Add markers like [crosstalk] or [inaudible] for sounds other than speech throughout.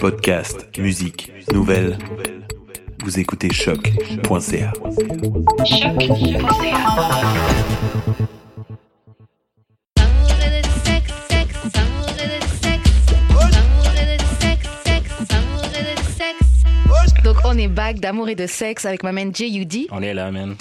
Podcast, musique, nouvelles. Vous écoutez choc.ca. Donc on est back d'amour et de sexe avec ma main J.U.D. On est là, man.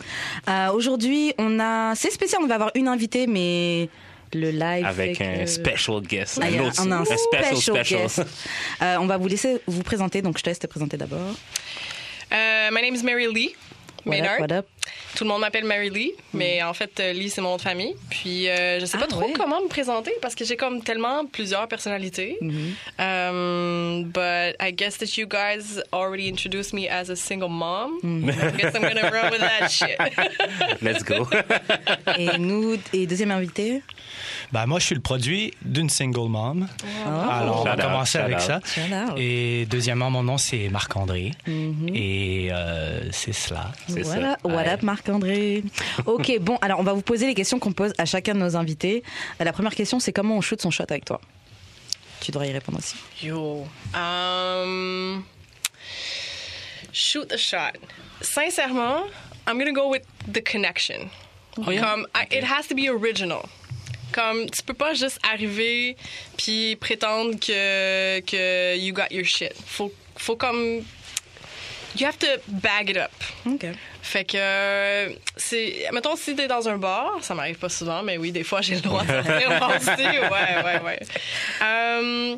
Euh, Aujourd'hui, on a, c'est spécial, on va avoir une invitée, mais le live Avec un que- special guest. Ah, a autre- un, un special, special special. guest. [laughs] Euh, on va vous laisser vous présenter, donc je te laisse te présenter d'abord. Euh, my name is Mary Lee What up, Maynard. what up? Tout le monde m'appelle Mary Lee, mais en fait, euh, Lee, c'est mon nom de famille. Puis, euh, je sais Ah, pas trop ouais. comment me présenter parce que j'ai comme tellement plusieurs personnalités. Mm-hmm. Um, but I guess that you guys already introduced me as a single mom. Mm-hmm. I guess I'm gonna run with that shit. [laughs] Let's go. [laughs] Et nous, et deuxième invité? Ben, moi, je suis le produit d'une single mom. Alors, on va commencer avec out. ça. Et deuxièmement, mon nom, c'est Marc-André. Et euh, c'est cela. Voilà, ça. what Ouais. up Marc-André? Ok, [laughs] bon, alors on va vous poser les questions qu'on pose à chacun de nos invités. La première question, c'est comment on shoot son shot avec toi? Tu devrais y répondre aussi. Yo. Um, shoot the shot. Sincèrement, I'm gonna go with the connection. Comme, I- it has to be original. Comme, tu peux pas juste arriver puis prétendre que, que you got your shit. Faut, faut comme. You have to bag it up. Ok. Fait que, euh, c'est. Mettons, si t'es dans un bar, ça m'arrive pas souvent, mais oui, des fois, j'ai le droit de sortir. [laughs] Ouais, ouais, ouais. Um,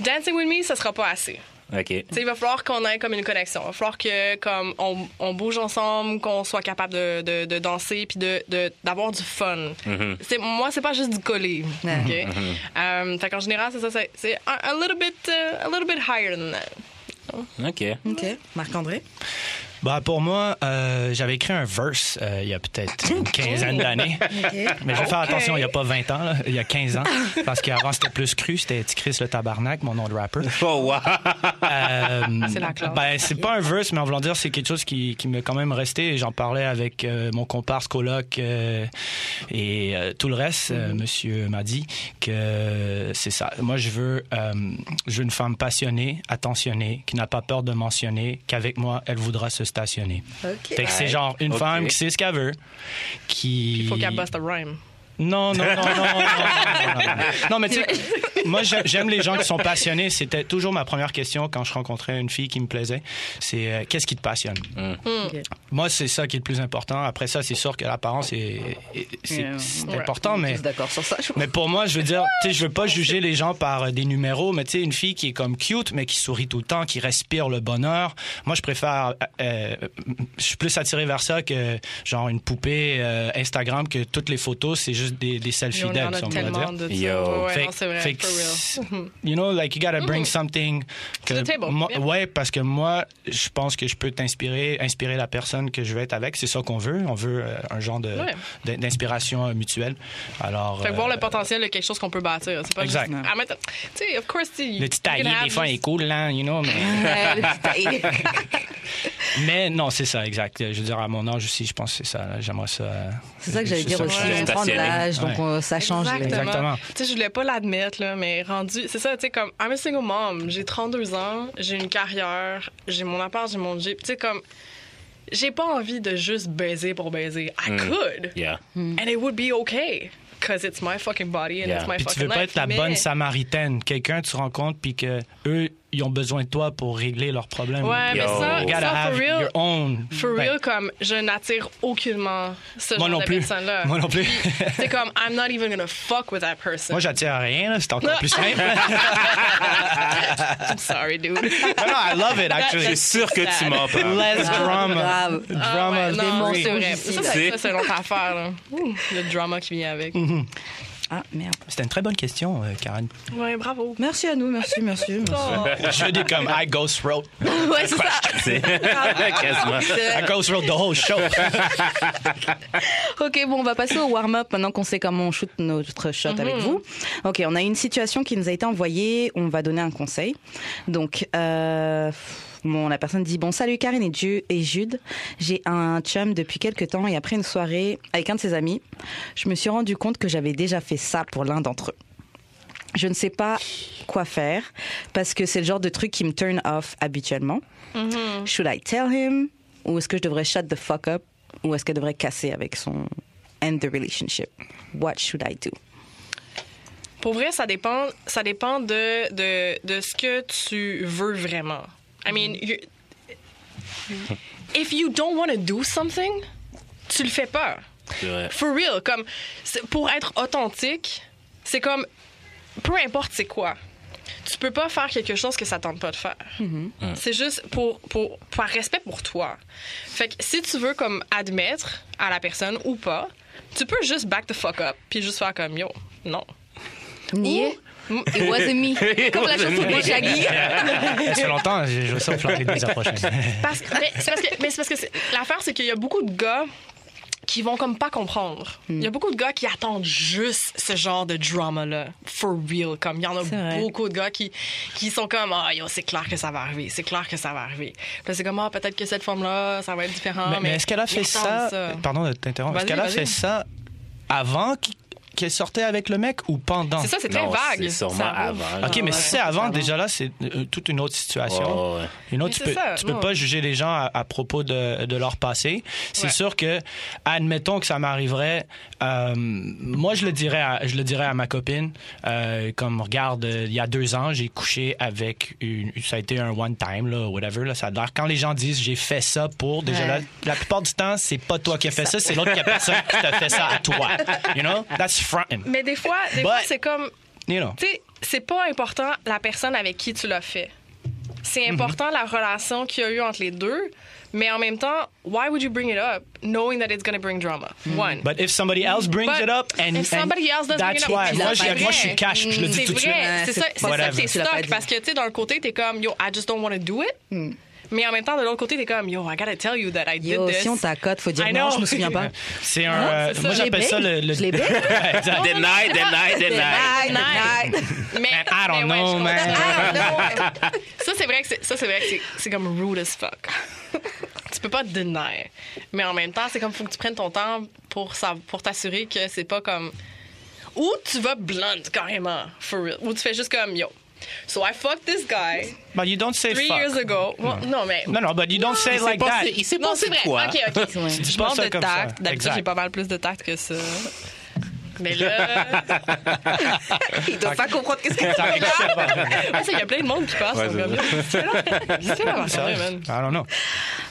dancing with me, ça sera pas assez. OK. Tu sais, il va falloir qu'on ait comme une connexion. Il va falloir que comme on, on bouge ensemble, qu'on soit capable de, de, de danser puis de de- d'avoir du fun. C'est moi, c'est pas juste du coller. ok? Um, fait qu'en général, c'est ça, c'est- c'est a, a little bit uh, a little bit higher than that. OK. Ok. Marc-André? Ben, pour moi, euh, j'avais écrit un verse euh, il y a peut-être une [laughs] quinzaine d'années. Mais je vais faire attention, il n'y a pas 20 ans, là, il y a 15 ans. [laughs] Parce qu'avant, c'était plus cru. C'était Chris le tabarnak, mon nom de rapper. [laughs] Oh, wow. Euh, C'est la classe. Ben, c'est pas un verse, mais en voulant dire, c'est quelque chose qui, qui m'est quand même resté. J'en parlais avec euh, mon comparse coloc euh, et euh, tout le reste. euh, monsieur m'a dit que c'est ça. Moi, je veux, euh, je veux une femme passionnée, attentionnée, qui n'a pas peur de mentionner qu'avec moi, elle voudra se stationner. Ok. Fait que c'est genre une Ok. femme qui sait ce qu'elle veut, qui... Il faut qu'elle bosse the rhyme. Non, non, non, non, non, non, non, [laughs] non. Non, mais tu sais, moi, j'ai- j'aime les gens qui sont passionnés. C'était toujours ma première question quand je rencontrais une fille qui me plaisait. C'est euh, qu'est-ce qui te passionne? Moi, c'est ça qui est le plus important. Après ça, c'est sûr que l'apparence est, est- c'est Ouais, important, mais. d'accord sur ça. je Mais pour moi, je veux dire, tu sais, je veux pas juger les gens par euh, des numéros, mais tu sais, une fille qui est comme cute, mais qui sourit tout le temps, qui respire le bonheur. Moi, je préfère, euh, je suis plus attiré vers ça que genre une poupée euh, Instagram que toutes les photos, c'est juste des, des a si on pourrait tellement dire. Yo. Ouais, Fait- non, c'est vrai, fait for real. [laughs] you know, like you gotta bring something. Que To the table, moi- yeah. Ouais, parce que moi, je pense que je peux t'inspirer, inspirer la personne que je vais être avec. C'est ça qu'on veut. On veut euh, un genre de Ouais. d'inspiration euh, mutuelle. Alors. Fait que voir euh, le potentiel de quelque chose qu'on peut bâtir. C'est pas Exact. juste. Ah, Tu sais, of course, Le petit taillé, des fois, est cool, là, you know, mais... Mais non, c'est ça, exact. Je veux dire, à mon âge aussi, je pense que c'est ça. là. J'aimerais ça. euh, C'est ça que j'allais dire aussi. Donc Ouais. ça change. Exactement. Exactement. Tu sais, je voulais pas l'admettre, là, mais rendu. C'est ça, tu sais, comme. I'm a single mom. J'ai 32 ans, j'ai une carrière, j'ai mon appart, j'ai mon jeep. Tu sais, comme. J'ai pas envie de juste baiser pour baiser. I Hmm. could. Yeah. And it would be okay. Because it's my fucking body and Yeah. it's my Puis tu fucking veux pas life. être la mais- bonne samaritaine. Quelqu'un, tu rencontres, puis que eux, ils ont besoin de toi pour régler leurs problèmes. Ouais, mais Yo. ça, You gotta ça, have for real. your own. For Ben, real, comme je n'attire aucunement ce Moi genre non de plus. personne-là. [laughs] Moi non plus. [laughs] C'est comme, I'm not even gonna fuck with that person. Moi, j'attire à rien, là, c'est encore plus simple. [laughs] I'm sorry, dude. non, non, I love it, Je actually. suis sûr que tu m'en parles. Less drama. Grave. Ah Drama. ouais, non, démons c'est vrai. Ça, c'est ça, c'est une autre affaire. Là. Le drama qui vient avec. Ah, merde. C'était une très bonne question, euh, Karen. Ouais, bravo. Merci à nous, merci, merci. [laughs] merci. Je dis comme I ghost wrote. [laughs] Ouais, c'est ça. [laughs] Quasiment. I ghost wrote the whole show. Ok, bon, on va passer au warm-up maintenant qu'on sait comment on shoot notre shot avec vous. Ok, on a une situation qui nous a été envoyée. On va donner un conseil. Donc, euh, bon, la personne dit bon, salut Karine et, Ju- et Jude. J'ai un chum depuis quelques temps et après une soirée avec un de ses amis, je me suis rendu compte que j'avais déjà fait ça pour l'un d'entre eux. je ne sais pas quoi faire parce que c'est le genre de truc qui me turn off habituellement. Should I tell him ou est-ce que je devrais shut the fuck up ou est-ce qu'elle devrait casser avec son end the relationship? What should I do? Pour vrai, ça dépend, ça dépend de, de, de ce que tu veux vraiment. I mean, you- if you don't want to do something, tu le fais pas. Vrai. For real, comme pour être authentique, c'est comme peu importe c'est quoi. Tu peux pas faire quelque chose que ça tente pas de faire. C'est juste pour, pour par respect pour toi. Fait que si tu veux comme admettre à la personne ou pas, tu peux juste back the fuck up puis juste faire comme yo, non. Nier? Mm. It wasn't [laughs] me. Comme la chanson de Shaggy. Ça fait longtemps, je je veux ça au flanc les deux prochaine. Parce que, mais c'est parce que, mais c'est parce que c'est- l'affaire, c'est qu'il y a beaucoup de gars qui vont comme pas comprendre. Il y a beaucoup de gars qui attendent juste ce genre de drama-là. For real. Comme, il y en a beaucoup de gars qui, qui sont comme, ah, yo, c'est clair que ça va arriver. C'est clair que ça va arriver. Puis c'est comme, ah, peut-être que cette forme-là, ça va être différent. mais, mais est-ce qu'elle a fait attendent ça, Pardon de t'interrompre. Est-ce Vas-y, qu'elle a fait ça avant qu'il- qu'elle sortait avec le mec ou pendant? C'est ça, c'est très Non, vague. c'est sûrement Ça avant. OK, mais si c'est avant, déjà là, c'est euh, toute une autre situation. Ouais, ouais. You know, Mais tu peux, ça, tu peux pas juger les gens à, à propos de, de leur passé. C'est Ouais. sûr que, admettons que ça m'arriverait, euh, moi je le dirais, à, je le dirais à ma copine, euh, comme regarde, il y a deux ans, j'ai couché avec une, ça a été un one time là, whatever là, ça a l'air. Quand les gens disent j'ai fait ça pour, déjà Ouais. là, la plupart du temps c'est pas toi qui as fait ça, c'est l'autre qui a personne qui t'a fait ça à toi. You know, that's fronting. Mais des fois, des fois But- c'est comme, You know. tu sais, c'est pas important la personne avec qui tu l'as fait. C'est important la relation qu'il y a eu entre les deux, mais en même temps, why would you bring it up knowing that it's going to bring drama? One. Mhm. But if somebody else brings But it up and, if somebody and else does bring that's it up, why. c'est Moi, vrai. moi, je suis cash, je le dis c'est tout de suite. vrai, c'est ça, c'est c'est ça que t'es stuck parce que tu sais d'un côté t'es comme yo I just don't want to do it, mais en même temps de l'autre côté t'es comme yo I gotta tell you that I did Yo, this. si on t'accote, faut dire non, je me souviens pas. [laughs] C'est un. Hein? euh, moi, j'appelle ça le. le... Je l'ai. [laughs] [laughs] Deny, deny, deny. Mais, I don't know, man. comprends. I don't know. Ça c'est vrai que c'est ça c'est vrai que c'est- c'est comme rude as fuck. tu peux pas te deny. Mais en même temps, c'est comme faut que tu prennes ton temps pour ça pour t'assurer que c'est pas comme ou tu vas blunt carrément for real ou tu fais juste comme yo. So I fucked this guy But you don't say three fuck. years ago. Well, non mais Non, non, but you don't say Il s'est like that. passé- Il s'est non, passé quoi? OK, OK. [laughs] Je manque de tact. D'habitude, j'ai pas mal plus de tact que ça. Mais là, [laughs] Il doit pas comprendre qu'est-ce que pas. Ah, ça, il y a plein de monde qui passe. Ouais, c'est don't know.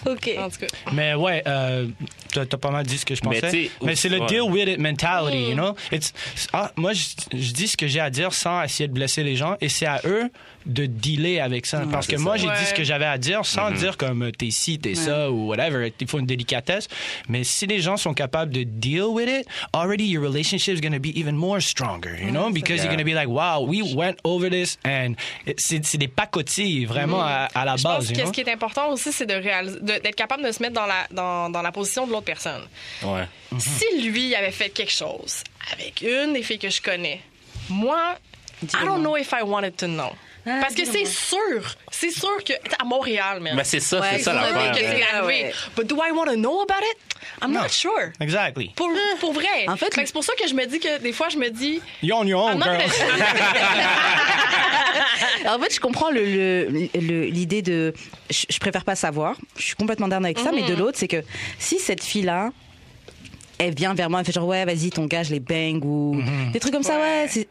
Ok. En tout cas. Mais ouais, euh, t'as pas mal dit ce que je Mais pensais. tu sais, Mais c'est le ouais. deal with it mentality, Mm. you know? It's, ah, moi, je dis ce que j'ai à dire sans essayer de blesser les gens et c'est à eux de dealer avec ça. Parce que moi, j'ai Ouais. dit ce que j'avais à dire sans Mm-hmm. dire comme euh, t'es ci, t'es ça ou whatever. Il faut une délicatesse. Mais si les gens sont capables de deal with it, already your relationship is going to be even more stronger, you know? Because you're going to be like, wow, we went over this and c'est c'est des pacotilles vraiment à, à la. Je base, pense you que know? ce qui est important aussi, c'est de d'être capable de se mettre dans la, dans, dans la position de l'autre personne. Ouais. Si lui avait fait quelque chose avec une des filles que je connais, moi, I don't know if I wanted to know. Ah, Parce que c'est sûr, c'est sûr que t'es à Montréal, man. Mais c'est ça, Ouais, c'est ça ont l'affaire. que ouais. c'est man. arrivé. Ouais. But do I want to know about it? I'm Non. not sure. Exactly. Pour, pour vrai. En fait, Fait que c'est pour ça que je me dis que des fois, je me dis. You're on your own, I'm not girl. gonna- [laughs] En fait, je comprends le- le- le- l'idée de. Je, je préfère pas savoir. Je suis complètement down avec ça, mais de l'autre, c'est que si cette fille-là, elle vient vers moi, elle fait genre, ouais, vas-y, ton gars, je les bang, ou des trucs comme ça, ouais. Ouais. c'est-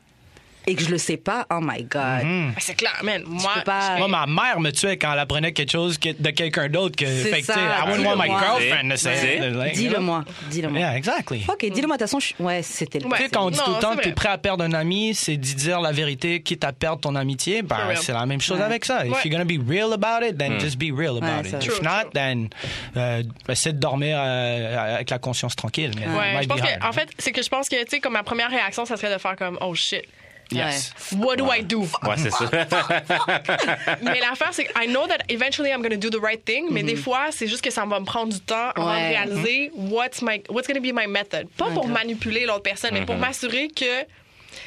Et que je le sais pas, oh my God. Ben, c'est clair, man. Moi, pas- Moi, ma mère me tuait quand elle apprenait quelque chose de quelqu'un d'autre que. C'est Fait que, tu sais, ça, I wouldn't want my dis-le-moi. girlfriend to say C'est- it, like, you Dis-le know? moi, dis-le moi. Yeah, exactly. Ok, dis-le moi, de toute façon, je- ouais, c'était le Ouais. Tu sais, quand on dit Non, tout le temps que t'es prêt à perdre un ami, c'est d'y dire la vérité, quitte à perdre ton amitié, ben, c'est la même chose Ouais. avec ça. If Ouais. you're gonna be real about it, then just be real about Ouais, it. If not, true. then euh, essaie de dormir euh, avec la conscience tranquille. mais Ouais, je pense hard. que, en fait, c'est que je pense que, tu sais, comme ma première réaction, ça serait de faire comme, oh shit, Yes. what do I do? Ouais, c'est ça. [laughs] mais l'affaire, c'est que I know that eventually I'm going to do the right thing, mais des fois, c'est juste que ça va me prendre du temps avant Ouais. de réaliser what's, my, what's going to be my method. Pas pour manipuler l'autre personne, mais pour m'assurer que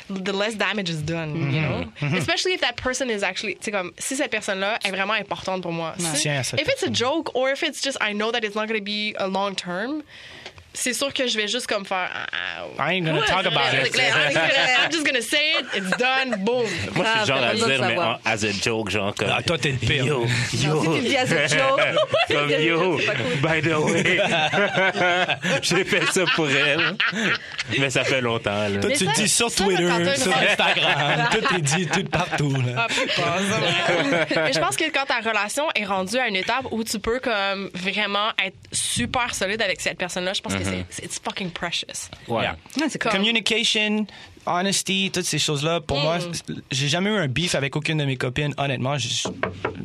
the less damage is done, you know? Especially if that person is actually, tu sais, comme, si cette personne-là est vraiment importante pour moi. Si- Tiens à cette if it's a joke or if it's just, I know that it's not going to be a long term, c'est sûr que je vais juste comme faire. ah, I ain't gonna talk about C'est it. I'm just gonna- say it, it's done, boom. Moi, je suis le genre à dire, mais en- as a joke, genre comme. Ah, toi, t'es le pire. Yo, Non, si tu yo. me dis à ce joke, [laughs] Comme yo, by the way. [laughs] J'ai fait ça pour elle. Mais ça fait longtemps, là. Toi, tu dis sur Twitter, sur Instagram. Tout est dit, tout partout. Là. Ah, putain, ça va. Mais je pense que quand ta relation est rendue à une étape où tu peux comme vraiment être super solide avec cette personne-là, je pense que c'est c'est it's fucking precious. Ouais. Yeah. C'est Communication, honesty, toutes ces choses-là. Pour moi, j'ai jamais eu un beef avec aucune de mes copines, honnêtement. Je-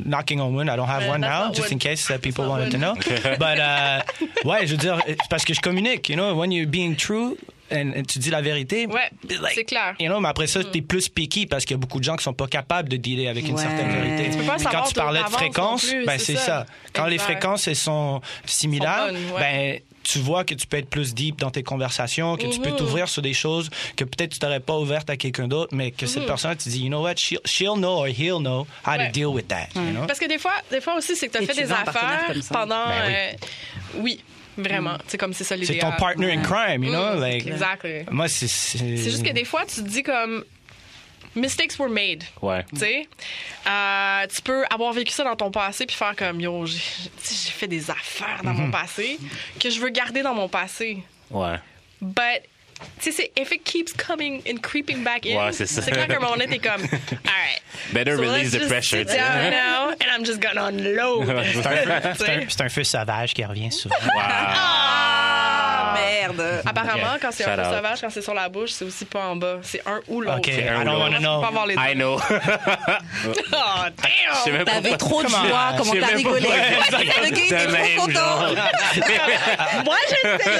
knocking on wood, I don't have one now, just in wood. case uh, people wanted to know. [laughs] But, uh, ouais, je veux dire, c'est parce que je communique, you know, when you're being true, and, tu dis la vérité. Ouais, like, c'est clair. You know, mais après ça, t'es plus picky parce qu'il y a beaucoup de gens qui sont pas capables de dealer avec une Ouais. certaine vérité. Tu peux pas quand tu parlais de fréquences, ben c'est c'est ça. ça. Quand les fréquences elles sont similaires, Sont bonnes, ouais. Tu vois que tu peux être plus deep dans tes conversations, que tu peux Mhm. t'ouvrir sur des choses que peut-être tu t'aurais pas ouvertes à quelqu'un d'autre, mais que cette personne tu dis, you know what, she'll, she'll know or he'll know how Ouais. to deal with that. You know? Parce que des fois, des fois aussi, c'est que tu as Et fait tu des affaires pendant. Ben oui. euh, oui, vraiment. C'est comme c'est ça C'est l'idéal. ton partner in crime, you know? Mm, like, Exactly. moi, c'est. C'est C'est juste que des fois, tu te dis comme. Mistakes were made. Ouais. Tu sais, Euh, tu peux avoir vécu ça dans ton passé puis faire comme yo, j'ai fait des affaires dans Mhm. mon passé que je veux garder dans mon passé. Ouais. But tu sais, c'est if it keeps coming and creeping back in, Ouais, c'est ça. clair qu'à un moment donné, t'es comme, [laughs] alright. Better So release the pressure. sit tu [laughs] now and I'm just gonna unload. [laughs] C'est un, un feu sauvage qui revient souvent. Ah, merde. Apparemment, quand c'est un out. sauvage, quand c'est sur la bouche, c'est aussi pas en bas. C'est un ou l'autre. Ok, un I ou don't l'autre. want to Tu peux pas know. avoir les deux. I know. Oh, Je sais damn! T'avais trop de joie, comment t'as rigolé. pourquoi- Le gars était De trop content. Moi, je sais.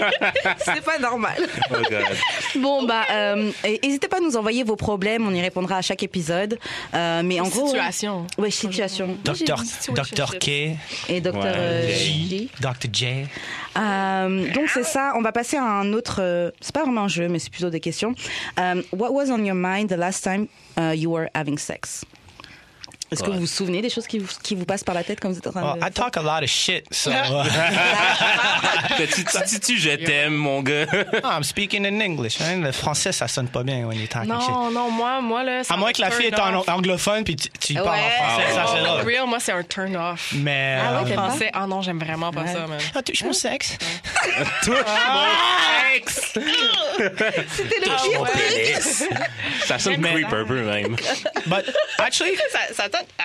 [laughs] C'est pas normal. Oh. Bon, bah, euh, et- n'hésitez pas à nous envoyer vos problèmes. On y répondra à chaque épisode. Euh, mais en gros. Situation. Ouais, situation. Docteur. Docteur K, Et docteur Ouais, euh, J. Dr. J. Euh, donc c'est ça. On va passer à un autre. c'est pas vraiment un jeu, mais c'est plutôt des questions. What was on your mind the last time uh, you were having sex? Est-ce que vous vous souvenez des choses qui vous, qui vous passent par la tête quand vous êtes en train Well, de Oh, I talk a lot of shit, so uh, [laughs] Tu, je t'aime, mon gars. [laughs] I'm speaking in English. hein. Le français, ça sonne pas bien when you're talking shit. Non, non, moi, moi, là. À moins que la fille est anglophone puis tu, parles en français, ça c'est Oh, real, moi, c'est un turn off. Mais Ah ouais, euh? Français, ah non, j'aime vraiment pas Ouais. ça, man. ah, touche mon sexe. [laughs] Touche mon ex. C'était le pire. Ça sonne Mais- creep un peu, même. But actually, Ça, ça t'a-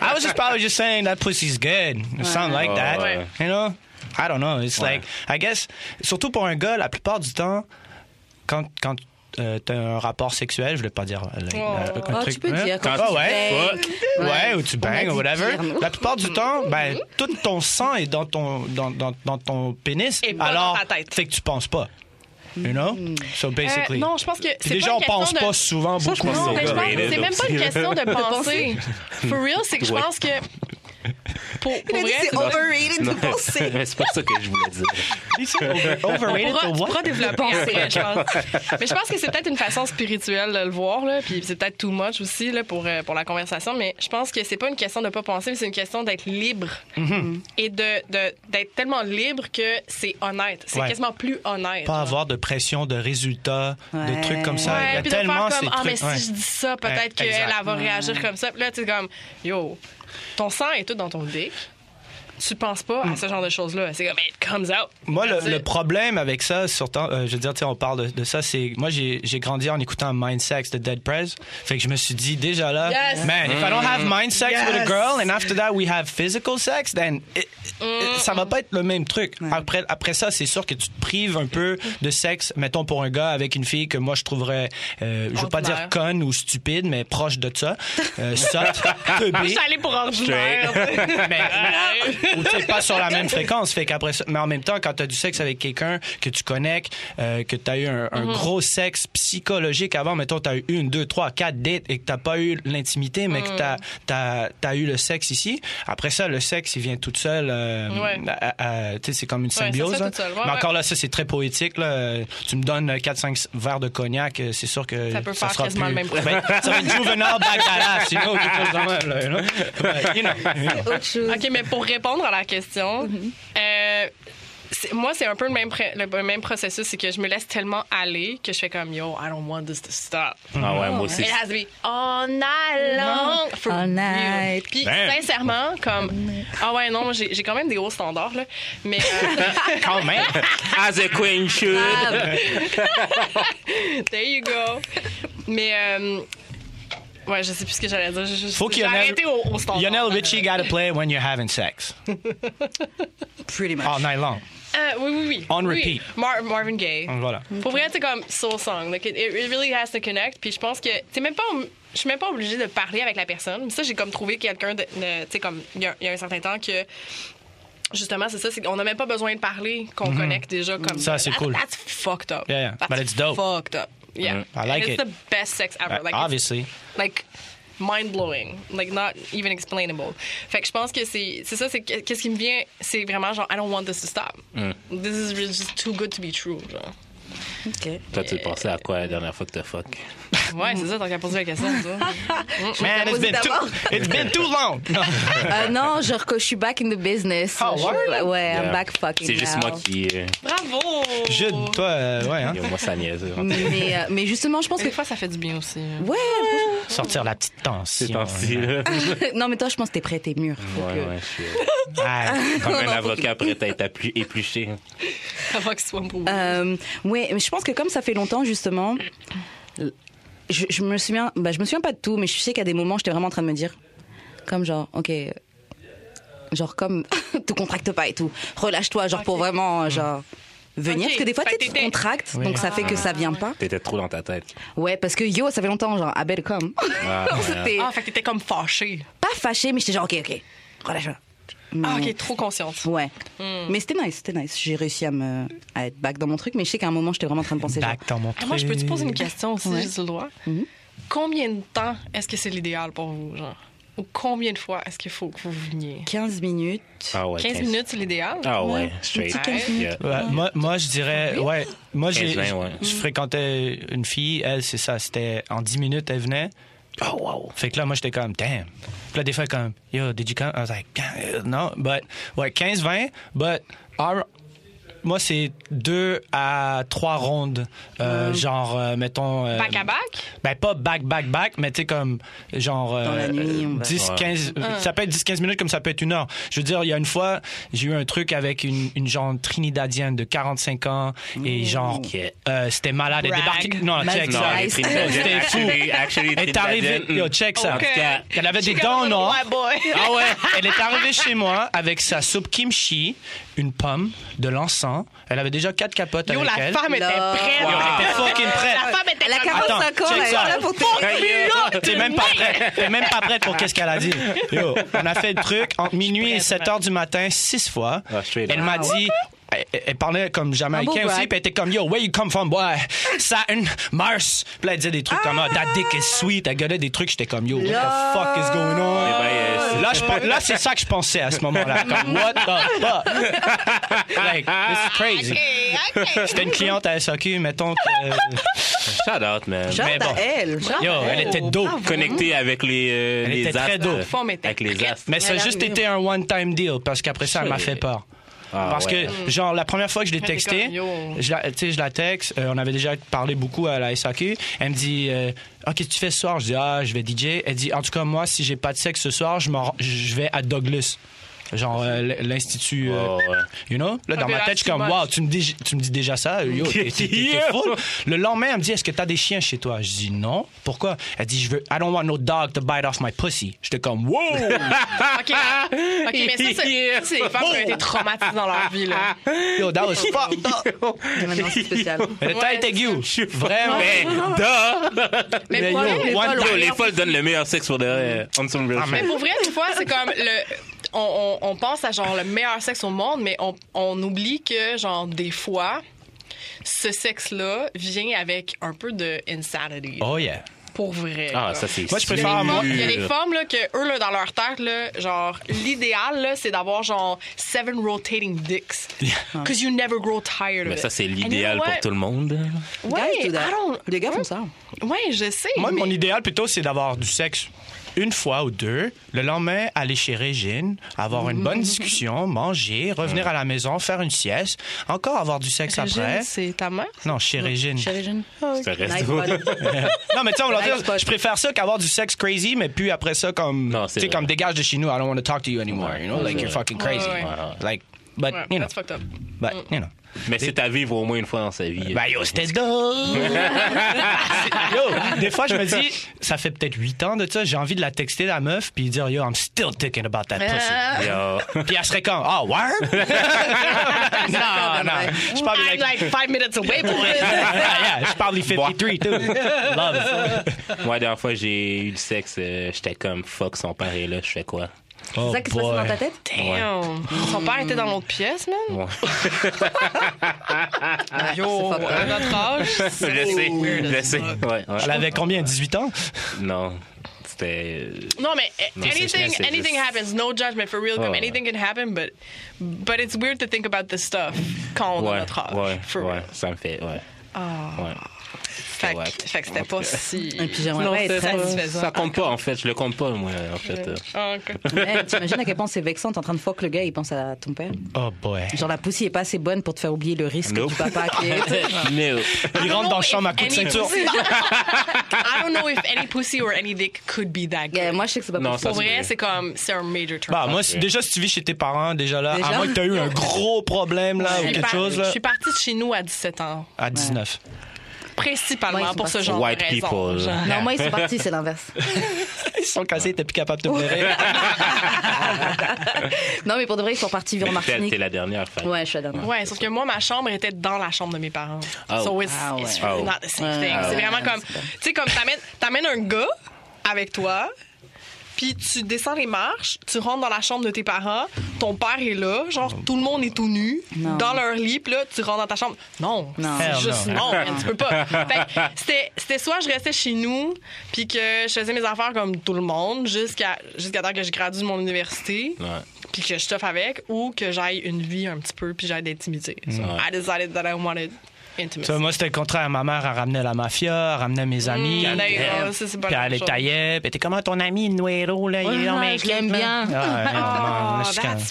Ah. I was just probably just saying that pussy's good or something like that. Ouais. You know, I don't know. It's Ouais. like I guess surtout pour un gars, la plupart du temps, quand quand euh, t'as un rapport sexuel, je voulais pas dire like, Oh. euh, un Oh, truc. tu peux hein? dire quand Ah tu ouais. Ouais, ou tu bangs ou whatever. La plupart du temps, ben, tout ton sang est dans ton, dans, dans, dans ton pénis. Et pas alors, dans ta tête. fait que tu penses pas. You know? So basically. Euh, non, je pense que c'est gens une pensent question pas de- souvent Ça, beaucoup. pense pense que Overrated c'est même pas une [laughs] question de penser. [laughs] For real, c'est que je pense que. Pour, pour vrai, c'est overrated de penser. [laughs] Mais c'est pas ça que je voulais dire. Overrated pourra, to tu what? pourras développer après, [laughs] je pense. Mais je pense que c'est peut-être une façon spirituelle de le voir, là, puis c'est peut-être too much aussi là, pour, euh, pour la conversation, mais je pense que c'est pas une question de pas penser, mais c'est une question d'être libre. Mm-hmm. Et de, de- d'être tellement libre que c'est honnête. C'est Ouais. quasiment plus honnête. Pas genre. avoir de pression, de résultats, Ouais. de trucs comme ça. Il y a puis de tellement faire ces comme, ah, mais si ouais. je dis ça, peut-être Ouais, qu'elle va réagir comme ça. Puis là, tu es comme, yo, ton sang est tout dans ton dick. Tu penses pas à ce genre de choses-là. C'est comme, it comes out. Moi, le, problème avec ça, surtout, euh, je veux dire, on parle de, de ça, c'est moi, j'ai grandi en écoutant Mind Sex de Dead Prez. Fait que je me suis dit, déjà là, Yes. man, if I don't have mind sex with a Yes. girl and after that we have physical sex, then it- Mm. it- ça va pas être le même truc. Après, après ça, c'est sûr que tu te prives un peu de sexe, mettons pour un gars avec une fille que moi je trouverais, euh, je veux pas dire conne ou stupide, mais proche de ça, euh, [laughs] sotte, teubée. Je suis allée pour ordinaire. [laughs] mais ou tu sais, pas sur la même fréquence fait qu'après ça mais en même temps quand tu as du sexe avec quelqu'un que tu connais euh, que tu as eu un, un gros sexe psychologique avant mettons tu as eu une deux trois quatre dates et que t'as pas eu l'intimité mais que tu as, eu le sexe ici après ça le sexe il vient tout seul euh, Ouais. tu c'est comme une symbiose hein. Ouais, mais encore là ça c'est très poétique là. tu me donnes 4-5 verres de cognac euh, c'est sûr que Ça peut faire sera plus... le même. Ben, ça va être juvenile you know, quelque chose de même, là, you know? Autre chose. OK, mais pour répondre répondre à la question, euh, c'est- moi, c'est un peu le même, le même processus. C'est que je me laisse tellement aller que je fais comme, yo, I don't want this to stop. Ah ouais, moi aussi. It has to be all night long. For All real. night. Puis, Damn. sincèrement, comme. Ah ouais, non, moi, j'ai j'ai quand même des hauts standards, là. Mais. euh, [laughs] Quand même. As a queen should. [laughs] there you go. Mais. euh, Ouais, je sais plus ce que j'allais dire. J'ai juste- Faut qu'il y en ait- arrêté au, au standard. Lionel Richie gotta play when you're having sex. [laughs] Pretty much. All night long. Euh, oui, oui, oui. On Oui. repeat. Mar- Marvin Gaye. Donc voilà. Pour vrai, c'est comme soul song. Like, it, it really has to connect. Puis je pense que c'est même pas. Je suis même pas obligée de parler avec la personne. Ça, j'ai comme trouvé quelqu'un de. de- Tu sais, comme il y, a- il y a un certain temps que. Justement, c'est ça, qu'on n'a même pas besoin de parler, qu'on connecte déjà comme Mhm. Ça, c'est cool. That's fucked up. Yeah, yeah. That's But it's dope. Fucked up. Yeah. Mm. I like And it's it. the best sex ever. Uh, like, it's- obviously. like mind blowing, like not even explainable. Fait que je pense que c'est c'est ça, c'est que- qu'est-ce qui me vient, c'est vraiment genre I don't want this to stop. This is really just too good to be true. Genre. Ok. Toi, tu pensais à quoi la dernière fois que t'as fuck? Ouais, c'est ça, tant qu'à poser la question. ça. [laughs] Man, it's been, too, it's been too long. Non. [laughs] Euh, non, genre que je suis back in the business. Oh, ouais, I'm Yeah. back fucking C'est juste now. moi qui. euh, Bravo! Je, toi, euh, ouais, hein. moi, ça niaise. Mais, euh, mais justement, je pense que. des fois, ça fait du bien aussi. hein. Ouais, Sortir la petite tension. Là. [laughs] non, mais toi, je pense que t'es prêt, t'es mûr. Ouais, que- ouais, je suis Ah, comme un Non, avocat prêt à être épluché. Avant qu'il soit pour vous. Euh, ouais, mais je pense que comme ça fait longtemps, justement, je, je me souviens, bah, je me souviens pas de tout, mais je sais qu'à des moments, j'étais vraiment en train de me dire, comme genre, ok, genre comme, [laughs] te contracte pas et tout, relâche-toi, genre pour vraiment, genre, venir, parce que des fois, tu te contractes, Oui. donc ça fait que ça vient ouais. pas. T'étais trop dans ta tête. Ouais, parce que yo, ça fait longtemps, genre, I better come. Ah, [laughs] ouais. Ah, fait que t'étais comme fâchée. pas fâché, mais j'étais genre, ok, ok, relâche-toi. Ah, ok, trop consciente. Ouais. Mais c'était nice, c'était nice. J'ai réussi à me à être back dans mon truc, mais je sais qu'à un moment, j'étais vraiment en train de penser genre, back dans mon Ah, truc. moi, je peux te poser une question aussi, Ouais. j'ai le droit? Mhm. Combien de temps est-ce que c'est l'idéal pour vous, genre? Ou combien de fois est-ce qu'il faut que vous veniez? 15 minutes. Ah ouais. 15 minutes, c'est l'idéal? Ah ouais, Ouais, straight. un petit 15 minutes. Yeah. Ouais, moi, moi, je dirais, ouais. Moi, j'ai, 15-20, ouais. je fréquentais une fille, elle, c'est ça, c'était en 10 minutes, elle venait. Oh wow. Fait que là, moi, j'étais comme, damn. Puis là, des fois, comme, yo, did you come? I was like, "Uh, no, but, ouais, 15-20, but, our- moi, c'est deux à trois rondes, euh, genre, euh, mettons. euh, Back à back? Ben, pas back, back, back, mais tu sais, comme, genre. Dans la nuit, on va- 10, Ouais. 15. Ça peut être 10, 15 minutes comme ça peut être une heure. Je veux dire, il y a une fois, j'ai eu un truc avec une, une genre trinidadienne de 45 ans et genre, Ok. euh, c'était malade. Elle débarquait. Non, check ça. Non. Trinidadiennes, C'était fou. Elle est arrivée. Yo, check ça. Elle avait des dents boy. Ah ouais, elle est arrivée chez moi avec sa soupe kimchi, une pomme, de l'encens. Elle avait déjà quatre capotes Yo, avec la elle. femme était prête. Yo, elle était fucking prête. La femme était Elle a comme- 45 ans, check elle est là pour te T'es même pas prête. T'es même pas prête pour qu'est-ce qu'elle a dit. Yo, on a fait le truc entre minuit et 7 heures du matin six fois. Ah, Elle m'a dit. Elle, elle parlait comme jamaïcain beau aussi, puis elle était comme Yo, where you come from, boy? Saturn, Mars. Puis là, elle disait des trucs comme ah, That dick is sweet. Elle gueulait des trucs, j'étais comme Yo, what the fuck is going on? Eh ben, euh, Là, je là, c'est ça que je pensais à ce moment-là. [laughs] Comme, what the fuck? [laughs] like, it's crazy. Ok, ok. C'était une cliente à SAQ, mettons que. Shout out, man. Shout Mais à bon. elle. Yo, elle était dope. Connecté avec les, euh, Elle les était très astres. dope. Femme était Avec les astres. Mais ça a juste été un one-time deal parce qu'après ça, elle m'a fait peur. Ah, Parce ouais. que, genre, la première fois que je l'ai texté, je la, tu sais, je la texte, euh, on avait déjà parlé beaucoup à la SAQ. Elle me dit, euh, ah, qu'est-ce que tu fais ce soir? Je dis, ah, je vais DJ. Elle dit, en tout cas, moi, si j'ai pas de sexe ce soir, je, m'en- je vais à Douglas. Genre, euh, l'Institut. euh, Oh, ouais. You know? Là, dans Ah, mais ma tête, je suis comme, wow, tu me dis, tu me dis déjà ça? Yo, t'es- [laughs] t'es- t'es- t'es Yeah. full. Le lendemain, elle me dit, est-ce que t'as des chiens chez toi? Je dis, non. Pourquoi? Elle dit, je veux, I don't want no dog to bite off my pussy. J'étais comme, wow! [laughs] OK, OK, mais ça, c'est ça, c'est les femmes qui ont été traumatisées dans leur vie, là. Yo, that was [laughs] fucked up. Non, non, c'est spécial. Elle était Ouais, aiguë. Vraiment. Mais, duh! Mais Mais yo, les folles donnent le meilleur sexe pour de vrai. On some real Ah, shit. mais- Mais pour vrai, des fois, c'est comme le. On, on, on pense à genre le meilleur sexe au monde, mais on, on oublie que, genre, des fois, ce sexe-là vient avec un peu de insanity. Oh yeah. Pour vrai. Ah, ça, c'est Moi, je Il y, a préfère il y a des femmes là, que eux là, dans leur tête là, genre l'idéal là, c'est d'avoir genre seven rotating dicks because you never grow tired Mais of ça, it. c'est l'idéal pour tout le monde. Ouais. I don't- Les gars font ça. Ouais, je sais. Moi, mais- mon idéal plutôt, c'est d'avoir du sexe une fois ou deux, le lendemain, aller chez Régine, avoir une bonne discussion, manger, revenir à la maison, faire une sieste, encore avoir du sexe Régine, après. c'est ta mère? Non, chez Régine. Ça reste Nice drôle. [laughs] body. Non, mais tu sais, on va dire, je préfère ça qu'avoir du sexe crazy, mais puis après ça, comme, tu c'est sais, comme dégage de chez nous, I don't want to talk to you anymore, you know, like you're fucking crazy. Ouais, ouais. Like, but, Ouais, you know, that's fucked up. but, you know. Mais c'est à vivre au moins une fois dans sa vie. Ben yo, c'était drôle. [laughs] yo, des fois je me dis, ça fait peut-être 8 ans de ça, j'ai envie de la texter la meuf puis dire yo, I'm still thinking about that pussy. Yo. Puis elle serait comme, oh, word? [laughs] non, non. Je parle I'm like, like five minutes away, boys. yeah, je parle 53 too. Love it. Moi, la dernière fois, j'ai eu du sexe, euh, j'étais comme fuck, son père est là, je fais quoi? Oh, C'est ça qui se passe boy. dans ta tête? Damn. Son père était dans l'autre pièce, man? Ouais. [laughs] Fucked up. à notre âge. je sais, je sais. Ouais, ouais. Elle avait combien, 18 ans? Non, c'était. euh, Non, mais eh, anything, anything juste- happens. No judgment for real. Comme Ouais. anything can happen, but but it's weird to think about this stuff quand on a Ouais, notre âge. ouais, for ouais, real. ça me fait, ouais. Ouais. Fait, Ouais. Fait que c'était pas si. Et puis j'aimerais être satisfaisant. Ça compte pas, en fait, je le compte pas, moi, en fait. Ah, [laughs] T'imagines à quel point c'est vexant, t'es en train de fuck le gars, il pense à ton père? Oh boy. Genre la poussée est pas assez bonne pour te faire oublier le risque Nope. du papa qui est. [laughs] Il rentre dans le chambre à coup de ceinture. I don't know if any pussy or any dick could be that good. Yeah, moi je sais que c'est pas possible. Pour vrai, c'est comme, c'est un major turn. Bah, moi, déjà, si tu vis chez tes parents, déjà là, Déjà? à moins que tu as eu un gros problème là, Je ou quelque chose, Je là, suis partie de chez nous à 17 ans. à 19. Principalement sont pour ce genre White de raison. people. genre. Non, moi ils sont partis, c'est l'inverse. [laughs] Ils sont cassés, ils étaient plus capables de te pleurer. [laughs] Non, mais pour de vrai, ils sont partis vivre en Martinique. t'es la dernière, fait. Ouais, je suis la dernière. Ouais, sauf que moi, ma chambre était dans la chambre de mes parents. Oh. So it's, Ah ouais. it's really Oh. not the same Ouais, thing. ouais, c'est ouais, vraiment ouais, comme, tu sais, comme t'amènes, t'amènes un gars avec toi, puis tu descends les marches, tu rentres dans la chambre de tes parents, ton père est là, genre tout le monde est tout nu, Non. dans leur lit, puis là, tu rentres dans ta chambre. Non, Non. c'est juste no. non, tu peux pas. [laughs] Fait que c'était, c'était soit je restais chez nous, puis que je faisais mes affaires comme tout le monde, jusqu'à, jusqu'à temps que je gradue de mon université Ouais. puis que je toffe avec, ou que j'aille une vie un petit peu, puis j'aille d'intimité. So I decided that I wanted intimacy. Moi, c'était le contraire. Ma mère, elle ramenait la mafia, elle ramenait mes amis. Mm, Elle- c'est pas Puis elle les taillait. Puis t'es comment ton ami Nuero, là? il est dans je l'aime bien. Ah, ouais, non, [laughs] comme-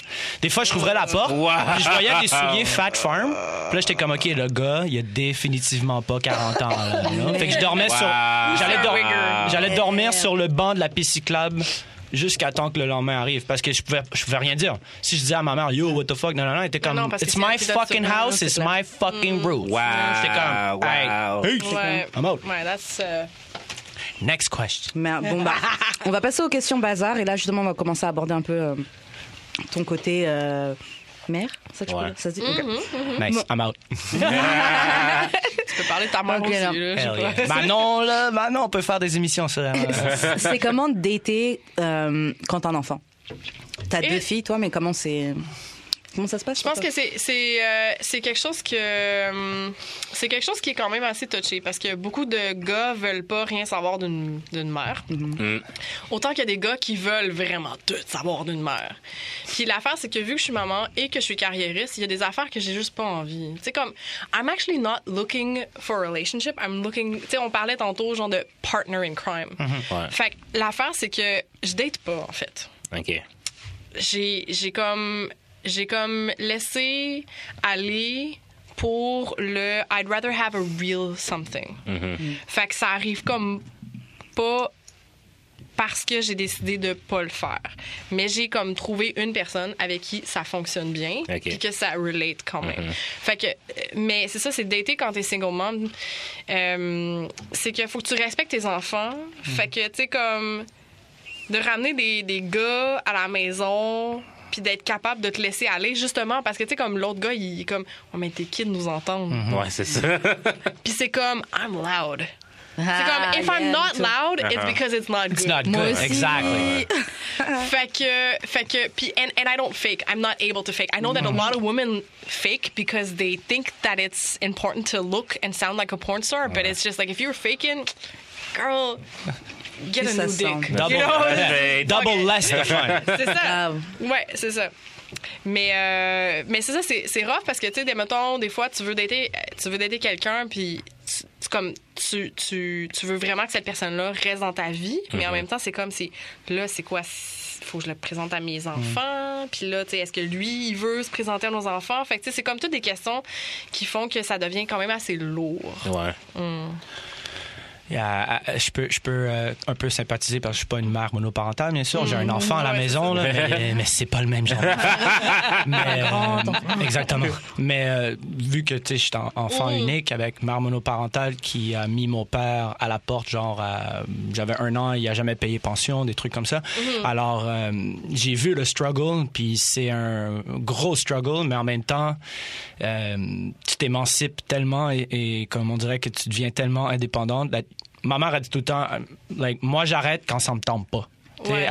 Des fois, je rouvrais la porte, Wow. puis je voyais des souliers [laughs] Fat Farm. Puis là, j'étais comme, OK, le gars, il a définitivement pas 40 ans. Là? Fait que je dormais sur... J'allais dormir sur le banc de la piste cyclable jusqu'à temps que le lendemain arrive parce que je pouvais je pouvais rien dire. Si je disais à ma mère yo what the fuck non non non, elle était comme non, it's my fucking house, it's my fucking rules. Wow. J'étais comme Wow. hey. Ouais. I'm out. Ouais, that's. uh, Next question. Mais bon, bah, [laughs] on va passer aux questions bazar. Et là, justement, on va commencer à aborder un peu euh, ton côté euh, mère. Ça, tu Ouais. peux- ça se dit Ok. Nice, I'm out. [laughs] tu peux parler de ta mère Ok, aussi, non. là, yeah. Manon là, Manon on peut faire des émissions sur [laughs] elle. C'est comment dater euh, quand t'as un enfant? T'as Et- deux filles, toi, mais comment c'est. Comment ça se passe Je pense que c'est c'est euh, c'est quelque chose que hum, c'est quelque chose qui est quand même assez touché parce que beaucoup de gars veulent pas rien savoir d'une d'une mère. Mm. Autant qu'il y a des gars qui veulent vraiment tout savoir d'une mère. Puis l'affaire c'est que vu que je suis maman et que je suis carriériste, il y a des affaires que j'ai juste pas envie. Tu sais comme I'm actually not looking for a relationship, I'm looking tu sais on parlait tantôt genre de partner in crime. Ouais. Fait que l'affaire c'est que je date pas en fait OK. j'ai j'ai comme j'ai comme laissé aller pour le I'd rather have a real something. Fait que ça arrive comme pas parce que j'ai décidé de pas le faire. Mais j'ai comme trouvé une personne avec qui ça fonctionne bien et que ça relate quand même. Fait que euh, mais c'est ça c'est dater quand t'es single mom. Euh, c'est que faut que tu respectes tes enfants. Fait que tu sais comme de ramener des, des gars à la maison puis d'être capable de te laisser aller justement parce que tu sais comme l'autre gars il est comme oh mais tes kids nous entendent Ouais, c'est ça. [laughs] puis c'est comme I'm loud c'est Ah, comme if I'm yeah, not me too. loud it's Uh-huh. because it's not good It's not Moi good. aussi. Exactly. [laughs] fait que fait que puis and, and I don't fake I'm not able to fake I know that a lot of women fake because they think that it's important to look and sound like a porn star but it's just like if you're faking girl get a new dick Double, you know? [laughs] Double Okay. less de fun. C'est ça. Ouais, c'est ça. Mais, euh, mais c'est ça, c'est, c'est rough parce que, tu sais, des, mettons, des fois, tu veux dater, tu veux dater quelqu'un, puis tu, tu- comme tu, tu, tu veux vraiment que cette personne-là reste dans ta vie, mais en même temps, c'est comme si là, c'est quoi? Il faut que je le présente à mes enfants. Puis là, tu sais, est-ce que lui, il veut se présenter à nos enfants? Fait que, tu sais, c'est comme toutes des questions qui font que ça devient quand même assez lourd. Ouais. Euh, je peux, je peux euh, un peu sympathiser parce que je suis pas une mère monoparentale, bien sûr. J'ai un enfant à la maison, là, mais, [laughs] mais c'est pas le même genre. mais, euh, exactement. Mais euh, vu que tu sais, je suis en- enfant unique avec mère monoparentale qui a mis mon père à la porte, genre à- j'avais un an, il a jamais payé pension, des trucs comme ça. Alors euh, j'ai vu le struggle, puis c'est un gros struggle, mais en même temps, euh, tu t'émancipes tellement et, et comme on dirait que tu deviens tellement indépendante. that- ma mère a dit tout le temps, euh, like, moi j'arrête quand ça me tente pas. Ouais.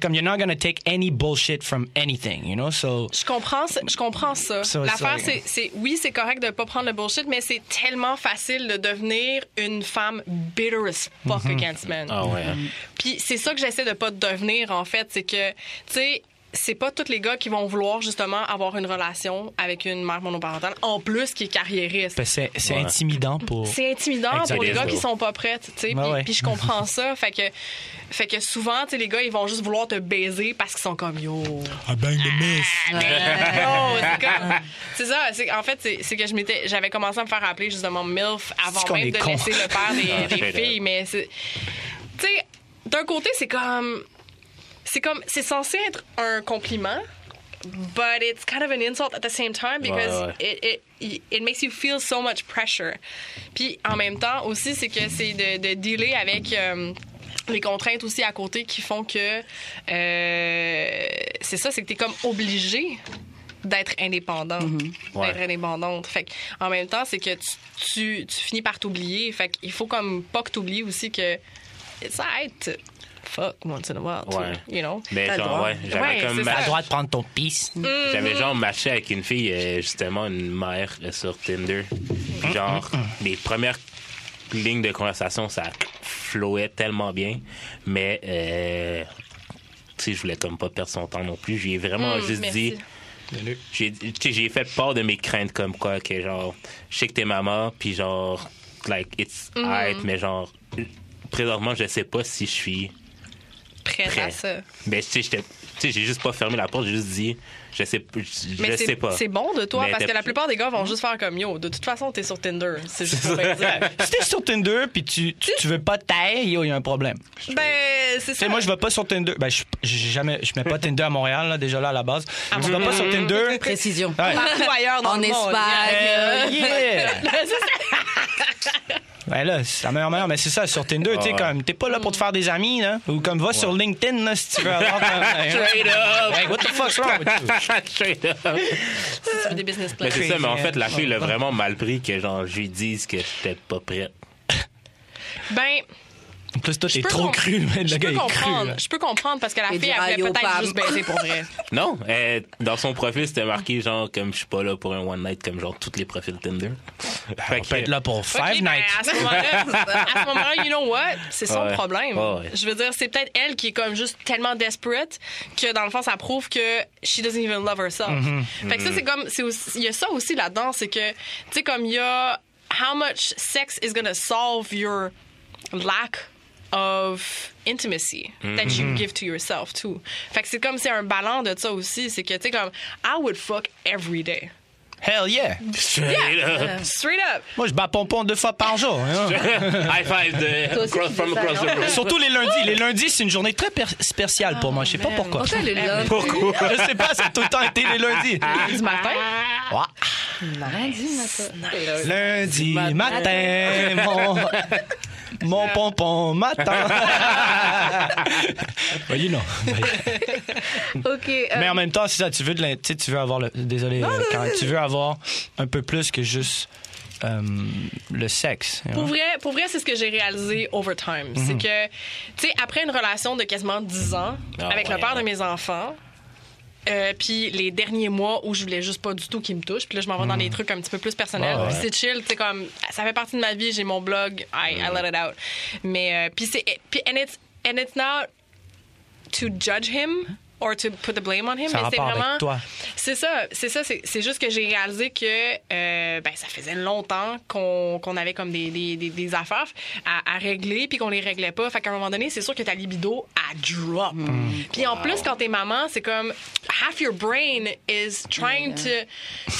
comme you're not gonna take any bullshit from anything, you know. So Je comprends, ça- je comprends ça. Ça, L'affaire, c'est, oui, c'est correct de pas prendre le bullshit, mais c'est tellement facile de devenir une femme bitter as fuck against men. Ah ouais. hein. Puis c'est ça que j'essaie de pas devenir, en fait. C'est que, tu sais, c'est pas tous les gars qui vont vouloir justement avoir une relation avec une mère monoparentale, en plus qui est carriériste. ben, c'est c'est Ouais. intimidant pour. C'est intimidant pour les gars qui sont pas prêts, tu sais. Puis, ouais. puis je comprends ça. Fait que, fait que souvent, tu sais, les gars, ils vont juste vouloir te baiser parce qu'ils sont comme yo. I bang the miss. Mais yo, c'est ça. c'est- En fait, c'est c'est que je m'étais, j'avais commencé à me faire appeler justement MILF avant même de con. laisser le père des, des straight up. filles. Mais c'est. Tu sais, d'un côté, c'est comme. C'est comme. C'est censé être un compliment. But it's kind of an insult at the same time because Ouais, It, it, it makes you feel so much pressure. Puis en même temps aussi, c'est que c'est de, de dealer avec euh, les contraintes aussi à côté qui font que euh, c'est ça, c'est que t'es comme obligé d'être indépendant, Ouais. d'être indépendante. Fait en même temps, c'est que tu, tu, tu finis par t'oublier. Fait qu'il faut comme pas que t'oublies aussi que alright to fuck once in a while, too, Ouais. you know? Mais T'as le genre, droit. ouais, j'avais Ouais, comme c'est T'as le droit de prendre ton pisse. J'avais genre matché avec une fille, euh, justement, une mère euh, sur Tinder. Puis genre, mes premières lignes de conversation, ça flowait tellement bien. Mais, euh, tu sais, je voulais comme pas perdre son temps non plus. J'ai vraiment Mm, juste merci. dit. J'ai tu sais, j'ai fait part de mes craintes comme quoi, que genre, je sais que t'es maman, puis genre, like, it's alright, mais genre, présentement, je sais pas si je suis Prête prêt. à ça. Ben, tu sais, j'ai juste pas fermé la porte, j'ai juste dit, je sais, je, je Mais sais c'est pas. c'est bon de toi Mais parce que la plupart des gars vont juste faire comme yo. De toute façon, t'es sur Tinder. C'est juste pour dire. [laughs] Si t'es sur Tinder puis tu, tu, tu veux pas taire, yo, il y a un problème. Ben, c'est ça. moi, je vais pas sur Tinder. Ben, je, j'ai jamais, je mets pas Tinder à Montréal, là, déjà là, à la base. Je vais pas sur Tinder. [laughs] Précision. Ouais. Partout ailleurs dans En le monde. Espagne. Euh, yeah! [laughs] Ben là, c'est la meilleure manière, mais c'est ça, sur Tinder, tu sais, comme, t'es pas là pour te faire des amis, là. Ou comme, va sur LinkedIn, là, si tu veux avoir. [laughs] Straight up! Hey, what the fuck's wrong with you? [laughs] Straight up! Veux des business plans. Mais c'est ça, mais en fait, la Crazy, fille l'a hein. vraiment mal pris que genre, je lui dise que j'étais pas prête. Ben, En plus, toi, je t'es trop cru, mais je le gars peux est cru. comprendre. là. Je peux comprendre parce que la Et fille avait aïe aux peut-être juste baisé pour vrai. [laughs] Non, euh, dans son profil, c'était marqué genre, comme je suis pas là pour un one night, comme genre tous les profils Tinder. Fait [laughs] On peut être là pour Five Ok, ben, Nights. à ce moment-là, [laughs] à ce moment-là, you know what? C'est son Ouais. problème. Ouais. Je veux dire, c'est peut-être elle qui est comme juste tellement desperate que dans le fond, ça prouve que she doesn't even love herself. Mm-hmm. Fait que ça, c'est comme, c'est aussi- il y a ça aussi là-dedans, c'est que, tu sais, comme il y a how much sex is gonna solve your lack of intimacy that Mm-hmm. you give to yourself too. Fait que c'est comme c'est un ballon de ça aussi, c'est que tu sais comme I would fuck every day. Hell yeah! Straight up. Straight up. Moi, je bats pompon deux fois par jour. hein. High five de Toi aussi, cross, tu from across the room. Surtout les lundis. Les lundis, c'est une journée très per- spéciale pour moi. Je sais pas man. pourquoi. Pourquoi le [laughs] lundi? Pourquoi? Je sais pas, ça a tout le temps été les lundis. Du matin? Ouais. Lundi matin. Lundi matin, mon, mon pompon matin. [laughs] You know. [laughs] OK. euh, Mais en même temps, c'est ça, tu veux, de l'in- tu sais, tu veux avoir le. Désolé, euh, Karen, tu veux avoir un peu plus que juste euh, le sexe. you know. Pour vrai, pour vrai c'est ce que j'ai réalisé over time. C'est que, tu sais, après une relation de quasiment 10 ans Ah avec le père de mes enfants, euh, puis les derniers mois où je voulais juste pas du tout qu'il me touche, puis là je m'en vais dans des trucs un petit peu plus personnels. Ouais, ouais. C'est chill, tu sais comme ça fait partie de ma vie, j'ai mon blog, I, I let it out. Mais euh, puis c'est and it's and it's not to judge him or to put the blame on him, Ça mais c'est vraiment. toi. C'est ça, c'est ça, c'est juste que j'ai réalisé que euh, ben, ça faisait longtemps qu'on qu'on avait comme des, des, des, des affaires à, à régler puis qu'on les réglait pas. Fait qu'à un moment donné, c'est sûr que ta libido a drop. Puis en plus, quand t'es maman, c'est comme half your brain is trying to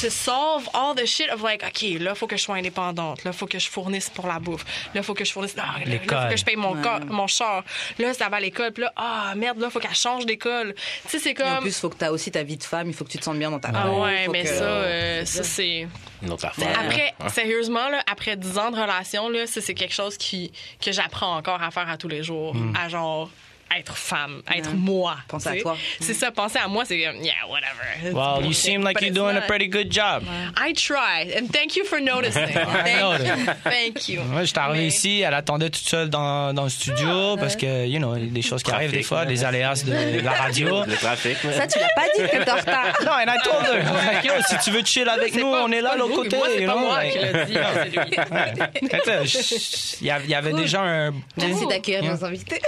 to solve all the shit of like, ok, là faut que je sois indépendante, là faut que je fournisse pour la bouffe, là faut que je fournisse, ah, là, faut que je paye mon co- mon char, là ça va à l'école, puis là ah merde, là faut qu'elle change d'école. Tu sais, c'est Et en comme plus, faut que tu as aussi ta vie de femme, il faut que tu te sentes bien dans ta ah peau, ouais, faut mais que- ça, euh, ça c'est. Une autre affaire. Après, sérieusement, là, après 10 ans de relation, là, ça, c'est quelque chose qui, que j'apprends encore à faire à tous les jours. À genre être femme, être moi. Penser à toi. C'est ça, penser à moi, c'est comme, yeah, whatever. Well, you seem like But you're doing a not. pretty good job. I try, and thank you for noticing. [laughs] Thank you. Thank you. Moi, j'étais arrivé Mais- ici, elle attendait toute seule dans, dans le studio parce que, you know, des choses qui arrivent des fois, des aléas de, la radio. [laughs] Le trafic. Ça, tu l'as pas dit que t'es en retard. [laughs] Non, and I told her, like, yo, si tu veux chill avec nous, pas- on est là, l'autre côté. Moi, c'est you pas know, moi like- qui l'ai dit, c'est lui. Attends, je- Il y avait- il y avait déjà un. Merci d'accueillir nos invités.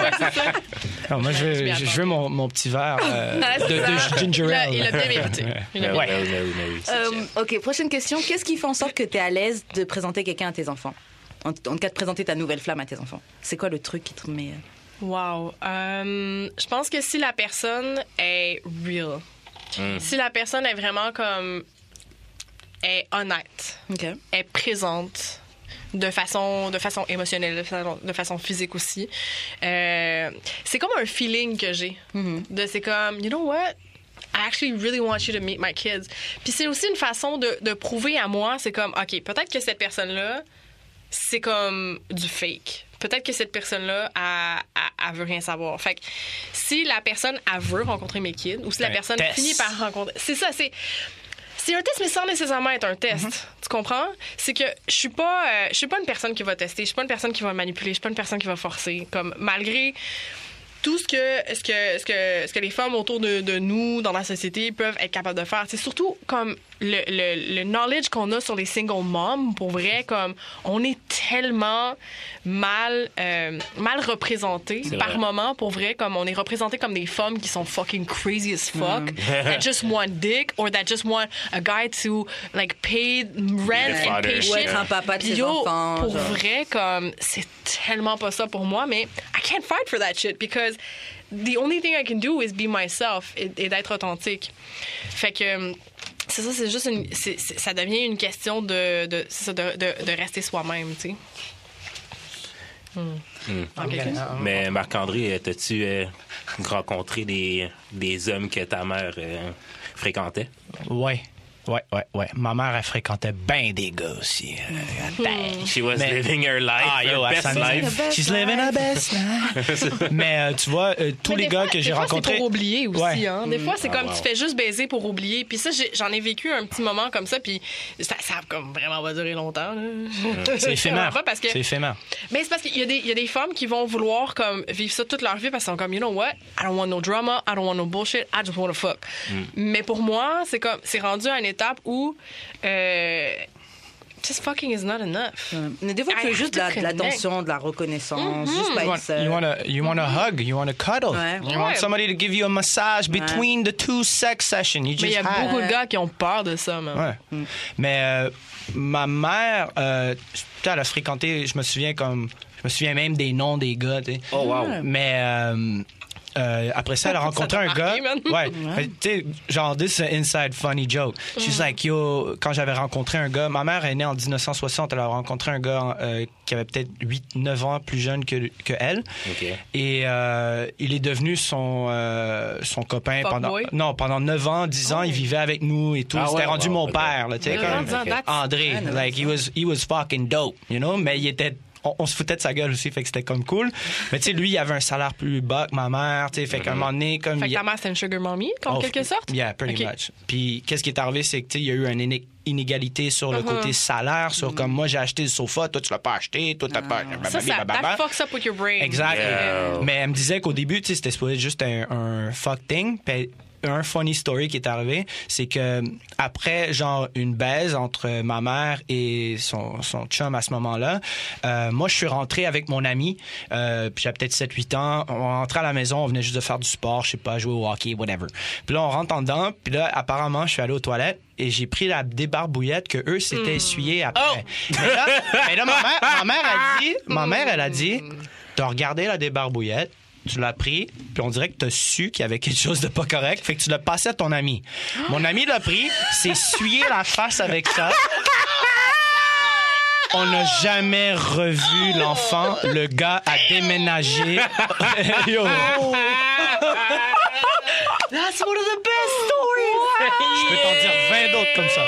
[laughs] Non, moi, je veux, m'y je, je attends. veux mon, mon petit verre euh, [laughs] Ah, de, de ginger ale. Il a bien mérité. Ouais. Euh, ok, prochaine question. Qu'est-ce qui fait en sorte que tu es à l'aise de présenter quelqu'un à tes enfants? En, en tout cas, de présenter ta nouvelle flamme à tes enfants. C'est quoi le truc qui te met. euh, Wow. Euh, je pense que si la personne est real, si la personne est vraiment comme est honnête, est présente de façon de façon émotionnelle, de façon, de façon physique aussi, euh, c'est comme un feeling que j'ai. De c'est comme you know what? I actually really want you to meet my kids. Puis c'est aussi une façon de, de prouver à moi, c'est comme, OK, peut-être que cette personne-là, c'est comme du fake. Peut-être que cette personne-là, elle, elle- elle veut rien savoir. Fait que si la personne, elle veut rencontrer mes kids, ou si la Un personne test. finit par rencontrer... C'est ça, c'est... C'est un test, mais sans nécessairement être un test. Tu comprends? C'est que je suis pas, euh, je suis pas une personne qui va tester. Je suis pas une personne qui va manipuler. Je suis pas une personne qui va forcer. Comme malgré tout ce que, ce que, ce que, ce que les femmes autour de, de nous, dans la société, peuvent être capables de faire. C'est surtout comme le, le, le knowledge qu'on a sur les single moms, pour vrai, comme on est tellement mal, euh, mal représentés C'est par moment, pour vrai, comme on est représentés comme des femmes qui sont fucking crazy as fuck, [laughs] that just want dick, or that just want a guy to, like, pay rent and pay shit. papa de ses yo, enfants, Pour genre. vrai, comme, c'est tellement pas ça pour moi, mais I can't fight for that shit because the only thing I can do is be myself et, et d'être authentique. Fait que c'est ça, c'est juste une, c'est- ça devient une question de, de, ça, de, de, de rester soi-même, tu sais. Hmm. Sorte. Mais Marc-André, euh, t'as-tu euh, rencontré des, des hommes que ta mère euh, fréquentait? Ouais. Ouais, ouais, ouais. Ma mère, elle fréquentait bien des gars aussi. Euh, dang. She was Mais- living her life, Ah, yo, her best sa life. She's living her best life. [laughs] [laughs] Mais euh, tu vois, euh, tous Mais les gars fois- que des j'ai fois, rencontrés. C'est pour oublier aussi. Ouais. Hein. Des fois, c'est Ah, comme wow. tu fais juste baiser pour oublier. Puis ça, j'en ai vécu un petit moment comme ça. Puis ça, ça a comme vraiment pas duré longtemps. [laughs] C'est éphémère. Que C'est éphémère. Mais c'est parce qu'il y, a des- il y a des femmes qui vont vouloir comme vivre ça toute leur vie parce qu'elles sont comme, you know what, I don't want no drama, I don't want no bullshit, I just want to fuck. Mais pour moi, c'est comme, c'est rendu à une étape où euh, just fucking is not enough. Mais des fois, tu veux juste de la- de l'attention, de la reconnaissance, juste pas You être want, seul. you want a you want a hug, you want a cuddle, Ouais. you want Ouais. somebody to give you a massage between the two sex sessions. You just Mais il y a had. beaucoup de gars qui ont peur de ça, man. Ouais. Mais euh, ma mère, euh, putain, elle a fréquenté, je me souviens comme, je me souviens même des noms des gars, tu sais. Oh, wow. Mais euh, euh, après ça, elle a rencontré un gars. Ouais. Mais, Tu sais, genre, this is an inside funny joke. She's like, yo, quand j'avais rencontré un gars, ma mère est née en 1960, elle a rencontré un gars euh, qui avait peut-être 8-9 ans plus jeune que, que elle. OK. Et euh, il est devenu son, euh, son copain Fuck pendant, boy? non, pendant 9 ans, 10 ans, il vivait avec nous et tout. Ah C'était ouais, rendu wow, mon ok. père, là, tu sais, Ok, comme- En disant, ok. that's- André, like he was he was fucking dope, you know, mais il était on, on se foutait de sa gueule aussi, fait que c'était comme cool. Mais tu sais, lui, il avait un salaire plus bas que ma mère, tu sais, fait qu'à un moment donné, comme Fait que ta mère, c'est une sugar mommy, en Oh, quelque sorte? Yeah, pretty Ok. much. Puis qu'est-ce qui est arrivé, c'est que tu sais, il y a eu une iné- inégalité sur le Uh-huh. côté salaire, sur comme moi j'ai acheté le sofa, toi tu l'as pas acheté, toi t'as pas. Ah. Ça, ça, that fucks up with your brain. Exact. Yeah. Mais elle me disait qu'au début, tu sais, c'était juste un, un fuck thing. Puis un funny story qui est arrivé, c'est que après genre une baise entre ma mère et son, son chum à ce moment-là, euh, moi je suis rentré avec mon ami, euh, puis j'avais peut-être 7-8 ans, on rentrait à la maison, on venait juste de faire du sport, je sais pas, jouer au hockey, whatever. Puis là on rentre en dedans, puis là apparemment je suis allé aux toilettes et j'ai pris la débarbouillette que eux s'étaient essuyés après. Mais là, mais là, ma, mère, ma mère a dit, ma mère elle a dit, t'as regardé la débarbouillette, tu l'as pris, puis on dirait que t'as su qu'il y avait quelque chose de pas correct, fait que tu l'as passé à ton ami. Mon ami l'a pris, s'est essuyé la face avec ça. On n'a jamais revu l'enfant. Le gars a déménagé. [laughs] Yo. That's one of the best stories. Je peux t'en dire 20 d'autres comme ça. [laughs]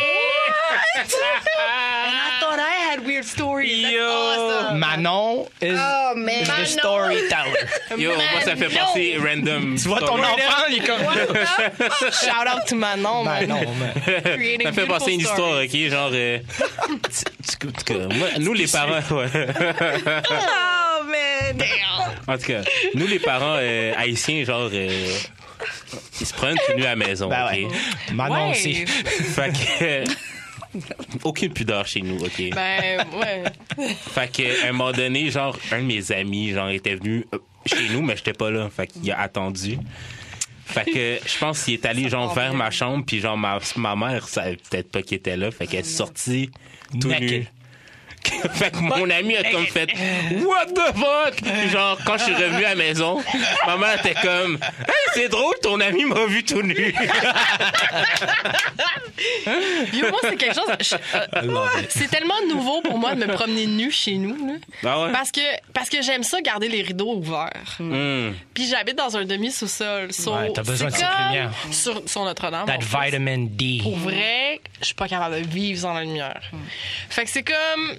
And I thought I had weird stories. That's awesome. Manon is, Oh, man. the Manon. storyteller. [laughs] Yo, moi, ça fait penser random. Tu vois ton story. enfant, il est comme... Shout out to Manon, man. Manon, man. Ça fait à une histoire, ok? Genre, euh, moi, nous les parents, ouais. Oh, man. En tout cas, nous les parents euh, haïtiens, genre, euh, ils se prennent tout nus à la maison, Ben ouais. Manon Ouais. aussi. Fait que. [laughs] aucune pudeur chez nous, ok? Ben, ouais. Fait que, à un moment donné, genre, un de mes amis, genre, était venu euh, chez nous, mais j'étais pas là. Fait qu'il a attendu. Fait que, je pense qu'il est allé, genre, vers ma chambre, puis genre, ma, ma mère savait peut-être pas qu'il était là. Fait qu'elle est sortie tout Naked. nu. [laughs] fait que mon ami a comme fait [laughs] What the fuck? Puis genre, quand je suis revenu à la maison, ma mère était comme Hey, c'est drôle, ton ami m'a vu tout nu. [laughs] Yo, moi, c'est quelque chose. je- euh, c'est tellement nouveau pour moi de me promener nu chez nous. Là. Ah ouais? Parce que, parce que j'aime ça garder les rideaux ouverts. Hmm. Puis j'habite dans un demi-sous-sol. So, Ouais, t'as besoin c'est de cette comme lumière. Sur, sur Notre-Dame. That en plus. vitamin D. Pour vrai, je suis pas capable de vivre sans la lumière. Fait que c'est comme.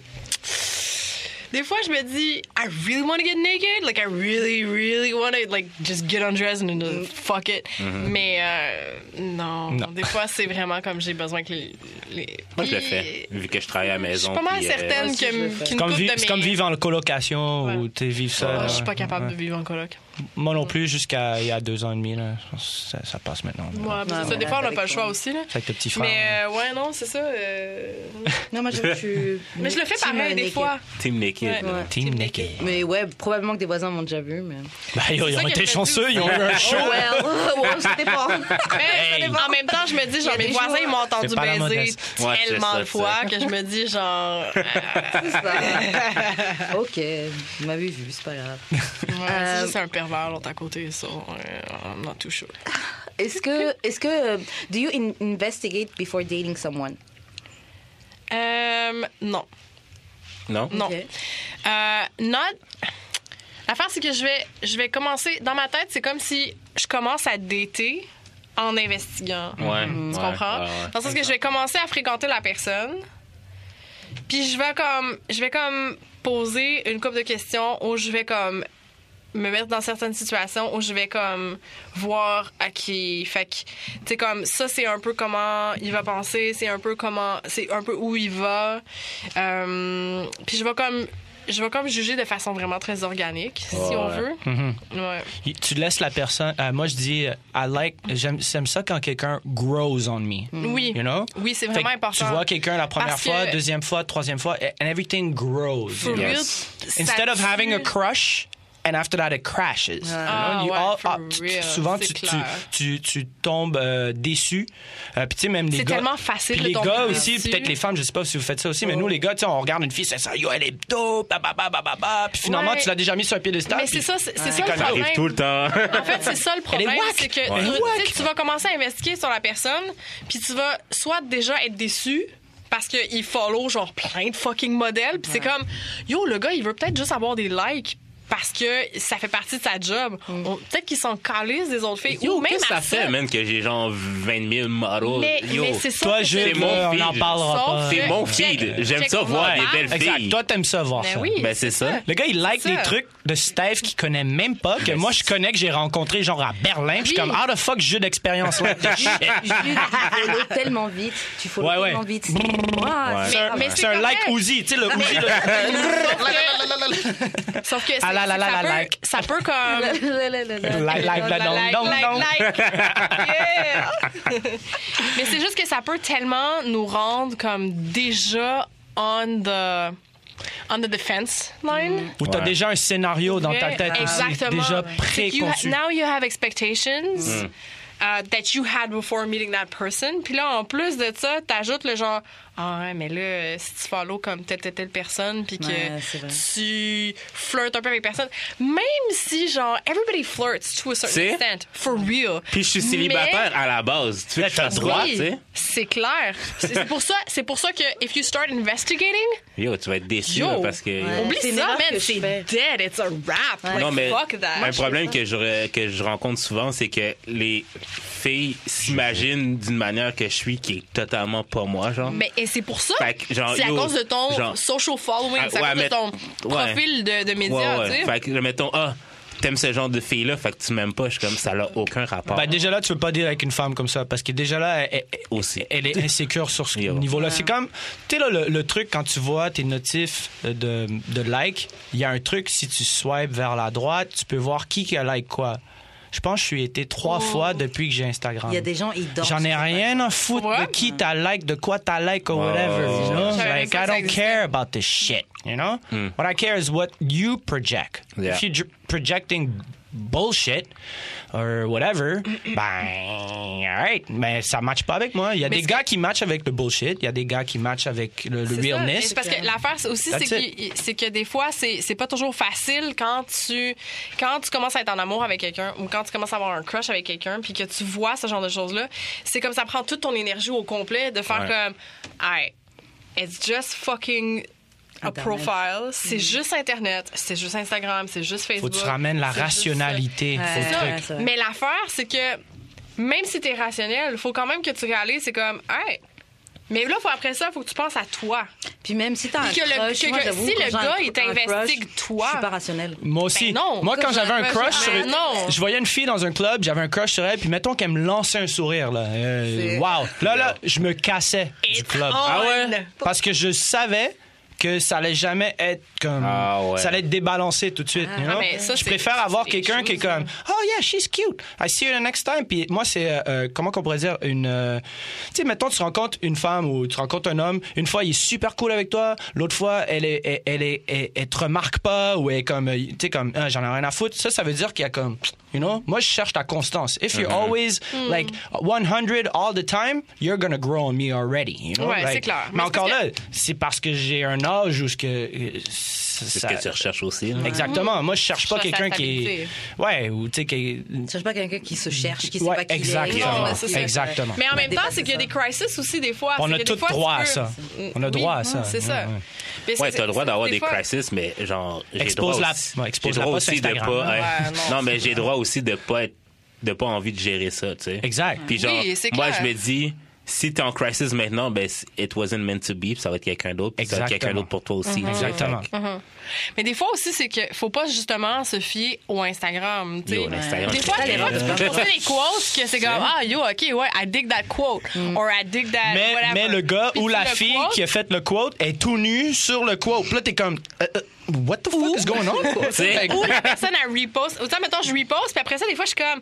Des fois, je me dis, I really want to get naked. Like, I really, really want to, like, just get undressed and uh, fuck it. Mais euh, non. Non. Des fois, c'est vraiment comme j'ai besoin que les. les- Moi, je le fais, vu que je travaille à la Je maison. suis pas mal puis, euh, certaine je le que- fais. qu'une Comme couple vi- de C'est mes- comme vivre en colocation Ouais. ou t'es vivre seul. Ah, là. je suis pas capable Ouais. de vivre en coloc. Moi non plus, jusqu'à il y a deux ans et demi. Là. Ça, ça passe maintenant. Ça, mais des fois, on n'a pas le choix aussi. Là. Avec le petit frère. Mais euh, ouais, non, c'est ça. euh, [laughs] Non, moi, je, je suis. [laughs] Mais je le fais pareil des naked. fois. Team Naked. Ouais. Team Naked. Mais ouais, probablement que des voisins m'ont déjà vu, mais. Yo, ils ont été chanceux, ils ont eu un Oh, [laughs] show. well. ouais, ça dépend. Mais en même temps, je me dis, genre, mes voisins, jours- ils m'ont entendu baiser tellement de fois que je me dis, genre. euh, C'est ça. ok, vous m'avez vu, c'est pas grave. Euh, c'est juste un pervers l'autre à côté, ça. euh, I'm not too sure. [laughs] Est-ce que, est-ce que, euh, do you in- investigate before dating someone? Euh, non. Non? Non. Ok. Euh, not. L'affaire, c'est que je vais, je vais commencer. Dans ma tête, c'est comme si je commence à dater en investiguant. Ouais. Tu ouais, comprends? ouais, ouais. Dans le sens que je vais commencer à fréquenter la personne. Puis je vais comme je vais comme poser une couple de questions où je vais comme me mettre dans certaines situations où je vais comme voir à qui fait que tu sais comme ça c'est un peu comment il va penser c'est un peu comment c'est un peu où il va Euh, puis je vais comme je vais comme juger de façon vraiment très organique si on Ouais. veut Mhm. ouais Tu laisses la personne. euh, moi, je dis, euh, I like. J'aime j'aime ça quand quelqu'un grows on me. oui You know? oui c'est vraiment important Tu vois quelqu'un la première Parce fois, que- deuxième fois, troisième fois, and everything grows. For Yes. ça Instead of having a crush, and after that it crashes. You know? Ah, You ouais, all- ah, real, souvent, c'est tu, tu, tu, tu tombes euh, déçu. Euh, Puis tu sais, même les C'est gars. tellement facile de les tomber gars aussi, peut-être les femmes, je sais pas si vous faites ça aussi, mais nous, les gars, tu sais, on regarde une fille, c'est ça, yo, elle est dope, bah, bah, bah, bah, bah, bah. Puis finalement, Ouais. tu l'as déjà mis sur un piédestal. mais c'est ça c'est c'est ça le problème tout le temps. En fait, c'est ça le [laughs] problème, c'est que Ouais. tu vas commencer à investiguer sur la personne, puis tu vas soit déjà être déçu parce qu'il follow genre plein de fucking modèles, puis c'est comme yo le gars il veut peut-être juste avoir des likes parce que ça fait partie de sa job. Mm. Peut-être qu'ils sont calés des autres filles. Yo, ou même qu'est-ce que ça fait, man, que j'ai genre 20 000 models? Mais, Yo, mais c'est ça. Toi, C'est mon on n'en feed. parlera Sauf pas. C'est mon Check- feed. J'aime check ça voir des belles Exact. filles. Toi, t'aimes ça voir Ben ça. oui. Ben, c'est ça. Le gars, il like des trucs de Steph qu'il connaît même pas, que moi, je connais, que j'ai rencontré genre à Berlin. Je suis comme, how the fuck, jeu d'expérience là? Tu [laughs] tellement vite. Tu follow Ouais, ouais. tellement vite. Ouais. C'est un, like. Uzi, tu sais, le Uzi, là. [laughs] Sauf que la la la ça la peut- like. Ça peut comme. [laughs] Like, like, like, Like, don't, like, don't, like. [laughs] Yeah. Mais c'est juste que ça peut tellement nous rendre comme déjà on the on the defense line. Ou t'as Ouais. déjà un scénario dans ta tête aussi, Exactement. déjà que you ha- préconçu. now you have expectations uh, that you had before meeting that person. Puis là, en plus de ça, t'ajoutes le genre, ah ouais, mais là, si tu follow comme telle, telle, telle personne, puis que Ouais, tu flirtes un peu avec personne, même si, genre, everybody flirts to a certain C'est- extent, for real. Puis je suis célibataire Mais- à la base. Tu veux que je droit, Oui, tu sais? c'est clair. C'est pour ça, c'est pour ça que if you start investigating, Yo, tu vas être déçu Yo. là, parce que. Ouais. oublie ça, man, c'est dead, it's a wrap. Like, non, mais fuck that. un problème que je, que je rencontre souvent, c'est que les filles s'imaginent d'une manière que je suis qui est totalement pas moi, genre. Mais c'est pour ça. Fait que, genre, c'est à yo, cause de ton genre- social following, Ah, c'est à ouais, cause mais- de ton ouais. profil de, de Ouais, médias, ouais. Fait que, mettons, ah, t'aimes ce genre de fille-là, fait que tu m'aimes pas. Je suis comme, ça n'a aucun rapport. Ben, déjà là, tu peux pas dire avec une femme comme ça parce que déjà là, elle, elle- Aussi. elle est insécure sur ce niveau-là. C'est comme, tu sais, là, le, le truc quand tu vois tes notifs de, de like, il y a un truc, si tu swipes vers la droite, tu peux voir qui qui a like quoi. Je pense que je suis été trois fois depuis que j'ai Instagram. Il y a des gens, ils dorment. J'en ai rien à foutre Ouais. de qui t'a like, de quoi t'as like or Ouais, whatever. You know? Like, pas I don't care about this shit. You know? What I care is what you project. Yeah. If you're projecting bullshit or whatever, [clears throat] ben, alright. Mais ça matche pas avec moi. Il y a Mais des gars que- qui matchent avec le bullshit. Il y a des gars qui matchent avec le, le ça. Realness. c'est parce que l'affaire aussi, c'est que, des fois, c'est pas toujours facile quand tu, quand tu commences à être en amour avec quelqu'un ou quand tu commences à avoir un crush avec quelqu'un puis que tu vois ce genre de choses-là. C'est comme ça prend toute ton énergie au complet de faire Ouais. comme, hey, it's just fucking a Internet. profile. C'est juste Internet, c'est juste Instagram, c'est juste Faut Facebook. que tu ramènes la juste rationalité Ouais. au truc. ça. Mais l'affaire, c'est que même si t'es rationnel, il faut quand même que tu réalises, c'est comme, hey, mais là, faut, après ça, il faut que tu penses à toi. Puis même si t'as un que le- crush, que- moi, que j'avoue, si le gars, il t'investigue crush, toi. Je suis pas rationnelle. Moi aussi. Ben non. Moi, quand j'avais un crush sur Ben non. Je voyais une fille dans un club, j'avais un crush sur elle, puis mettons qu'elle me lançait un sourire, là. Euh, wow. Là, là, je me cassais du club. on. Ah ouais? Parce que je savais que ça allait jamais être comme. Ah ouais. Ça allait être débalancé tout de suite. you Ah, know? mais ça, je préfère avoir quelqu'un qui est comme. Oh yeah, she's cute. I see her the next time. Puis moi, c'est. euh, euh, comment qu'on pourrait dire une. euh, tu sais, mettons, tu rencontres une femme ou tu rencontres un homme. Une fois, il est super cool avec toi. L'autre fois, elle est, elle, elle est, elle, elle te remarque pas ou elle est comme. Tu sais, comme, Ah, j'en ai rien à foutre. Ça, ça veut dire qu'il y a comme. You know? Moi, je cherche ta constance. If you're always Hmm. like 100 all the time, you're gonna grow on me already. You know? Ouais, Like, c'est clair. Mais, encore là, c'est parce que j'ai un âge où ce que. euh, C'est ce ça- que tu recherches aussi. là. Exactement. Moi, je cherche pas quelqu'un qui est. Ouais, ou tu sais, qui. Je cherche pas quelqu'un qui se cherche, qui sait Ouais, pas qui est. exactement. Non. Exactement. Mais en même temps, c'est qu'il y a des crises aussi, des fois. On a tout fois, droit à ça. On a Oui, droit à ça. C'est ça. Ouais, ouais. T'as le droit d'avoir des crises, mais genre, j'ai Expose droit la- aussi, ouais, j'ai expose la droit aussi de pas. non, mais j'ai droit aussi de pas être, de pas envie de gérer ça, tu sais. Exact. Puis genre, Oui, moi, je me dis, si t'es en crisis maintenant, ben, it wasn't meant to be, puis ça va être quelqu'un d'autre, puis ça va être quelqu'un d'autre pour toi aussi. Mhm. Exactement. Que- Mais des fois aussi, c'est que faut pas justement se fier au Instagram. tu sais. Yo, l'Instagram, Des fois, des fois, tu peux poster des quotes que c'est comme Ah, yo, OK, ouais, I dig that quote. Or I dig that. Mais, whatever. mais le gars Puis ou la le fille qui a fait le quote est tout nu sur le quote. Puis là, t'es comme, euh, euh, what the fuck is going on? [laughs] Ou la personne, elle repost. Autant, mettons, je repost, puis après ça, des fois, je suis comme.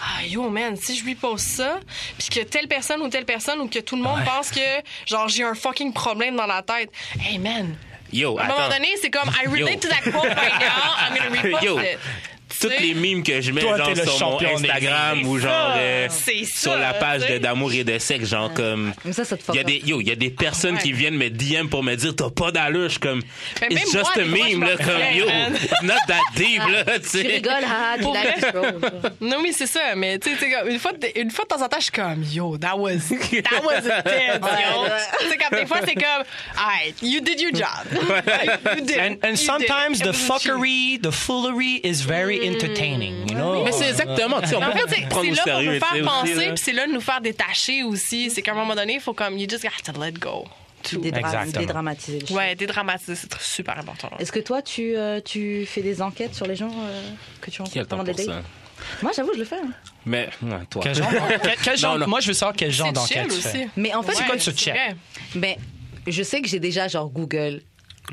Ah, yo, man, si je reposte ça, puis que telle personne ou telle personne, ou que tout le monde pense que, genre, j'ai un fucking problème dans la tête. Hey, man. Yo, À un moment donné, c'est comme, I relate Yo. to that quote right now, I'm gonna [laughs] repost Yo. it. Toutes les mimes que je mets Toi, genre sur mon Instagram ou genre euh, C'est sur la page d'amour et de sexe, genre comme Mais ça, ça te fuck il y a des yo, il y a des personnes Ouais. qui viennent me DM pour me dire t'as pas d'allure, je suis comme it's moi, just a fois, je meme me là comme yo, it's [laughs] not that deep là, tu rigoles, scrolls. Non, mais c'est ça. Mais tu sais, une fois, de- une fois de temps en temps, je suis comme, yo, that was, that was intense, [laughs] yo. Tu sais, des fois, c'est comme, alright, you did your job. [laughs] you did. And, and You sometimes did. the fuckery, the foolery is very entertaining, you know? Mais c'est exactement, [laughs] tu sais, on Mais en peut fait, c'est prendre c'est là pour nous faire penser, puis c'est là de nous faire détacher aussi. C'est qu'à un moment donné, il faut comme, you just have to let go. Dédra-. Dédramatiser les. Ouais, dédramatiser, c'est super important. Est-ce que toi, tu, euh, tu fais des enquêtes sur les gens euh, que tu rencontres pendant des pour dates Moi, j'avoue, je le fais. hein. Mais ouais, toi. Quel genre, quel- quel [laughs] genre- Non, non. Moi, je veux savoir quel genre d'enquête tu aussi. fais. Mais en fait, C'est quoi tu check? ben, je sais que j'ai déjà genre Google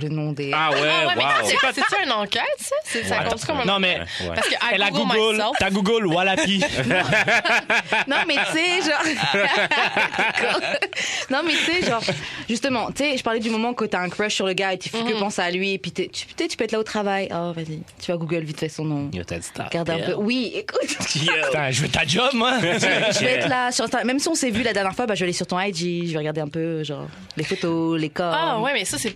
le nom des. Ah ouais, Ah ouais, wow. c'est? C'est-tu une enquête, ça? C'est- Ça Ouais. compte comme un... Non, mais Ouais. Parce que elle a Google Google, myself. t'as Google Wallapi. [laughs] Non, mais tu sais, genre. [laughs] non, mais tu sais, genre, justement, tu sais, je parlais du moment que t'as un crush sur le gars et tu fais que penser à lui, et puis t'es- tu, tu peux être là au travail. Oh, vas-y, tu vas Google vite fait son nom. Yo, ta Regarde un peu. Oui, écoute. Putain, je veux ta job, moi. [laughs] Je vais être là sur. Même si on s'est vu la dernière fois, bah, je vais aller sur ton IG, je vais regarder un peu, genre, les photos, les corps. Ah ouais, mais ça, c'est...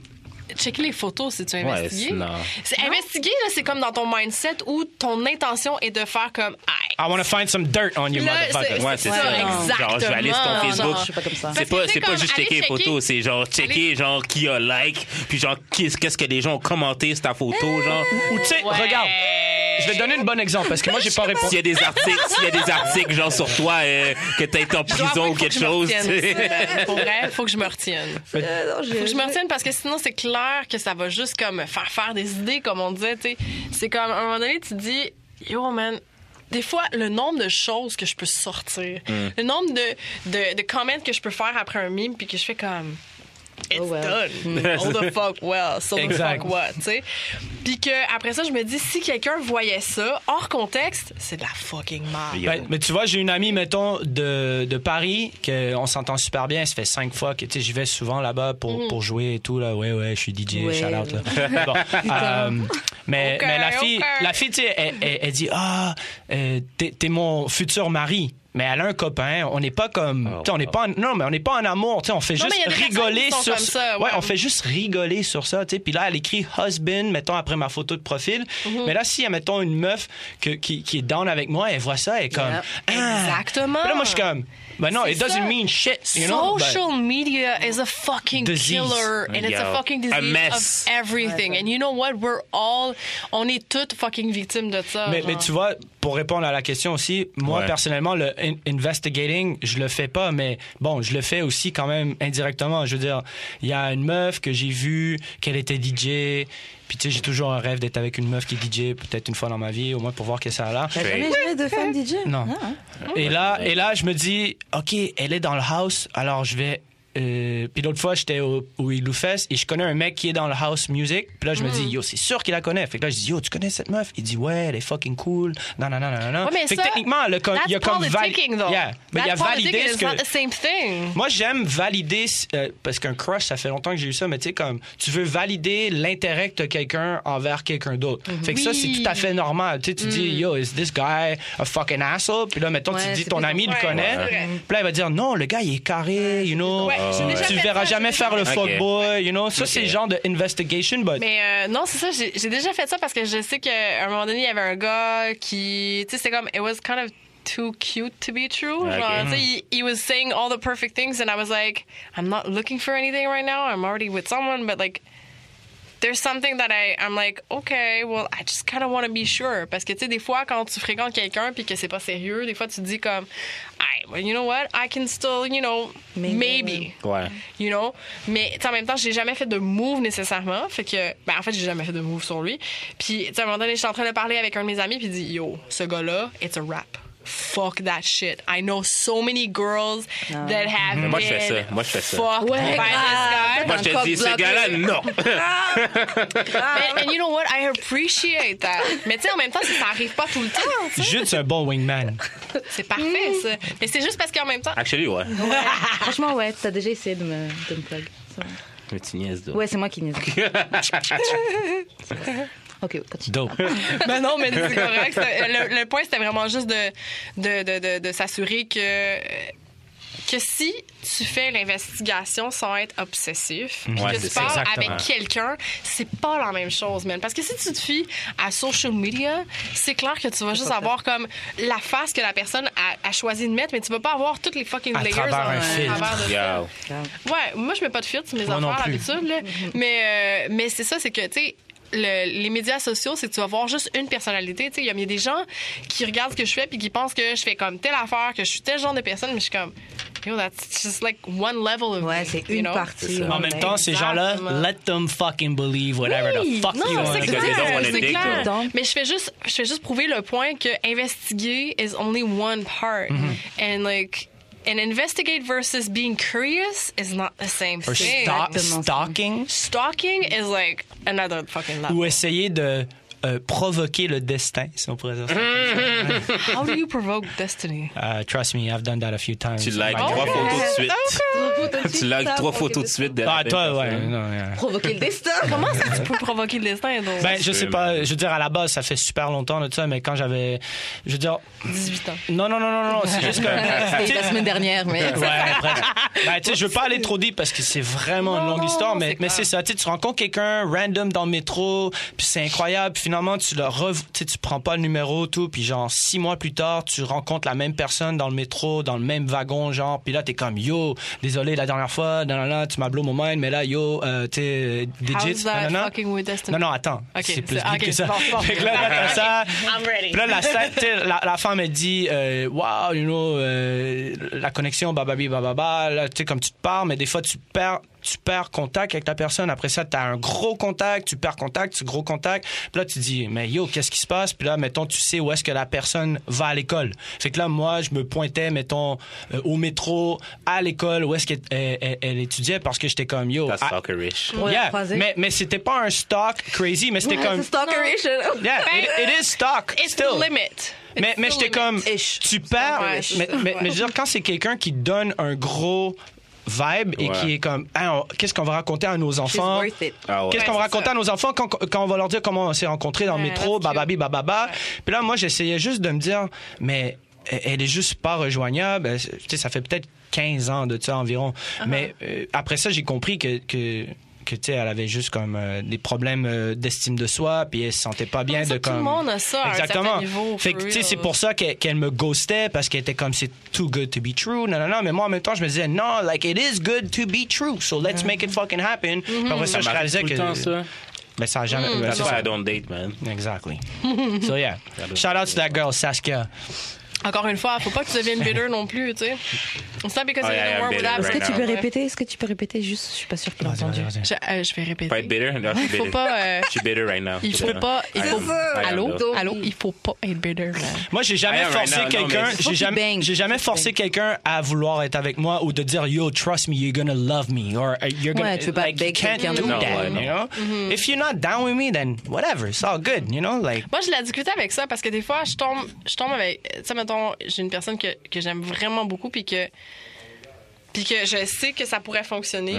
Checker les photos si tu as Ouais, investigué. c'est- non. C'est investiguer, là, c'est comme dans ton mindset où ton intention est de faire comme... I want to find some dirt on you, Là, motherfucker. c'est- Ouais, c'est ça, ça. exactement. Genre, je vais aller sur ton Facebook. non, je suis pas comme ça. C'est pas, c'est juste checker les checker- photos, c'est genre checker genre qui a like, puis genre qu'est-ce qu'est-ce que des gens ont commenté sur ta photo, genre. Ou tu sais, Ouais. regarde, je vais te donner un bon exemple parce que moi, j'ai pas répondu. S'il y a des articles, s'il y a des articles genre sur toi euh, que t'as été en prison ou quelque que chose. Pour vrai, faut que je me retienne. Euh, non, Faut que je me retienne parce que sinon, c'est clair que ça va juste comme faire faire des idées, comme on disait, tu sais. C'est comme, à un moment donné, tu dis, yo, man, des fois, le nombre de choses que je peux sortir, Mm. le nombre de, de, de comments que je peux faire après un mime, puis que je fais comme. It's Oh, well. done. [laughs] Oh the fuck well. So the Exact. fuck what, tu sais. Puis que après ça, je me dis, si quelqu'un voyait ça, hors contexte, c'est de la fucking merde. Ben, mais tu vois, j'ai une amie, mettons, de, de Paris, que on s'entend super bien. Ça fait cinq fois que, tu sais, j'y vais souvent là-bas pour, pour jouer et tout, là. Ouais, ouais, je suis DJ, Ouais, shout out, là. [laughs] Bon, euh, mais, Ok, mais la fille, ok. la fille, tu sais, elle, elle- elle dit, ah, euh, t'es t'es mon futur mari. Mais elle a un copain, on n'est pas comme, Oh, on n'est pas, en- non, mais on n'est pas en amour, tu sais, on fait Non, juste rigoler sur, ça, ouais. on fait juste rigoler sur ça, tu sais. Puis là, elle écrit husband, mettons après ma photo de profil. Mhm. Mais là, si, mettons une meuf que- qui, qui est down avec moi, elle voit ça, elle est comme, Yeah. ah. Exactement. Puis là, moi, je suis comme, ben non, C'est it doesn't ça. mean shit, you know? Social media is a fucking Disease. killer and it's a Yo, fucking a disease mess. of everything. And you know what? We're all, on est toutes fucking victimes de ça. mais, mais tu vois, pour répondre à la question aussi, moi, Ouais. personnellement, le in- investigating, je le fais pas, mais bon, je le fais aussi quand même indirectement. Je veux dire, il y a une meuf que j'ai vue, qu'elle était DJ, puis tu sais, j'ai toujours un rêve d'être avec une meuf qui est DJ, peut-être une fois dans ma vie, au moins pour voir que ça a l'air. Jamais joué de femme DJ Non. Ah. Et là, et là, je me dis, OK, elle est dans le house, alors je vais. Euh, puis l'autre fois, j'étais au, au Fest et je connais un mec qui est dans le house music. Puis là, je me dis, Mm. yo, c'est sûr qu'il la connaît. Fait que là, je dis, yo, tu connais cette meuf? Il dit, ouais, elle est fucking cool. Non, non, non, non, non. Ouais, mais fait que ça, techniquement, elle a comme- il y a comme. Yeah. Mais il a That's validé ce que. same thing. Moi, j'aime valider, euh, parce qu'un crush, ça fait longtemps que j'ai eu ça, mais tu sais, comme, tu veux valider l'intérêt que t'as quelqu'un envers quelqu'un d'autre. Fait que ça, c'est tout à fait normal. Tu sais, tu dis, yo, is this guy a fucking asshole? Puis là, mettons, tu dis, ton ami le connaît. Puis là, il va dire, non, le gars, il est carré, you know. Déjà Tu verras ça, jamais faire le fuckboy, you know? Ça, c'est le genre de investigation, but. Mais euh, non, c'est ça. J'ai déjà fait ça parce que je sais qu'à un moment donné, il y avait un gars qui, tu sais, c'est comme, it was kind of too cute to be true. Ok. Genre, tu sais, he, he was saying all the perfect things, and I was like, I'm not looking for anything right now. I'm already with someone, but like. There's something that I, I'm like, okay, well, I just kind of want to be sure. Parce que, tu sais, des fois, quand tu fréquentes quelqu'un puis que c'est pas sérieux, des fois, tu te dis comme, hey, well, you know what? I can still, you know, Maybe. maybe Ouais. you know? Mais tu sais, en même temps, j'ai jamais fait de move nécessairement. Fait que, ben, en fait, j'ai jamais fait de move sur lui. Puis, tu sais, à un moment donné, j'étais en train de parler avec un de mes amis, puis il dit, yo, ce gars-là, it's a rap. Fuck that shit. I know so many girls that have Mais moi, je fais been ça. Moi, je fais ça. fucked Ouais, by grave. this guy. Moi, je te dis, ce gars-là, non. And, and you know what? I appreciate that. Mais tu sais, en même temps, ça arrive pas tout le temps. tu sais. Jude, c'est un bon wingman. C'est parfait, ça. Mais c'est juste parce qu'en même temps, Actually, ouais. Franchement, ouais, t'as déjà essayé de me, de me plug. Mais tu niaises, là. Ouais, c'est moi qui niaise. [laughs] [laughs] ok, continue. Dope. [laughs] Ben non, mais c'est correct. Le, le point, c'était vraiment juste de, de, de, de, de s'assurer que, que si tu fais l'investigation sans être obsessif, puis Ouais, que tu parles exactement. avec quelqu'un, c'est pas la même chose, man. Parce que si tu te fies à social media, c'est clair que tu vas juste avoir comme la face que la personne a, a choisi de mettre, mais tu vas pas avoir toutes les fucking À layers travers en- un à filtre. travers de. Ouais, moi, je mets pas de filtre sur mes Moi affaires d'habitude, là. Mais, euh, mais c'est ça, c'est que, tu sais, le- les médias sociaux, c'est que tu vas voir juste une personnalité. Tu sais, il y a- il y a des gens qui regardent ce que je fais puis qui pensent que je fais comme telle affaire, que je suis tel genre de personne, mais je suis comme, yo, that's just like one level of Ouais, c'est une know? partie. En même temps, ces gens-là, let them fucking believe whatever Oui, the fuck non, you want. C'est Because clair, Mais je fais juste, je fais juste prouver le point que investiguer is only one part, Mm-hmm. and like. An investigate versus being curious is not the same Or thing. stalk- Exactement stalking. Stalking is like another fucking level. Ou essayer de euh, provoquer le destin, si on pourrait dire ça. [laughs] How do you provoke destiny? Uh, trust me, I've done that a few times. Tu likes Oh trois [laughs] photos de suite. Tu likes trois photos de suite. de Ah, toi, ouais. personne. non, yeah. Provoquer le destin? [laughs] Comment que tu peux provoquer le destin? Donc? Ben, je sais pas, je veux dire, à la base, ça fait super longtemps de ça, mais quand j'avais. Je veux dire. 18 ans. Non, non, non, non, non, c'est juste que. C'était la semaine dernière, mais. Ouais, presque. Ben, tu sais, je veux pas aller trop deep parce que c'est vraiment une longue histoire, mais, c'est mais c'est ça. Tu rencontres quelqu'un random dans le métro, puis c'est incroyable, puis finalement, tu le rev... tu sais, tu prends pas le numéro, tout, puis genre, six mois plus tard, tu rencontres la même personne dans le métro, dans le même wagon, genre, puis là, t'es comme, yo, désolé, la dernière fois, non, non, non, tu m'as blow mon mind, mais là, yo, euh, sais, digits, with destiny? Non, non, attends. Ok, c'est plus c'est- deep ok, que ça. bon, bon. Fait que là, là, t'as ça. I'm ready. Puis là, la, la, la femme, elle dit, euh, wow, you know, euh, la connexion, bababi, bababa, là, tu sais, comme tu te parles, mais des fois, tu perds, tu perds contact avec la personne. Après ça, tu as un gros contact, tu perds contact, tu gros contact. Puis là, tu dis, mais yo, qu'est-ce qui se passe? Puis là, mettons, tu sais où est-ce que la personne va à l'école. Fait que là, moi, je me pointais, mettons, euh, au métro, à l'école, où est-ce qu'elle elle, elle- elle étudiait, parce que j'étais comme, yo, That's ah, stalkerish. Ouais, yeah. mais, mais c'était pas un stock crazy, mais c'était Ouais, comme, c'est stalkeration. [laughs] yeah, it, it is stock. It's still. the limit. It's Mais, mais j'étais comme, Ish. tu perds. Mais, mais, mais je veux dire, quand c'est quelqu'un qui donne un gros vibe et Ouais. qui est comme, on- qu'est-ce qu'on va raconter à nos enfants? worth it. Ah ouais. Qu'est-ce qu'on va raconter ça. à nos enfants quand, quand on va leur dire comment on s'est rencontrés dans le métro, bababi, bababa. Puis là, moi, j'essayais juste de me dire, mais elle est juste pas rejoignable. Tu sais, ça fait peut-être 15 ans de ça environ. Uh-huh. Mais euh, après ça, j'ai compris que, que que tu sais elle avait juste comme euh, des problèmes euh, d'estime de soi puis elle se sentait pas bien ça, de tout le comme monde a ça à exactement. niveau, fait que tu sais c'est pour ça qu'elle qu'elle me ghostait parce qu'elle était comme c'est too good to be true non non non mais moi en même temps je me disais non like it is good to be true so let's make it fucking happen. Puis après ça, je réalisais que tout le temps, ça. mais ça a jamais ben, That's c'est why ça. I don't date, man. exactly. [laughs] So yeah. Shout out to that girl Saskia Encore une fois, faut pas que tu deviennes bitter non plus, tu sais. It's not because Oh, you yeah, bitter right Est-ce que tu peux répéter? Est-ce que tu peux répéter juste? Je suis pas sûre qu'il a entendu. Je, euh, je vais répéter. Pas être bitter? Non, je suis Faut bitter. pas. euh, Je suis bitter right now. il faut Bitter. pas. Il faut. Allô? Allô? Il faut pas être bitter. là. Moi, j'ai jamais forcé right quelqu'un, mais- Faut j'ai jamais, j'ai jamais Faut forcé quelqu'un à vouloir être avec moi ou de dire yo, trust me, you're gonna love me or uh, you're gonna. Ouais, tu veux pas like, you can't do that, you know? If you're not down with me, then whatever, it's all good, you know, like. Moi, je l'ai discuté avec ça parce que des fois, je tombe, je tombe avec. Mettons, j'ai une personne que, que j'aime vraiment beaucoup puis que. Puis que je sais que ça pourrait fonctionner.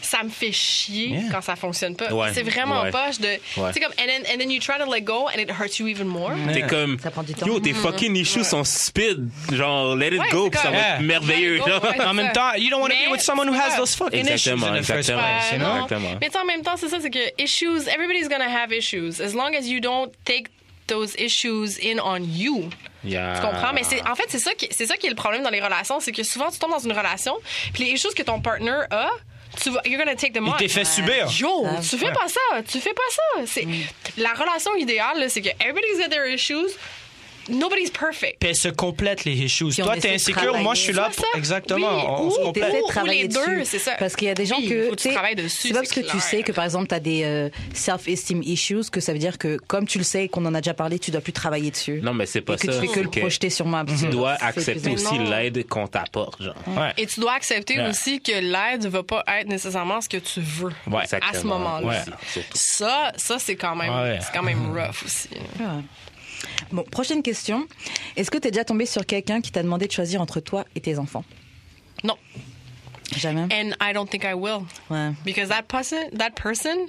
Ça me fait chier Yeah. quand ça fonctionne pas. Ouais. C'est vraiment Ouais. poche de. Ouais. Tu sais, comme. And then, and then you try to let go and it hurts you even more. T'es comme, Ça prend du temps. yo, tes fucking issues sont stupides. Genre, let it Ouais, go, ça va Yeah. être merveilleux. En même temps, you don't want to be Mais with someone who has pas- those fucking issues Exactement, in the first exactement. place, you know? non. Exactement. Mais en même temps, c'est ça, c'est que issues, everybody's gonna have issues. As long as you don't take those issues in on you. Yeah. Tu comprends? Mais c'est, en fait, c'est ça, qui, c'est ça qui est le problème dans les relations, c'est que souvent, tu tombes dans une relation, puis les issues que ton partner a, tu vas, you're gonna take them Il t'est fait subir. Yo, tu fais pas ça, tu fais pas ça. C'est, La relation idéale, là, c'est que everybody's got their issues, nobody's perfect. Puis elle se complète les issues. Puis on Toi, essaie t'es de insécure, travailler. moi, je suis là pour. ça. Exactement. Oui, on, se complète. T'essaies de Ou- ou travailler les deux, dessus. c'est ça. Parce qu'il y a des gens Oui, que. faut que tu sais, travailles dessus, C'est pas parce c'est que tu clair. sais que, par exemple, tu as des euh, self-esteem issues que ça veut dire que, comme tu le sais et qu'on en a déjà parlé, tu dois plus travailler dessus. Non, mais c'est pas et que ça. tu fais que le projeter sur moi. Tu dois C'est accepter aussi non. l'aide qu'on t'apporte, genre. Ouais. Et tu dois accepter aussi que l'aide ne va pas être nécessairement ce que tu veux Ouais. à ce Exactement. moment-là. Ouais. Surtout. Ça, ça c'est quand même, Ouais. c'est quand même rough aussi. Bon, prochaine question. Est-ce que tu es déjà tombé sur quelqu'un qui t'a demandé de choisir entre toi et tes enfants? Non, Jamais. and I don't think I will Ouais, because that person, that person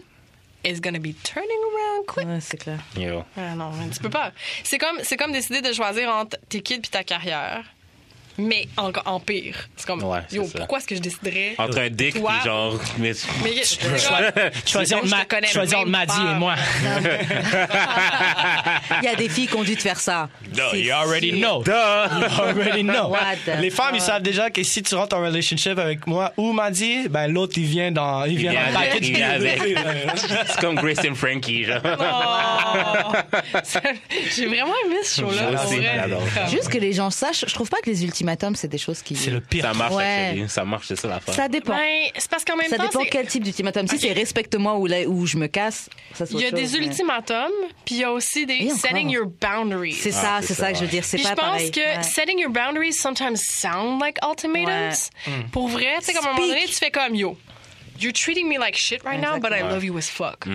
is gonna be turning around quick. ouais c'est clair. Yo. Ah non, tu peux pas. C'est comme, c'est comme décider de choisir entre tes kids puis ta carrière. Mais en, en pire. C'est comme, Ouais, c'est yo, ça. pourquoi est-ce que je déciderais? Entre un dick Toi. puis genre. Mais... Mais Choisir choisir Maddy et moi. Il y a des filles qui ont dû te faire ça. No, C'est you already sûr. know. You already know. What the Les femmes, ils savent déjà que si tu rentres en relationship avec moi ou Maddy, ben l'autre il vient dans il vient dans. C'est comme Grace and Frankie, genre. Oh! [laughs] J'ai vraiment aimé ce show-là. Juste que les gens sachent, je trouve pas que les ultimatums c'est des choses qui. C'est le pire. Ça marche, Ouais. Ça marche, c'est ça l'affaire. Ça dépend. Ben, c'est parce qu'en même ça temps, dépend c'est- quel type d'ultimatum. Si Ok. c'est respecte-moi ou, là- ou je me casse, ça il y a autre des chose, mais- ultimatums, puis il y a aussi des setting your boundaries. C'est Ah, ça, c'est ça, ça que je veux ouais. dire. C'est pas je pense pareil. que Ouais. setting your boundaries sometimes sound like ultimatums. Pour vrai, tu sais, comme à un moment donné, tu fais comme yo, you're treating me like shit right now, but I love you as fuck.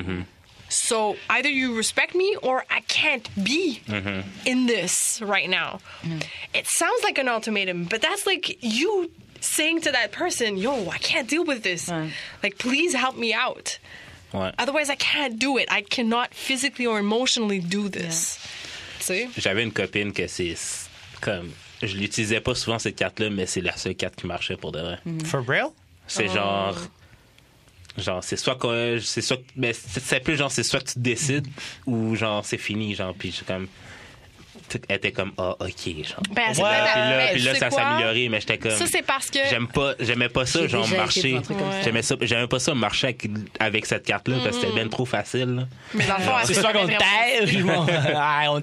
So either you respect me or I can't be mm-hmm. in this right now. Mm-hmm. It sounds like an ultimatum, but that's like you saying to that person, yo, I can't deal with this. Ouais. Like, please help me out. Ouais. Otherwise, I can't do it. I cannot physically or emotionally do this. Tu sais? J'avais une copine que c'est c'est comme. Je l'utilisais pas souvent cette carte-là, mais c'est la seule carte qui marchait pour de vrai. Mm-hmm. For real? C'est Oh. genre. Genre, c'est soit que. C'est soit. Mais c'est c'est plus genre, c'est soit que tu décides ou genre, c'est fini, genre, puis je comme. Elle était comme, ah, ok, genre. Ben, Ouais, Puis là, ben, puis là ça quoi? s'améliorait, mais j'étais comme. Ça, c'est parce que. J'aime pas, j'aimais pas ça, genre marcher. J'aimais ça, j'aimais pas ça marcher avec, avec cette carte-là parce que c'était bien trop facile. là. Mais dans le fond, C'est soit qu'on [laughs] ou on-.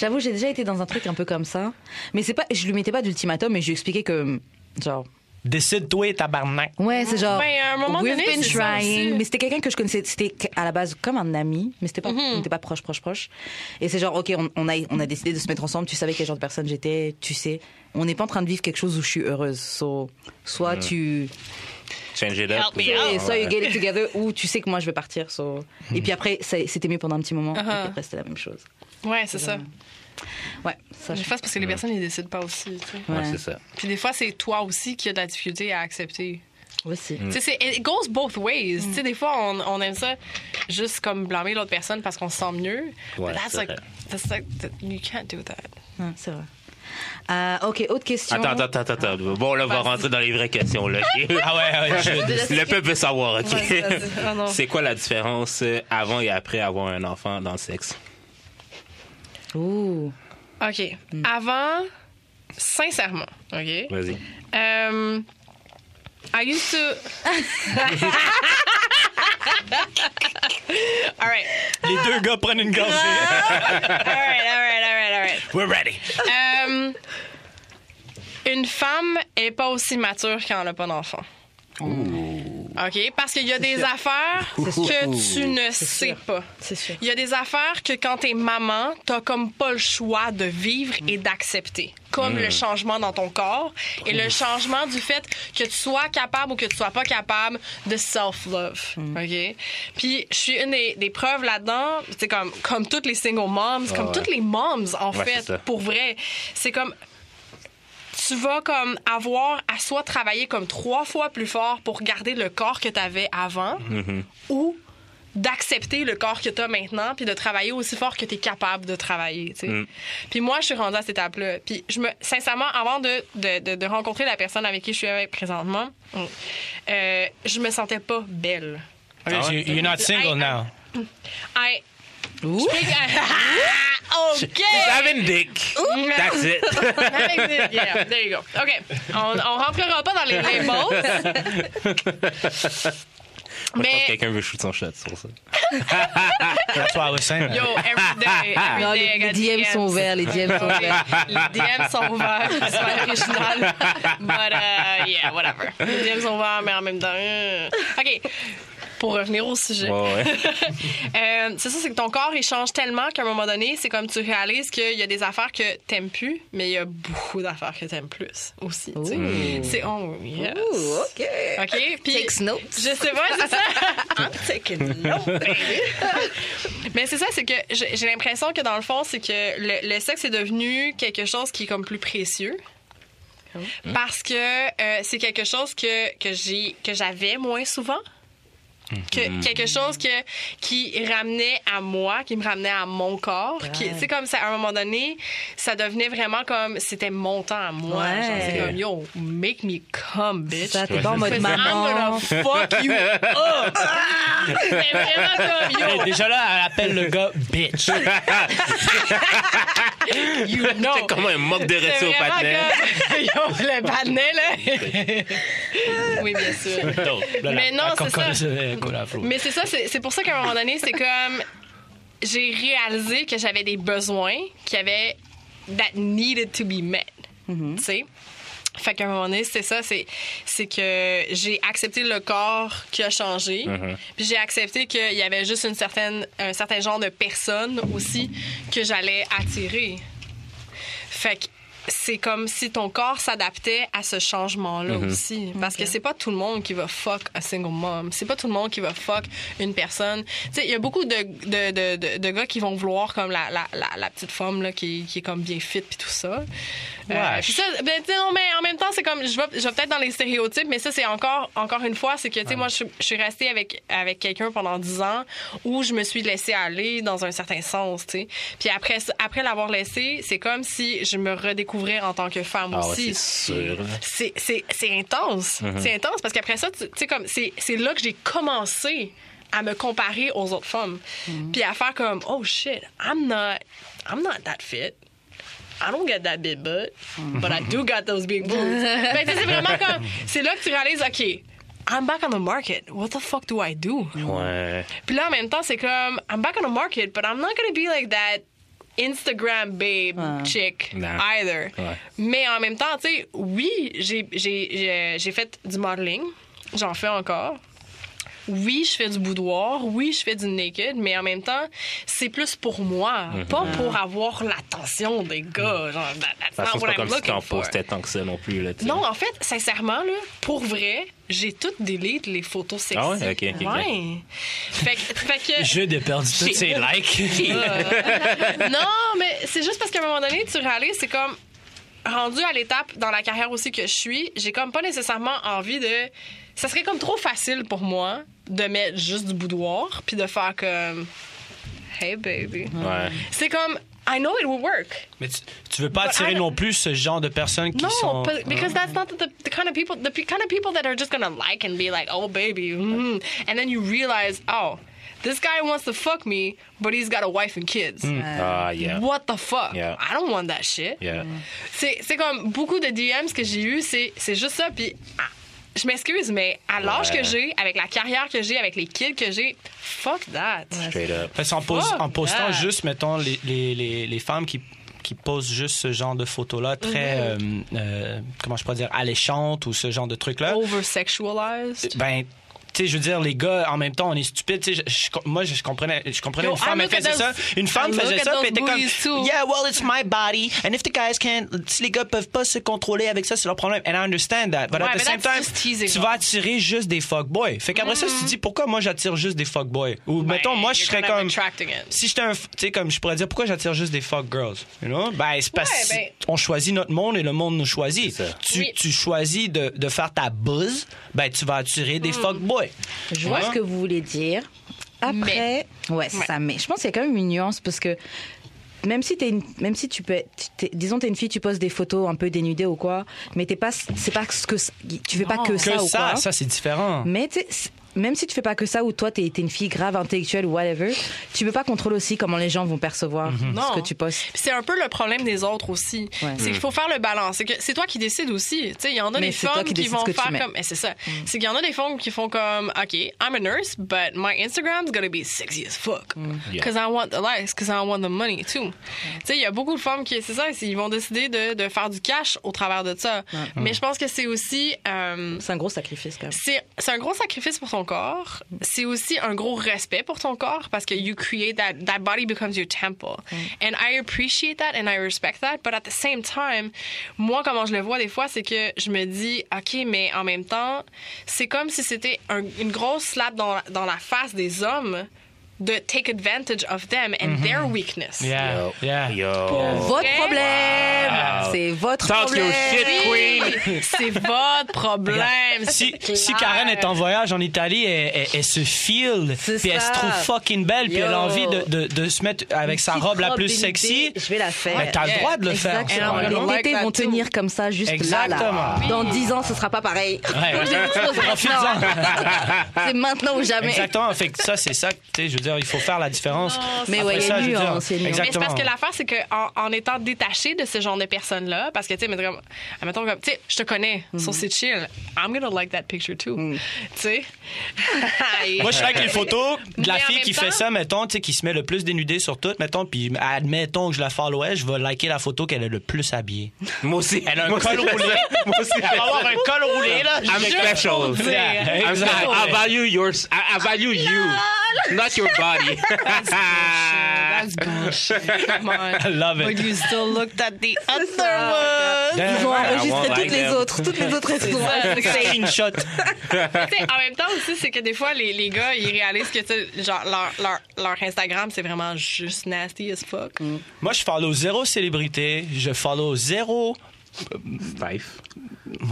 J'avoue, j'ai déjà été dans un truc un peu comme ça. Mais c'est pas, je lui mettais pas d'ultimatum, mais je lui expliquais que, genre, Décide-toi, tabarnak. ouais, c'est genre. Ben, à un moment we've donné, been trying. Mais c'était quelqu'un que je connaissais, c'était à la base comme un ami, mais c'était pas, on n'était pas proche, proche, proche. Et c'est genre, ok, on, on a, on a décidé de se mettre ensemble. Tu savais quel genre de personne j'étais, tu sais. On n'est pas en train de vivre quelque chose où je suis heureuse. So, soit tu, Change it up. Help out. soit you get it [laughs] together ou tu sais que moi je vais partir. so. Et puis après, c'était mieux pendant un petit moment. Et puis Uh-huh. après, c'était la même chose. Ouais, c'est ça. Ouais, ça Des je fois, c'est parce que les personnes, ils décident pas aussi. tu sais. Ouais, Ouais. c'est ça. Puis des fois, c'est toi aussi qui as de la difficulté à accepter. aussi. Mm. Tu sais, c'est- it goes both ways. Tu sais, des fois, on, on aime ça juste comme blâmer l'autre personne parce qu'on se sent mieux. Ouais, that's c'est like, vrai. that's like, you can't do that. Ouais, c'est vrai. Euh, ok, autre question. Attends, attends, attends, attends. Bon, là, on va Vas-y. rentrer dans les vraies questions, là. [laughs] Ah ouais, ouais, je- Le peuple veut savoir, OK? Vas-y, vas-y. Ah. C'est quoi la différence euh, avant et après avoir un enfant dans le sexe? Ouh. OK. Avant, sincèrement, OK? Vas-y. Um, I used to. [laughs] all right. Les deux gars prennent une gorgée. [laughs] All right, all right, all right, all right. We're ready. Um, une femme est pas aussi mature quand elle n'a pas d'enfant. OK? Parce qu'il y a des affaires que tu ne sais sûr. pas. C'est sûr. Il y a des affaires que quand t'es maman, t'as comme pas le choix de vivre et d'accepter. Comme le changement dans ton corps et le changement du fait que tu sois capable ou que tu sois pas capable de self-love. OK? Puis, je suis une des, des preuves là-dedans. C'est comme, comme toutes les single moms, comme ouais. toutes les moms, en Ouais, fait, pour vrai. C'est comme, tu vas comme avoir à soit travailler comme trois fois plus fort pour garder le corps que tu avais avant ou d'accepter le corps que tu as maintenant puis de travailler aussi fort que tu es capable de travailler. Mm. puis moi je suis rendue à cette étape là puis je me sincèrement avant de, de, de- de rencontrer la personne avec qui je suis avec présentement euh, je me sentais pas belle ouais? you're not single now. I Ouh. [laughs] OK Having dick. That's it. [laughs] yeah, there you go. OK. On, on rentrera pas dans les [laughs] labels. Moi, je pense que Mais, quelqu'un veut shoot son shot sur ça. That's what I was saying. yo, every day, every Non, day, les, les DM sont ouverts, les DM sont ouverts. Les DM sont ouverts, c'est pas original. [laughs] But, uh, yeah, whatever. Les DM sont ouverts, mais en même temps. euh. OK. Pour revenir au sujet. Ouais, ouais. [laughs] Euh, c'est ça, c'est que ton corps, il change tellement qu'à un moment donné, c'est comme tu réalises qu'il y a des affaires que t'aimes plus, mais il y a beaucoup d'affaires que t'aimes plus aussi. C'est oh, yes. Ok. OK? Puis, Takes notes. Je sais pas, c'est ça. [laughs] I'm taking notes, baby. [laughs] Mais c'est ça, c'est que j'ai j'ai l'impression que dans le fond, c'est que le, le sexe est devenu quelque chose qui est comme plus précieux. Parce que euh, c'est quelque chose que, que j'ai que j'avais moins souvent. Que, quelque chose que, qui ramenait à moi, qui me ramenait à mon corps. qui C'est comme ça, à un moment donné, ça devenait vraiment comme c'était mon temps à moi. Ouais. C'est comme, yo, make me come, bitch. Ça, t'es pas en mode maman. fuck you up. [laughs] C'est vraiment comme, yo, déjà là, elle appelle le gars bitch. [laughs] you [laughs] know. C'est comme un moque de resto au patinet. comme, [laughs] yo, le patinet, là. [laughs] oui, bien sûr. Là, Mais la- non, c'est ça. Mais c'est ça, c'est c'est pour ça qu'à un moment donné, c'est comme j'ai réalisé que j'avais des besoins qui avaient that needed to be met. Mm-hmm. Tu sais? Fait qu'à un moment donné, c'est ça, c'est, c'est que j'ai accepté le corps qui a changé. Puis j'ai accepté qu'il y avait juste une certaine, un certain genre de personne aussi que j'allais attirer. Fait que c'est comme si ton corps s'adaptait à ce changement-là aussi. Parce que c'est pas tout le monde qui va fuck a single mom. C'est pas tout le monde qui va fuck une personne. Tu sais, il y a beaucoup de, de, de, de, de gars qui vont vouloir comme la, la, la, la petite femme là, qui, qui est comme bien fit puis tout ça. Euh, puis ça, ben, tu sais, non, mais en même temps, c'est comme, je vais, je vais peut-être dans les stéréotypes, mais ça, c'est encore, encore une fois, c'est que, tu sais, moi, je, je suis restée avec, avec quelqu'un pendant 10 ans où je me suis laissée aller dans un certain sens, tu sais. Puis après, après l'avoir laissé, c'est comme si je me redécouvrais en tant que femme Ah ouais, aussi. c'est sûr. là. C'est, c'est, c'est intense. C'est intense parce qu'après ça, tu sais, comme, c'est, c'est là que j'ai commencé à me comparer aux autres femmes. Puis à faire comme, oh shit, I'm not, I'm not that fit. I don't get that big butt, but I do got those big boobs. [laughs] Que c'est vraiment comme, c'est là que tu réalises, OK, I'm back on the market. What the fuck do I do? Ouais. Puis là, en même temps, c'est comme, I'm back on the market, but I'm not gonna be like that Instagram babe Ouais. chick Non. either. Ouais. Mais en même temps, tu sais, oui, j'ai- j'ai j'ai- j'ai fait du modeling. J'en fais encore. Oui, je fais du boudoir. Oui, je fais du naked. Mais en même temps, c'est plus pour moi. Pas pour avoir l'attention des gars. Genre, that- that's Ça, not what pas I'm comme si looking t'en for. postais tant que ça non plus. Là. Non, en fait, sincèrement, là, pour vrai, j'ai tout delete les photos sexy. Ah ouais? Ok, ok. Ouais. Fait que, fait que- Jeu de perdu tous ses [laughs] likes. [laughs] non, mais c'est juste parce qu'à un moment donné, tu réalises, c'est comme rendu à l'étape dans la carrière aussi que je suis, j'ai comme pas nécessairement envie de. Ça serait comme trop facile pour moi de mettre juste du boudoir puis de faire comme Hey baby. Ouais. C'est comme I know it will work. Mais tu, tu veux pas But attirer non plus ce genre de personnes qui No, sont. but- because that's not the, the kind of people the pe- kind of people that are just gonna like and be like, oh baby, mm and then you realize, oh, this guy wants to fuck me, but he's got a wife and kids. Ah, yeah. What the fuck? Yeah. I don't want that shit. Yeah. C'est c'est comme beaucoup de DMs que j'ai eu, c'est c'est juste ça. Puis ah, je m'excuse, mais à l'âge Ouais. que j'ai, avec la carrière que j'ai, avec les kids que j'ai, fuck that. Straight up. Parce qu'en pos- Fuck en postant that. juste, mettons, les, les, les, les femmes qui qui posent juste ce genre de photos-là très, euh, euh, comment je pourrais dire, alléchantes ou ce genre de trucs-là. Over-sexualized? Ben, tu sais, je veux dire, les gars, en même temps, on est stupides. Tu sais, je- je- moi, je, comprenais, je comprenais Yo, une femme, elle faisait ça. Une femme faisait ça, puis elle était comme, too. yeah, well, it's my body. And if the guys can't, si les gars peuvent pas se contrôler avec ça, c'est leur problème. And I understand that. But Ouais, at the mais same time, teasing, tu vas attirer juste des fuckboys. Fait qu'après ça, si tu dis, pourquoi moi j'attire juste des fuckboys? Ou, mettons, moi, je serais comme, si j'étais un, tu sais, comme je pourrais dire, pourquoi j'attire juste des fuck girls? You know? Ben, c'est parce Ouais, ben- qu'on choisit notre monde et le monde nous choisit. Ça. Tu, Oui. tu choisis de, de faire ta buzz, ben, tu vas attirer des Hmm. fuckboys. Je vois ce que vous voulez dire. Après, ouais, c'est Ouais. ça. Mais je pense qu'il y a quand même une nuance parce que même si une, même si tu peux, t'es- disons t'es une fille, tu postes des photos un peu dénudées ou quoi, mais t'es pas, c'est pas ce que tu fais pas Non. que Que ça ou ça, quoi. ça, c'est différent. Mais même si tu fais pas que ça ou toi t'es es une fille grave intellectuelle ou whatever, tu peux pas contrôler aussi comment les gens vont percevoir ce Non. que tu postes. Puis c'est un peu le problème des autres aussi. Ouais. C'est qu'il faut faire le balance. C'est que c'est toi qui décides aussi. Tu sais, il y en a Mais des c'est toi femmes qui qui, vont ce faire comme. eh, c'est ça. C'est qu'il y en a des femmes qui font comme, OK, I'm a nurse, but my Instagram's gonna be sexy as fuck. Yeah. Because I want the likes, because I want the money too. Tu sais, il y a beaucoup de femmes qui, c'est ça, ils vont décider de, de faire du cash au travers de ça. Mais je pense que c'est aussi. euh, C'est un gros sacrifice quand même. c'est un gros sacrifice pour ton corps. C'est aussi un gros respect pour ton corps parce que you create that that body becomes your temple. And I appreciate that and I respect that, but at the same time, moi comment je le vois des fois, c'est que je me dis OK, mais en même temps, c'est comme si c'était un- une grosse slap dans dans la face des hommes de take advantage of them and their weakness. Yeah, Yo. yeah. Yo. Votre Ok. problème, Wow. c'est votre Talk problème. your shit, queen. Oui, [laughs] c'est votre problème. Si, si. Karen est en voyage en Italie, elle, elle- elle se feel, puis elle se trouve fucking belle, puis elle a envie de, de, de se mettre avec sa robe la plus sexy. Je vais la faire. Mais t'as le droit de le faire. Exactement. Ouais. Les like vont too. tenir comme ça, juste là, là. Exactement. Dans 10 ans, ce sera pas pareil. Ouais, ouais. C'est maintenant ou jamais. Exactement. Fait que ça, c'est ça. Tu sais, je veux dire, dire, il faut faire la différence. Non, Mais ouais, ça, il y a nuance. Mais c'est Exactement. parce que l'affaire, c'est qu'en en étant détaché de ce genre de personnes-là, parce que, tu sais, mettons, comme- tu sais, je te connais, Mm-hmm. so c'est chill. I'm gonna like that picture too. Mm. Tu sais? [laughs] Moi, je suis avec les photos de la Mais fille qui temps- fait ça, mettons, tu sais, qui se met le plus dénudée sur tout, mettons, puis admettons que je la followais, je vais liker la photo qu'elle est le plus habillée. Moi aussi. Elle a un Moi aussi, col roulé. Moi aussi, Elle va avoir un col roulé, là. I'm special. Yeah, I'm exact. sorry, I value yours. I, I value you, not your body. [laughs] That's bullshit. Come on. I love it. But you still looked at the other one. Ils vont enregistrer toutes like les them. autres, toutes les autres. Screenshot. [laughs] Tu sais, en même temps aussi, c'est que des fois, les, les gars, ils réalisent que, genre, leur, leur, leur Instagram, c'est vraiment juste nasty as fuck. Moi, je follow zéro célébrité, je follow zéro Steve.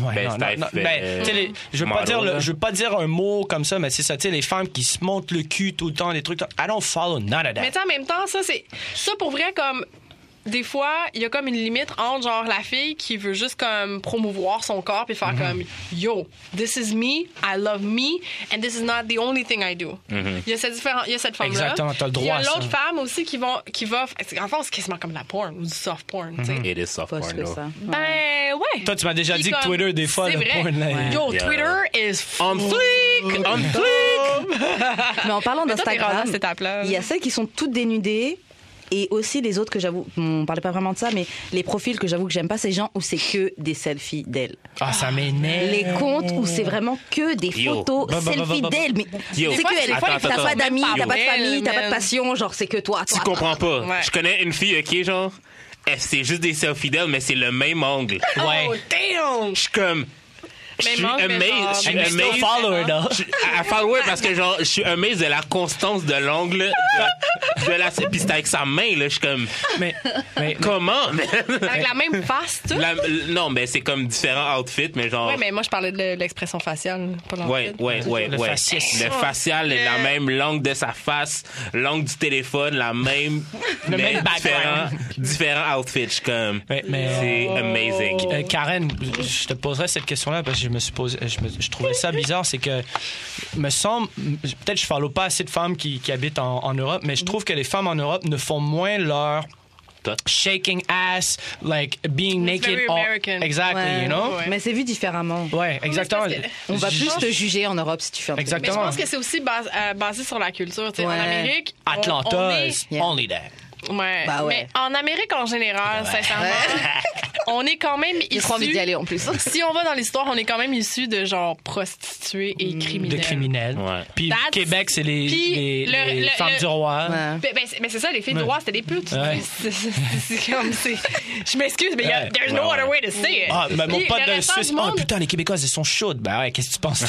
Ouais, Ben, non, Steph, non, non, tu sais, les- je veux pas model, dire le- là. je veux pas dire un mot comme ça mais c'est ça tu sais les femmes qui se montent le cul tout le temps des trucs I don't follow none of Mais that sais, en même temps, ça, c'est. Ça, pour vrai, comme. Des fois, il y a comme une limite entre, genre, la fille qui veut juste, comme, promouvoir son corps puis faire comme, yo, this is me, I love me, and this is not the only thing I do. Il y a cette, différen- il y a cette femme-là. Exactement, t'as le Il y a droit l'autre femme aussi qui, vont, qui va. En fait, c'est quasiment comme la porn ou du soft porn, sais. It is soft Pas porn, que ça. Ben, ouais. toi tu m'as déjà Puis dit que comme- Twitter des fois c'est le vrai. porn là, Ouais. Yo, Yeah. Twitter is On fleek! On fleek! Mais en parlant d'Instagram, il y a celles qui sont toutes dénudées et aussi les autres que j'avoue, on parlait pas vraiment de ça, mais les profils que j'avoue que j'aime pas, c'est les gens où c'est que des selfies d'elles. ah ça m'énerve Les comptes où c'est vraiment que des photos Bah, bah, bah, selfies d'elles. Mais c'est que elle. T'as pas d'amis, t'as pas de famille, t'as pas de passion, genre c'est que toi. Tu comprends pas. Ouais. Je connais une fille, ok, genre, c'est juste des selfies d'elle, mais c'est le même angle. ouais Oh, damn! Je suis comme. Je suis amazed. Je suis amazed. follow her though Je- à follow her parce que genre je suis amazed de la constance de l'angle de, de la puis c'est avec sa main là je suis comme mais mais comment? Avec la même face, tu La- non mais c'est comme différents outfits mais genre Ouais, mais moi, je parlais de l'expression faciale, pas l'enfant. Ouais, ouais, ouais, Le ouais. faciès. Le facial, est la même langue de sa face, langue du téléphone, la même, Le mais même différents, background. différents outfits. Je suis comme, Mais- mais- c'est amazing. Euh, Karen, je te poserais cette question-là parce que je me suis posé, je, me- je trouvais ça bizarre, c'est que me semble, peut-être je follow pas assez de femmes qui, qui habitent en, en Europe, mais je trouve que les femmes en Europe ne font moins leur shaking ass, like being It's naked. very American. exactly, Ouais. you know? Ouais. Mais c'est vu différemment. Ouais, exactement. On va plus te juger en Europe si tu fais un truc. Mais je Exactement. pense que c'est aussi bas- euh, basé sur la culture. tu sais. En Ouais. Amérique, on- Atlanta on est- is Yeah. only that. Ouais. Bah ouais. Mais en Amérique en général, sincèrement, [laughs] on est quand même J'ai trop envie issu- d'y aller en plus. [laughs] Si on va dans l'histoire, on est quand même issu de genre prostituées et De criminels. criminels. Ouais. Puis That's- Québec, c'est les, les, le- les le- femmes le- du roi. Ouais. Ben, ben, c'est- ben, c'est ça, les filles du Ouais. roi, c'était des putes. Ouais. [laughs] C'est- comme, c'est... Je m'excuse, mais il y a- Ouais. there's no Ouais, other ouais. way to say it. Ah, mais mon pote le de Suisse. Oh putain, les Québécoises, elles sont chaudes. Ben ouais, qu'est-ce que tu penses?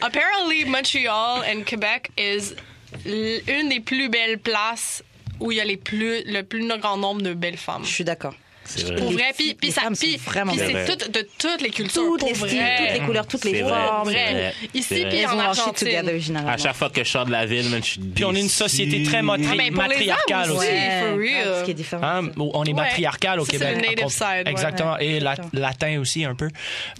Apparently, Montreal and Quebec is une des plus belles places où il y a les plus, le plus grand nombre de belles femmes. Je suis d'accord. C'est vrai. Pour vrai, puis, puis ça, puis, vraiment puis c'est tout- de toutes les cultures. Toutes les styles, vrai. toutes les couleurs, toutes les formes. Vrai. Ici, puis en Argentine. À chaque fois que je sors de la ville, man, je suis Puis on est une société très matri- Ah, mais pour les matriarcale aussi. aussi. Ouais, for real. ouais, ce qui est différent. Hein, on est Ouais. matriarcal au c'est Québec. le native side, ouais. Exactement. Et latin aussi, un peu.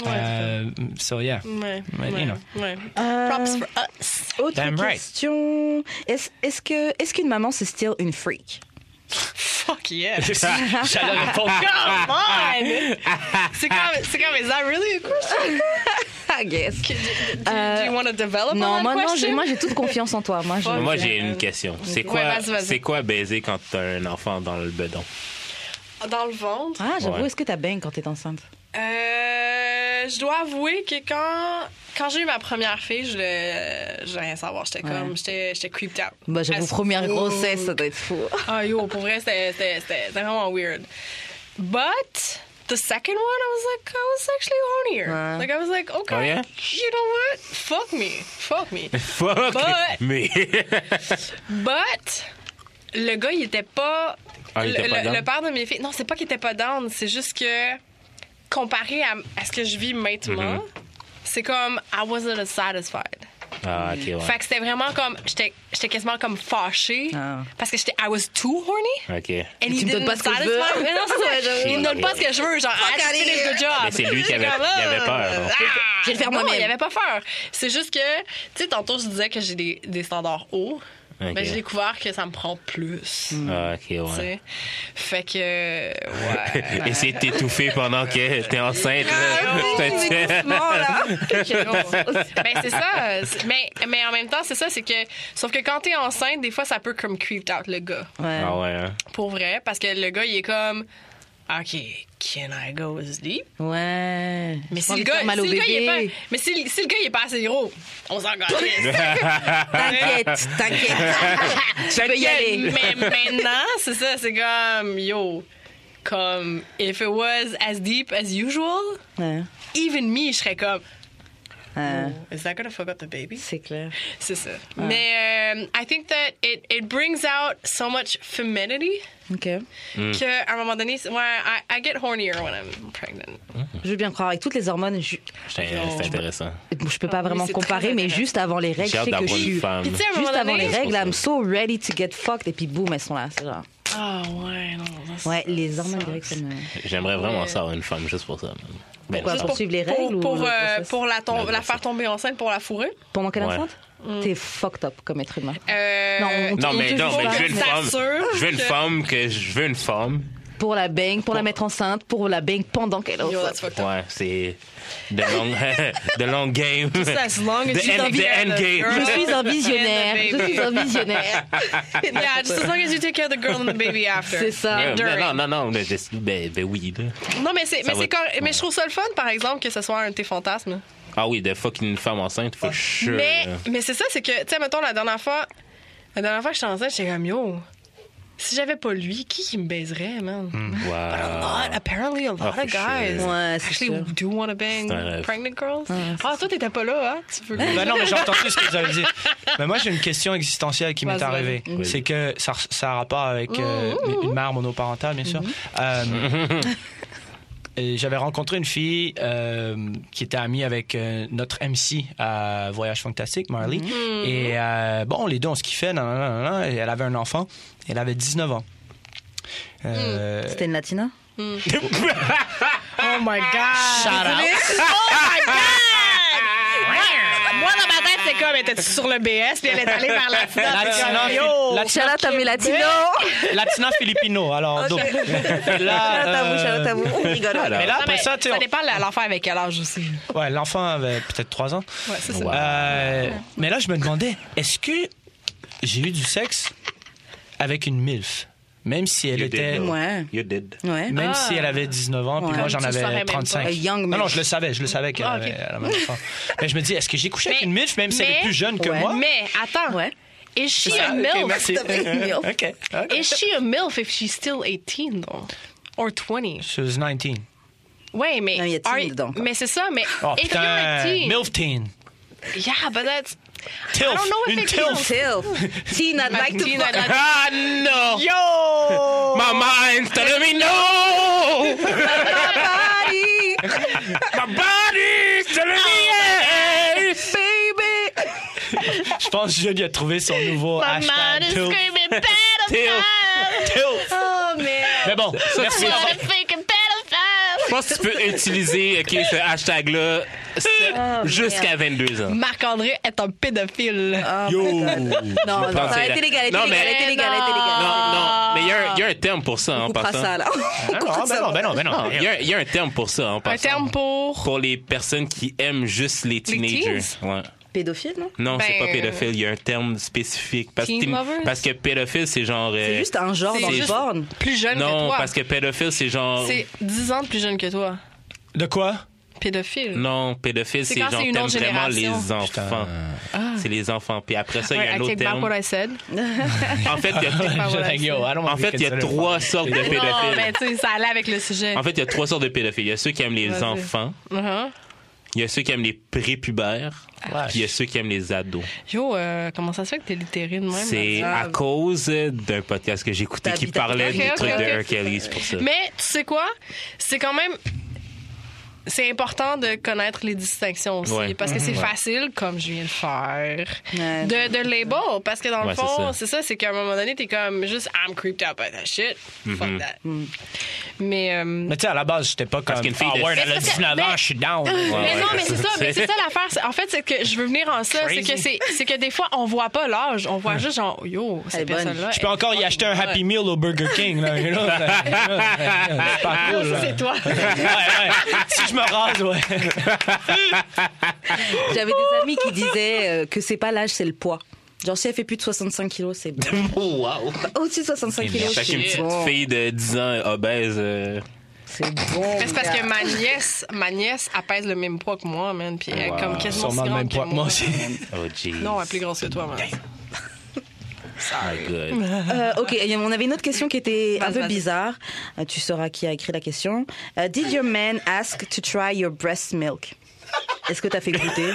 Euh, so, yeah. Ouais, Ouais, ouais, you know. ouais. Euh, Props for us. Autre question. Est-ce est-ce que est-ce qu'une maman c'est still une freak? Fuck yeah. [laughs] J'allais répondre. Come on! c'est comme, c'est comme, is that really a question? I guess. Do, Euh, do you want to develop on Non, that moi non, question? j'ai moi j'ai toute confiance en toi. Moi, je- [laughs] Moi, j'ai une question. C'est Ouais, quoi, vas-y, vas-y. c'est quoi baiser quand t'as un enfant dans le bedon? Dans le ventre? Ah, j'avoue, Ouais. est-ce que t'as bang quand t'es enceinte? Euh, je dois avouer que quand, quand j'ai eu ma première fille, je le, je rien savoir. J'étais Ouais. comme, j'étais, j'étais creeped out. Bah, j'avoue, As première grossesse, ça doit être fou. Ah yo, pour vrai, c'était, c'était, c'était c'était vraiment weird. But the second one, I was like, I was actually hornier. Ouais. Like I was like, okay, Oh, yeah? you know what? Fuck me, fuck me. [laughs] Fuck! But- Mais. [laughs] But le gars, il était pas. Ah, il le, était pas le- down? le père de mes filles. Non, c'est pas qu'il était pas down, c'est juste que comparé à, à ce que je vis maintenant, Mm-hmm. c'est comme I wasn't satisfied. Ah, ok, ouais. Fait que c'était vraiment comme. J'étais j'étais quasiment comme fâchée. Ah. Parce que j'étais. I was too horny. Ok. And Tu he me donnes didn't pas ce que je veux. satisfy me. Mais [laughs] non, c'est ça. [laughs] Ouais, Il me donne pas ce que je veux. Genre, I here. the job. Mais c'est lui qui avait- Comme, il avait peur. Ah! Je vais le faire Non, moi-même. il avait pas peur. C'est juste que, tu sais, tantôt, je disais que j'ai des, des standards hauts. Ok. Mais j'ai découvert que ça me prend plus. Ah, ok, tu ouais. sais. Fait que. Ouais. [laughs] Essayer de t'étouffer pendant que t'es enceinte. Ah, [laughs] ben, c'est ça. Mais, mais en même temps, c'est ça, c'est que. Sauf que quand t'es enceinte, des fois, ça peut comme creep out le gars. Ouais. Ah ouais, hein? Pour vrai. Parce que le gars, il est comme. OK, can I go sleep? Ouais. Mais si le gars, si le il est pas, mais si, si le gars il est pas assez gros, on s'en gagne. [laughs] T'inquiète, t'inquiète. [laughs] tu peux y aller. mais maintenant, c'est ça, c'est comme yo, comme if it was as deep as usual, Ouais. even me, je serais comme Oh, is that gonna fuck up the baby? C'est clair. C'est ça. Mais euh, I think that it it brings out so much femininity Ok. qu'à un moment donné, ouais, I, I get hornier when I'm pregnant. Je veux bien croire. Avec toutes les hormones, je, C'est intéressant. je peux pas vraiment comparer, mais juste avant les règles, je sais que je suis. à Juste avant donné, les règles, I'm so ready to get fucked, et puis boum, elles sont là. C'est genre. Ah ouais, non. ça, Ouais, les hormones grecques. J'aimerais vraiment Ouais. ça avoir une femme juste pour ça. man. Ben, Pourquoi, pour suivre les Pour, règles ou pour, le euh, pour la, tom- la faire tomber enceinte pour la fourrer. Pendant qu'elle est Ouais. enceinte? T'es fucked up comme être humain. Euh, Non, on- Non, on mais non, mais je veux une femme. Je veux une que- femme que je veux une femme. Pour la bang, pour la mettre enceinte, pour la bang pendant qu'elle est enceinte. Ouais, c'est the long, the [laughs] long game. Just as long as The you end- the end the game. girl Je suis un visionnaire. Je suis un visionnaire. Yeah, just as long as you take care of the girl and the baby after. C'est ça. Ouais, non, non, non, mais je- ben, ben oui. là. Non, mais c'est, mais, va c'est être- correct. mais je trouve ça le fun, par exemple, que ce soit un de tes fantasmes. Ah oui, de fucking femme enceinte, for sure. mais, mais c'est ça, c'est que, tu sais, mettons, la dernière fois, la dernière fois que j'étais enceinte, j'étais comme, yo, si j'avais pas lui, qui qui me baiserait, man? [laughs] Wow. A lot, apparently, a lot Ah, of guys sure. Ouais, actually sûr. do want to bang pregnant girls. Ah, toi, t'étais pas là, hein? Tu peux... Ben non, mais j'ai [laughs] entendu ce que vous avez dit. Mais moi, j'ai une question existentielle qui m'est arrivée. C'est que ça, ça a rapport avec euh, une mère monoparentale, bien sûr. Euh, et [laughs] J'avais rencontré une fille euh, qui était amie avec euh, notre MC à Voyage Fantastique, Marley. Et euh, bon, les deux, on se kiffait. nan, nan, nan, nan, et elle avait un enfant. Elle avait 19 ans. Euh, C'était une latina? [laughs] Oh my God! Shout out. Oh my God! Comme, elle était sur le BS, puis elle est allée vers la. Latina, Yo! Latina, à mes latinos Latina Filipino. Alors, donc, là, out à vous, à vous. Voilà. mais là, après mais ça, tu sais, ça on- dépend de l'enfant avec quel âge aussi. ouais, l'enfant avait peut-être 3 ans. Ouais, c'est ça. Wow. Euh, mais là, je me demandais, est-ce que j'ai eu du sexe avec une MILF? Même si elle You était. did. Ouais. You did. Ouais. Même Ah. si elle avait 19 ans, puis Ouais. moi j'en avais même pas. 35. A young non, non, je le savais, je le savais qu'elle Ah, avait un enfant. Mais je me dis, est-ce que j'ai couché avec une MILF, même si elle est plus jeune que Ouais. moi? Mais attends, Ouais. is she Ah, a MILF? merci. [laughs] MILF. OK. ok. Is she a MILF if she's still 18, though? Or 20? She was 19. Ouais, mais. Non, il y a teen are- dedans. Mais c'est ça, mais. Oh if you're putain. MILF teen. Yeah, but that's. Tilf. I don't know if Une tilf. Tilf. [laughs] Teen, I'd like to fuck. Ah no! Yo! My mind's telling me no! Body, [laughs] My body's telling me yes! baby. Je pense que Julie a trouvé son nouveau My hashtag mind is tilf. screaming pedophile! Tilf. Oh, man. Mais bon, merci. Pense que tu peux utiliser ok, ce hashtag-là c'est- jusqu'à 22 ans. Marc-André est un pédophile. Yo! Non, non, ça a été légal, Non, légal, mais- a été légal, a été légal. Non, non, mais il y, a un- il y a un terme pour ça, On en passant. ça, là. [laughs] Ah non, ben ça. non, ben non, ben non. Il y, a- il y a un terme pour ça, en Un passant. terme pour? Pour les personnes qui aiment juste les teenagers. teens? Ouais. Pédophile, non? Non, c'est Ben, pas pédophile, il y a un terme spécifique. Parce, Teen que, lovers? parce que pédophile, c'est genre. C'est euh, juste un genre c'est dans le juste- porn. Plus jeune que Non, toi. parce que pédophile, c'est genre. C'est 10 ans de plus jeune que toi. De quoi? Pédophile. Non, pédophile, C'est c'est genre c'est t'aimes vraiment les enfants. C'est les enfants. Puis après ça, il y a Ouais, un autre terme. what I said. En fait, il y a, [laughs] en fait, il y a trois sortes de Non, mais pédophiles. tu sais, ça allait avec le sujet. En fait, il y a trois sortes de pédophiles. Il y a ceux qui aiment les enfants, Uh-huh. Il y a ceux qui aiment les prépubères, puis il y a ceux qui aiment les ados. Yo, euh, comment ça se fait que t'es littéré de même? C'est à cause d'un podcast que écouté qui parlait Ok, du ok, truc ok. de R. Kelly, c'est pour ça. Mais tu sais quoi? C'est quand même. C'est important de connaître les distinctions aussi. Ouais. Parce que c'est Ouais. facile, comme je viens de faire, Ouais. de, de label. Parce que dans le fond, c'est ça, c'est qu'à un moment donné, t'es comme juste, I'm creeped out by that shit. Mm-hmm. Fuck that. Mais. euh, Mais tu sais, à la base, j'étais pas comme. qu'une fille Ah de- ouais, elle a Mais c'est 19 parce ans, je suis down. mais non, mais c'est ça, mais c'est ça l'affaire. En fait, c'est que je veux venir en ça, c'est que c'est, c'est que des fois on voit pas l'âge, on voit juste genre yo, cette personne-là. Je peux encore y acheter un Happy Meal au Burger King. [laughs] C'est [laughs] toi. Ouais, ouais. Si [laughs] je me rase, ouais. [laughs] J'avais des amis qui disaient euh, que c'est pas l'âge, c'est le poids. Genre, si elle fait plus de 65 kilos, c'est bon. [laughs] Oh, wow. Au-dessus de 65 kilos, c'est petite bon. fille de 10 ans obèse. euh, C'est bon. Mais c'est parce que ma nièce, ma nièce, elle pèse le même poids que moi, man. Puis elle est Wow. comme quasiment Sûrement aussi le même grande poids que moi moi. aussi. Oh, jeez. Non, elle est plus grosse que toi, man. My God. Euh, ok, on avait une autre question qui était un peu bizarre. Euh, tu sauras qui a écrit la question. Euh, did your man ask to try your breast milk? Est-ce que t'as fait goûter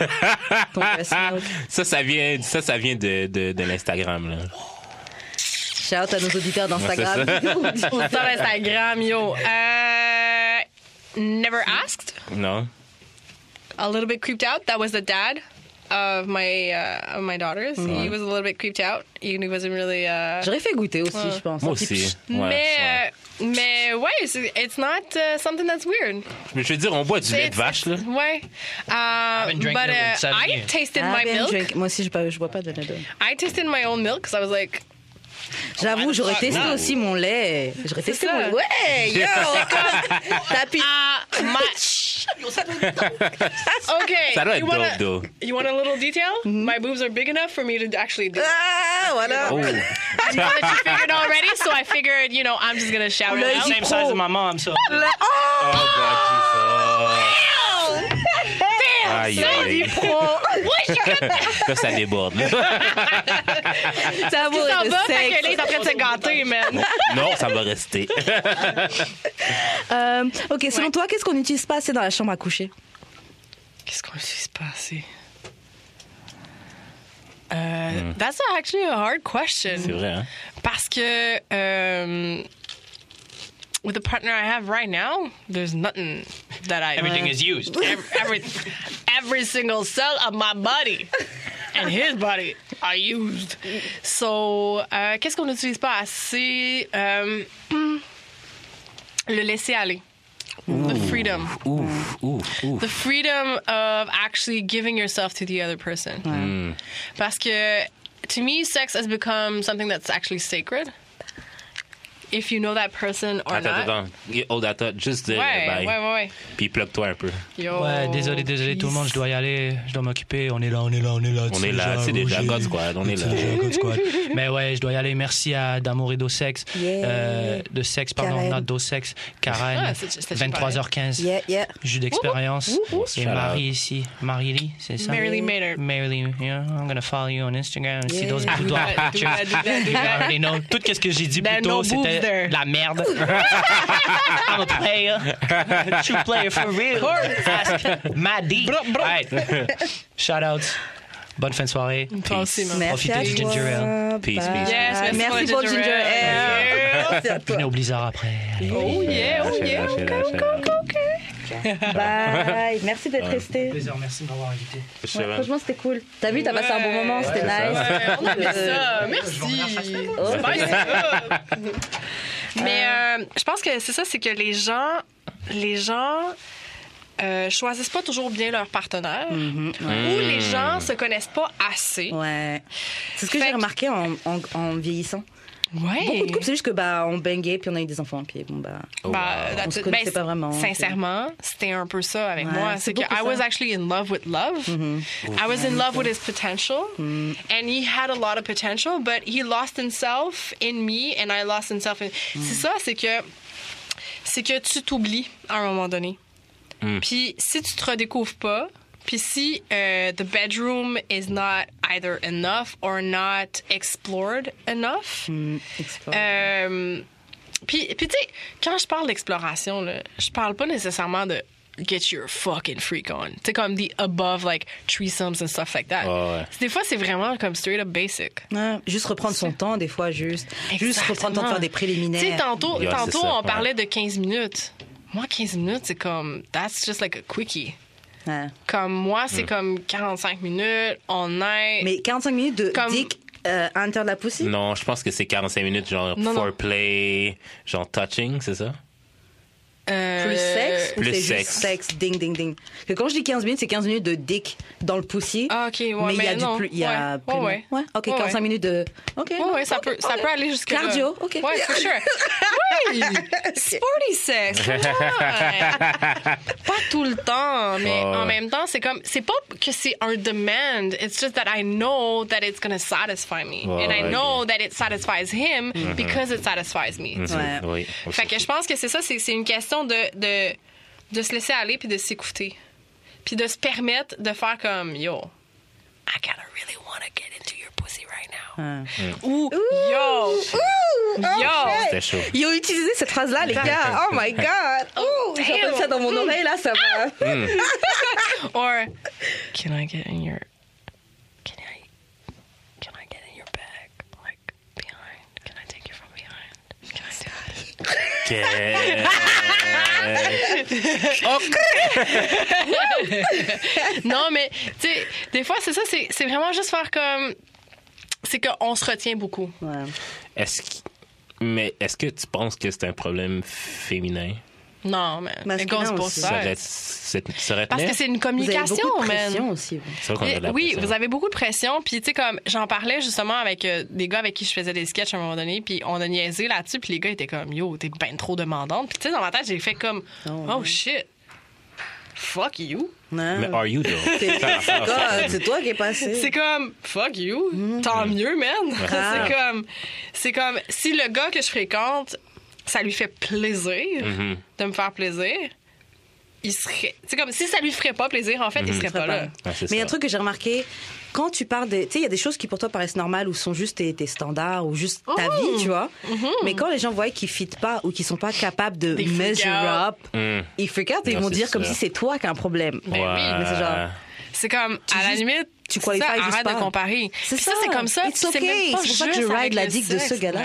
ton breast [laughs] milk? Ça, ça vient, ça, ça vient de, de, de l'Instagram, là. Shout à nos auditeurs d'Instagram. [laughs] Sur Instagram, yo. Euh, never asked? Non? A little bit creeped out? That was the dad? Of my uh, of my daughters. He was a little bit creeped out. He wasn't really. Uh, J'aurais fait goûter aussi, je pense. Moi aussi. Ouais, mais, ouais. mais ouais, c'est- it's not uh, something that's weird. Mais je veux dire, on boit du lait de vache, là. Ouais. Uh, but uh. I tasted Ah, my milk. drink. Moi aussi, je, bois- je bois pas de lait de. I tasted my own milk because I was like, J'avoue, j'aurais testé no. aussi mon lait. J'aurais testé ça. mon lait. [laughs] Ouais, [laughs] yo! T'as pu. uh, my. okay. Ça doit être you wanna, dope, though. You want a little detail? My boobs are big enough for me to actually do. it. Ah, voilà. Oh. I know that you figured already, so I figured, you know, I'm just gonna shout it L'œil out. du Same size as my mom, so. Oh, God, Jesus. [laughs] Aïe, aïe. Là, [laughs] ça déborde, là. [laughs] Ça Il s'en va, fait que là, il est en train de se gâter, man. Non, ça va rester. [laughs] Euh, ok, selon toi, qu'est-ce qu'on n'utilise pas assez dans la chambre à coucher? Qu'est-ce qu'on s'est passé? Uh, That's actually a hard question. C'est vrai, hein? Parce que um, with the partner I have right now, there's nothing that I Everything is used. every, every every single cell of my body and his body are used. So, euh, qu'est-ce qu'on n'utilise pas assez? Euh, um, le laisser aller. The freedom. The freedom of actually giving yourself to the other person. Mm. Parce que, to me, sex has become something that's actually sacred. If you know that person or Attends, not. attends. Hold attends. Juste de. Ouais, bye. ouais, ouais, ouais. Puis plug-toi un peu. Yo, Ouais, désolé, désolé tout le monde, je dois y aller, je dois m'occuper. On est là, on est là, on est là. On est là, c'est déjà God Squad, on est là. C'est déjà God Squad. Mais ouais, je dois y aller. Merci à D'amour et d'Osex. Yeah. Euh, de sexe, pardon, Karen. not d'Osex. Karen, Ah, c'est- c'était 23h15. Yeah, yeah. Jus d'expérience. Et. Marie ici. Marie-Lee, c'est ça? Mary Lee Maynard. Mary Lee, yeah, I'm gonna follow you on Instagram. See Yeah. those Do boudoirs pictures. You already know. Tout ce que j'ai dit plus tôt, c'était. De la merde. [laughs] I'm a player. True player for real. Ask Maddie. Right. Shout outs. Bonne fin de soirée. Toi aussi, man. Merci Profitez à du toi. ginger ale. Peace, peace. Yes, merci merci pour le ginger ale. Merci. Venez au blizzard après. Allez. Oh yeah, oh yeah. Lâchez, Okay, lâchez, okay, lâchez. okay. [laughs] Bye. Merci d'être resté. Plaisir, merci de m'avoir invité. Ouais, franchement, c'était cool. T'as vu, t'as passé un bon moment, c'était nice. Ouais, on [laughs] Euh, ça. Merci. Oh. Mais euh, je pense que c'est ça, c'est que les gens, les gens euh, choisissent pas toujours bien leur partenaire Mhm, ou les gens se connaissent pas assez. Ouais. C'est ce que j'ai remarqué en, en, en vieillissant. Ouais. Beaucoup de couples, c'est juste que bah on bangait puis on a eu des enfants puis bon bah. Bah, On that's se it. connaissait Ben, pas vraiment, Sincèrement, c'était un peu ça avec Ouais, moi. c'est que I was actually in love with love. I was in love with his potential. And he had a lot of potential, but he lost himself in me and I lost himself in... C'est ça, c'est que... C'est que tu t'oublies à un moment donné. Puis si tu te redécouvres pas, puis si euh, the bedroom is not either enough or not explored enough, explore. euh, puis, puis tu sais, quand je parle d'exploration, je parle pas nécessairement de get your fucking freak on. Tu sais, comme the above, like, threesomes and stuff like that. Ouais, ouais. Des fois, c'est vraiment comme straight up basic. Ouais, juste reprendre son temps des fois juste. Juste reprendre le temps de faire des Tu sais, préliminaires. tantôt, Yeah, c'est tantôt ça, on ouais. parlait de 15 minutes. Moi, 15 minutes, c'est comme, that's just like a quickie. Ouais. Comme moi, c'est comme 45 minutes, on night. Mais 45 minutes de Comme- dick euh, à l'intérieur de la pussy? Non, je pense que c'est 45 minutes, genre Non, non. foreplay, genre touching, c'est ça? Euh, Plus sexe ou Plus c'est sexe. juste sexe, ding, ding, ding? Que quand je dis 15 minutes, c'est 15 minutes de dick dans le pussy. Ah, ok, ouais, mais il y a du plus. Il y a Ouais, plus ouais, ok, Ouais, 45 ouais. minutes de. Ok. Ouais, non, ouais, ça, peut, ça peut aller jusque là. Cardio, ok. Ouais, for sure. [laughs] Oui! [laughs] Sporty sex. [laughs] Pas tout le temps, mais en même temps, c'est comme, c'est pas que c'est un demand, it's just that I know that it's gonna satisfy me. Ouais, And I know that it satisfies him because it satisfies me. sais. Ouais. Oui. Fait que je pense que c'est ça, c'est c'est une question de, de, de se laisser aller puis de s'écouter. Puis de se permettre de faire comme, yo, I kinda really wanna get into your pussy right now. Ou, yo, yo. C'était chaud. Ils ont utilisé cette phrase-là, les gars. Oh my god. Oh, J'entends damn. ça dans mon oreille, là, ça va. [laughs] Or, can I get in your, can I, can I get in your bag? Like, behind? Can I take you from behind? Can I do that? Non, mais, tu sais, des fois, c'est ça, c'est c'est vraiment juste faire comme. C'est qu'on se retient beaucoup. Ouais. Est-ce que- mais est-ce que tu penses que c'est un problème féminin? Non. Masculin. Ça sides. c'est- ça aurait Parce que c'est une Vous avez communication, beaucoup de pression man. aussi. vous. C'est vrai qu'on a de la oui, pression. vous avez beaucoup de pression. Puis, tu sais, comme j'en parlais justement avec euh, des gars avec qui je faisais des sketchs à un moment donné, puis on a niaisé là-dessus, puis les gars étaient comme, yo, t'es ben trop demandante. Puis, tu sais, dans ma tête, j'ai fait comme, Oh, oh, shit, fuck you. Non. Mais are you, though? [laughs] C'est Ça, ça, ça, toi qui es passé. C'est comme, fuck you, Mm-hmm. tant mieux, man. Ah. c'est comme, c'est comme, si le gars que je fréquente, ça lui fait plaisir Mhm. de me faire plaisir, il serait. C'est comme, si ça lui ferait pas plaisir, en fait, il serait Très pas là. Ouais, Mais il y a un truc que j'ai remarqué, quand tu parles des. Tu sais, il y a des choses qui pour toi paraissent normales ou sont juste tes, tes standards ou juste ta Oh! vie, tu vois. Mm-hmm. Mais quand les gens voient qu'ils ne fit pas ou qu'ils sont pas capables de measure out. up, Mm. ils freak out et ils vont dire comme si c'est toi qui as un problème. Ben Ouais. mais c'est genre- C'est comme, à la limite, tu qualifies ça, juste arrête pas. de comparer. C'est ça. c'est comme ça. It's okay. pas C'est pour ça que juste je ride la dick de ce gars-là.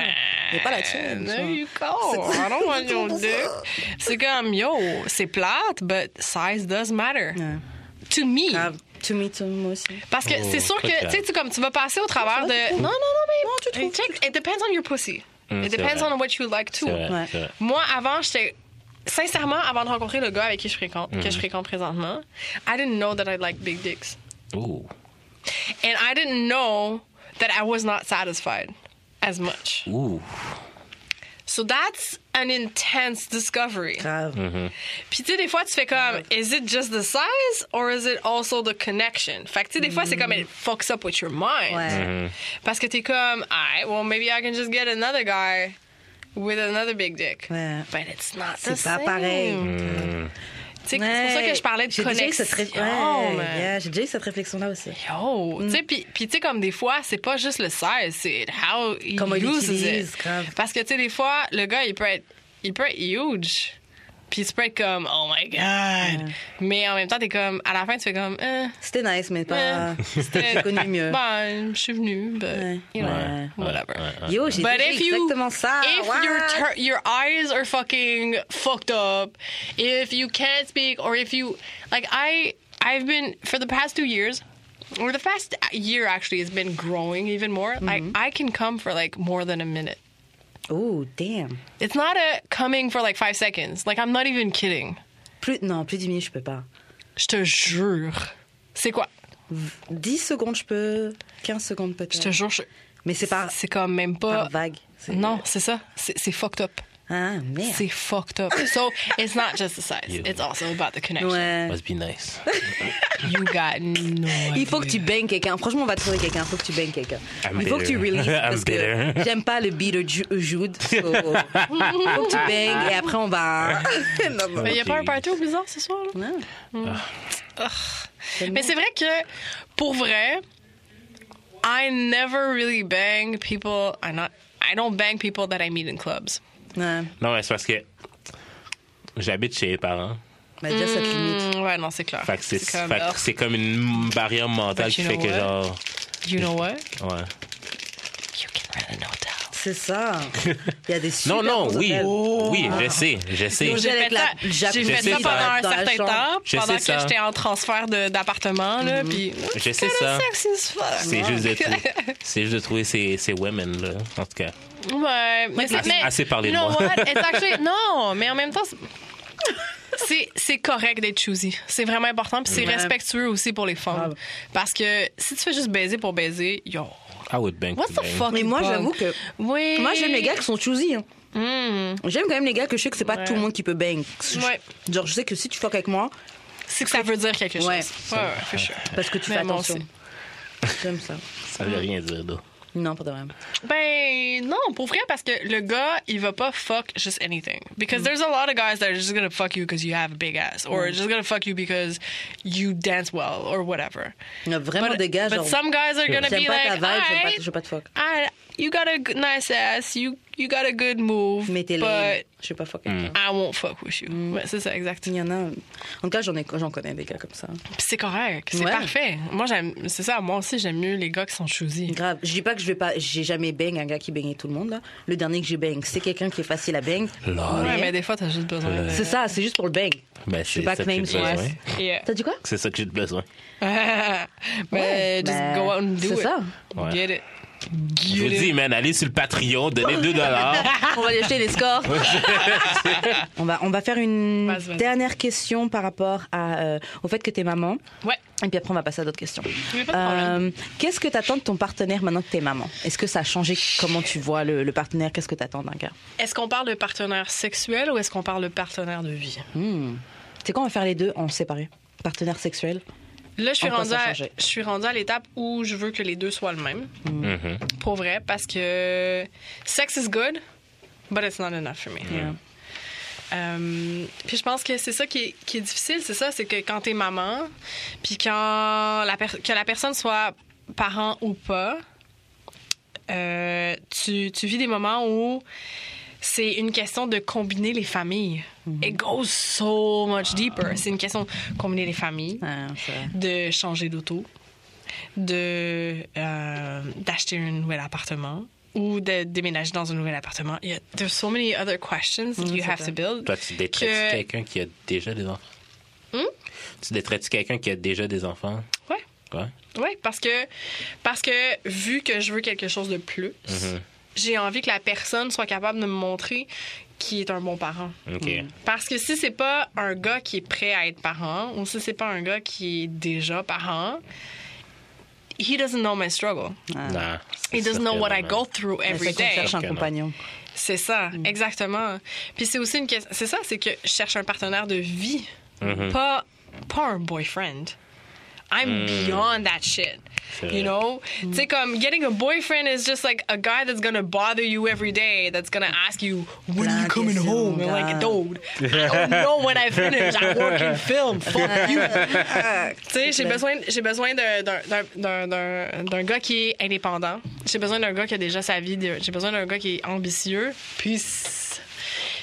Mais pas la tienne, tu There you go. I don't want your dick. C'est comme, yo, c'est plate, but size does matter. Ouais. To me. Grave. To me, to moi aussi. Parce que Oh, c'est sûr que, tu sais, tu- comme tu vas passer au travers de. Non, non, non, mais. Hey, check, it depends on your pussy. Mm, it depends vrai. on what you like too. Vrai, Ouais. Moi, avant, j'étais. Sincèrement, avant de rencontrer le gars avec qui je fréquente, Mm. que je fréquente présentement, I didn't know that I like big dicks. Ooh. And I didn't know that I was not satisfied as much. Ooh. So that's an intense discovery. Grave. Mm-hmm. Puis tu sais, des fois, tu fais comme, mm. is it just the size or is it also the connection? Fait que tu sais, des fois, c'est comme, it mm. fucks up with your mind. Ouais. Mm-hmm. Parce que t'es comme, alright, well, maybe I can just get another guy with another big dick. Ouais. But it's not the pas same. pareil. Tu sais, C'est pour ça que je parlais de J'ai déjà connexion. ouais, yeah, J'ai déjà eu cette réflexion-là aussi. Yo, tu sais, puis tu sais, comme des fois, c'est pas juste le size, c'est how he Comment il uses l'utilise, it. grave. Parce que, tu sais, des fois, le gars, il peut être, il peut être huge. Puis tu peux être comme, oh my God. Mais en même temps, t'es comme, à la fin, tu fais comme, eh, C'était nice, mais pas. c'était [laughs] connu mieux. Ben, je suis venue, but, Ouais. you know, Ouais. whatever. Yo, j'ai But déjà if you, exactement ça. if What? your tur- your eyes are fucking fucked up, if you can't speak, or if you like, I I've been for the past two years, or the past year actually has been growing even more. Like I can come for like more than a minute. Oh, damn. It's not a coming for like five seconds. Like I'm not even kidding. Plus, non, plus de 10 minutes, je peux pas. Je te jure. C'est quoi? 10 secondes, je peux. 15 secondes, Je peut-être. te jure. je- Mais c'est par, C'est comme même pas. par vague. Non, c'est ça. C'est fucked up. Ah, merde. C'est fucked up. So it's not just the size. You- It's also about the connection. Ouais. Must be nice. You got no Il faut que tu bangs quelqu'un. Franchement, on va trouver quelqu'un. Il faut que tu bangs quelqu'un. Il faut que tu releases. [laughs] I'm Parce bitter. que [laughs] j'aime pas le beat de Ju- Jude. so, Il [laughs] faut que tu bangs et après on va. non, non. Mais il n'y a pas un party au bizarre ce soir, là? Non. Mais c'est vrai que, pour vrai, I never really bang people. I not. I don't bang people that I meet in clubs. Ouais. Non, mais c'est parce que j'habite chez les parents. Mais déjà, cette limite. Mm, ouais, non, c'est clair. Fait que c'est comme, fait que c'est comme une barrière mentale But qui you fait know que what? genre. you know what? Ouais. You can rent an hotel. C'est ça. [laughs] Il y a des super Non, non, oui. Oui, je sais, je sais. J'ai fait la- ça, le j'ai Japon. fait Je sais ça pendant ça. un certain temps, Je pendant que j'étais en transfert d'appartement, là, puis... Je sais ça. C'est juste de trouver, [laughs] c'est juste de trouver ces, ces women là, en tout cas. Ouais, mais, Assez parlé de moi. [laughs] actually- non, mais en même temps, c'est- correct d'être choosy. C'est vraiment important, puis c'est Ouais. respectueux aussi pour les femmes. Parce que si tu fais juste baiser pour baiser, yo, I would bang what's to the bang. fuck? Mais moi, j'avoue que. Oui. Moi, j'aime les gars qui sont choosy. Hein. Hmm. J'aime quand même les gars que je sais que c'est pas Ouais. tout le monde qui peut bang. Ouais. Genre, je sais que si tu fuck avec moi, C'est que ça veut dire quelque chose. Ouais. Ouais, ouais, for sure. parce que tu Mais fais moi attention. J'aime ça. Ça veut rien dire là. Non, pas de vrai. Ben non, pour vrai, parce que le gars, il va pas fuck just anything. Because there's a lot of guys that are just gonna fuck you because you have a big ass, or just gonna fuck you because you dance well, or whatever. Il y a vraiment But, des gars, but genre. some guys are gonna be pas ta like, vibe, pas, je veux pas te fuck. alright, you got a nice ass, you you got a good move, Mais t'es but laid. Je vais pas fuck avec toi. I won't fuck with you. Ouais, c'est ça, exact. Il y en a. En tout cas, j'en ai, j'en connais des gars comme ça. C'est correct, c'est Ouais. parfait. Moi j'aime, c'est ça. Moi aussi j'aime mieux les gars qui sont choosy. Grave. Je dis pas que je vais pas. J'ai jamais bang un gars qui baignait tout le monde là. Le dernier que j'ai bang, c'est quelqu'un qui est facile à bang. Lol. Ouais, mais des fois t'as juste besoin. de... C'est ça, c'est juste pour le bang. Ben, Je suis c'est pas ça claim sur. Yeah. T'as dit quoi? C'est ça que j'ai besoin. [laughs] Mais just ben, go out and do c'est it. ça. Ouais. Get it. Je vous dis, man, allez sur le Patreon, donnez 2 dollars. [laughs] On va aller jeter les scores. [laughs] on, va, on va faire une Vas-y, vas-y. dernière question par rapport à, euh, au fait que t'es maman. Ouais. Et puis après, on va passer à d'autres questions. Euh, Qu'est-ce que t'attends de ton partenaire maintenant que t'es maman? Est-ce que ça a changé comment tu vois le, le partenaire? Qu'est-ce que t'attends d'un gars? Est-ce qu'on parle de partenaire sexuel ou est-ce qu'on parle de partenaire de vie? Hmm. C'est quand on va faire les deux en séparé Partenaire sexuel Là, je suis rendue à, changé? je suis rendue à l'étape où je veux que les deux soient le même. Mhm. Pour vrai, parce que sex is good, but it's not enough for me. Yeah. Euh, puis je pense que c'est ça qui est, qui est difficile, c'est ça, c'est que quand t'es maman, puis quand la per- que la personne soit parent ou pas, euh, tu, tu vis des moments où c'est une question de combiner les familles. It goes so much deeper. C'est une question de combiner les familles, Ah, de changer d'auto, de euh, d'acheter un nouvel appartement ou de déménager dans un nouvel appartement. Il y a, there's so many other questions that you have vrai. to build. Toi, tu Que- quelqu'un qui a déjà des enfants? Hmm? Tu daterais-tu quelqu'un qui a déjà des enfants? Ouais. Ouais. Oui, parce que, parce que vu que je veux quelque chose de plus, Mhm. J'ai envie que la personne soit capable de me montrer qui est un bon parent. OK. Parce que si c'est pas un gars qui est prêt à être parent ou si c'est pas un gars qui est déjà parent, he doesn't know my struggle. Non, c'est He doesn't know what I go through C'est every day. cherche un compagnon. C'est ça, exactement. Puis c'est aussi une question. C'est ça, c'est que je cherche un partenaire de vie, Mhm. pas, pas un boyfriend. I'm beyond that shit. C'est You vrai. know? Tu sais, comme, getting a boyfriend is just like a guy that's gonna bother you every day, that's gonna ask you, when are you coming questions, home? And like, gars. dude, I [laughs] don't know when I finish. I work in film. Fuck you. Tu sais, j'ai besoin, j'ai besoin d'un- d'un- d'un- d'un d'un- d'un gars qui est indépendant. J'ai besoin d'un gars qui a déjà sa vie. J'ai besoin d'un gars qui est ambitieux. Puis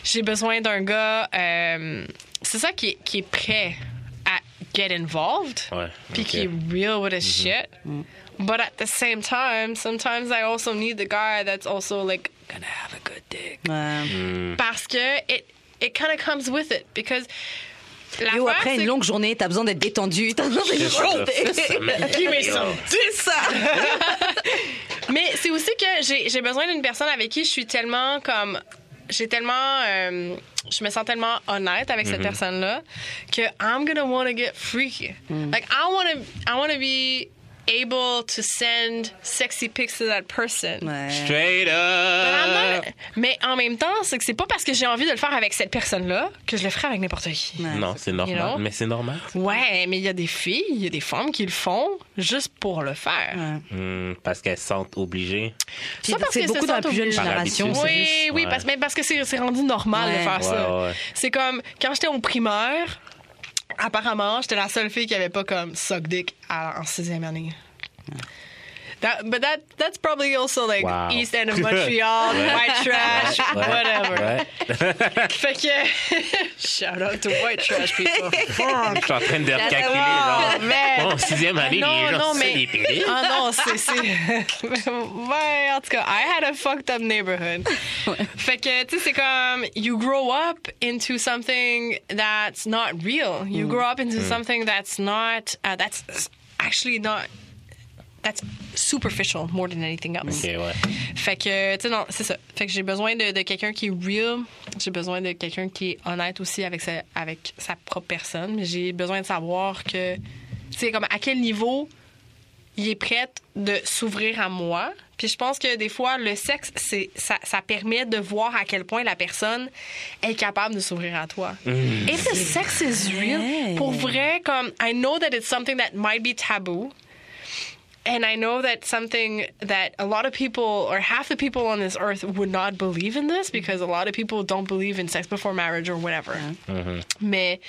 j'ai besoin d'un gars. euh, c'est ça qui est, qui est prêt à get involved. Ouais, Puis ok. qui est real with his shit. But at the same time, sometimes I also need the guy that's also like gonna have a good dick. Ouais. Hmm. Parce que it, it kind of comes with it. Because. Yo, l'affaire, après une longue journée, t'as besoin d'être détendu. T'as besoin d'être c'est ça. [laughs] [laughs] Mais c'est aussi que j'ai besoin d'une personne avec qui je suis tellement comme. J'ai tellement. euh, je me sens tellement honnête avec cette personne-là que I'm gonna wanna get freaky. Like, I wanna, I wanna be able to send sexy pics to that person. Ouais. Straight up! not- Mais en même temps, c'est que c'est pas parce que j'ai envie de le faire avec cette personne-là que je le ferai avec n'importe qui. Ouais. Non, c'est normal. You know? Mais c'est normal. Ouais, mais il y a des filles, il y a des femmes qui le font juste pour le faire. Ouais. Hmm, parce qu'elles se sentent obligées. C'est que beaucoup c'est dans la plus jeune génération. Oui, juste- oui, Ouais. parce, mais parce que c'est rendu normal Ouais. de faire ça. C'est comme quand j'étais au primaire, apparemment, j'étais la seule fille qui avait pas comme suck dick en sixième année. That, but that that's probably also like Wow. East End of [laughs] Montreal, white trash, whatever. Ouais. Fait que shout out to white trash people. [laughs] Je suis en train de recalculer, Oh, genre. man. Bon, sixième année, non, les gens, non, mais des ah non, c'est c'est [laughs] ouais, en tout cas, I had a fucked up neighborhood. Fait que tu sais c'est comme you grow up into something that's not real. You grow up into something that's not uh, that's actually not that's superficial more than anything else. Ok, ouais. Fait que, tu sais, non, c'est ça. Fait que j'ai besoin de, de quelqu'un qui est real. J'ai besoin de quelqu'un qui est honnête aussi avec sa, avec sa propre personne. Mais j'ai besoin de savoir que, tu sais, comme à quel niveau il est prêt de s'ouvrir à moi. Puis je pense que des fois, le sexe, c'est, ça, ça permet de voir à quel point la personne est capable de s'ouvrir à toi. If the sex is real, Yeah. pour vrai, comme, I know that it's something that might be taboo. And I know that something that a lot of people, or half the people on this earth, would not believe in this because a lot of people don't believe in sex before marriage or whatever. Mais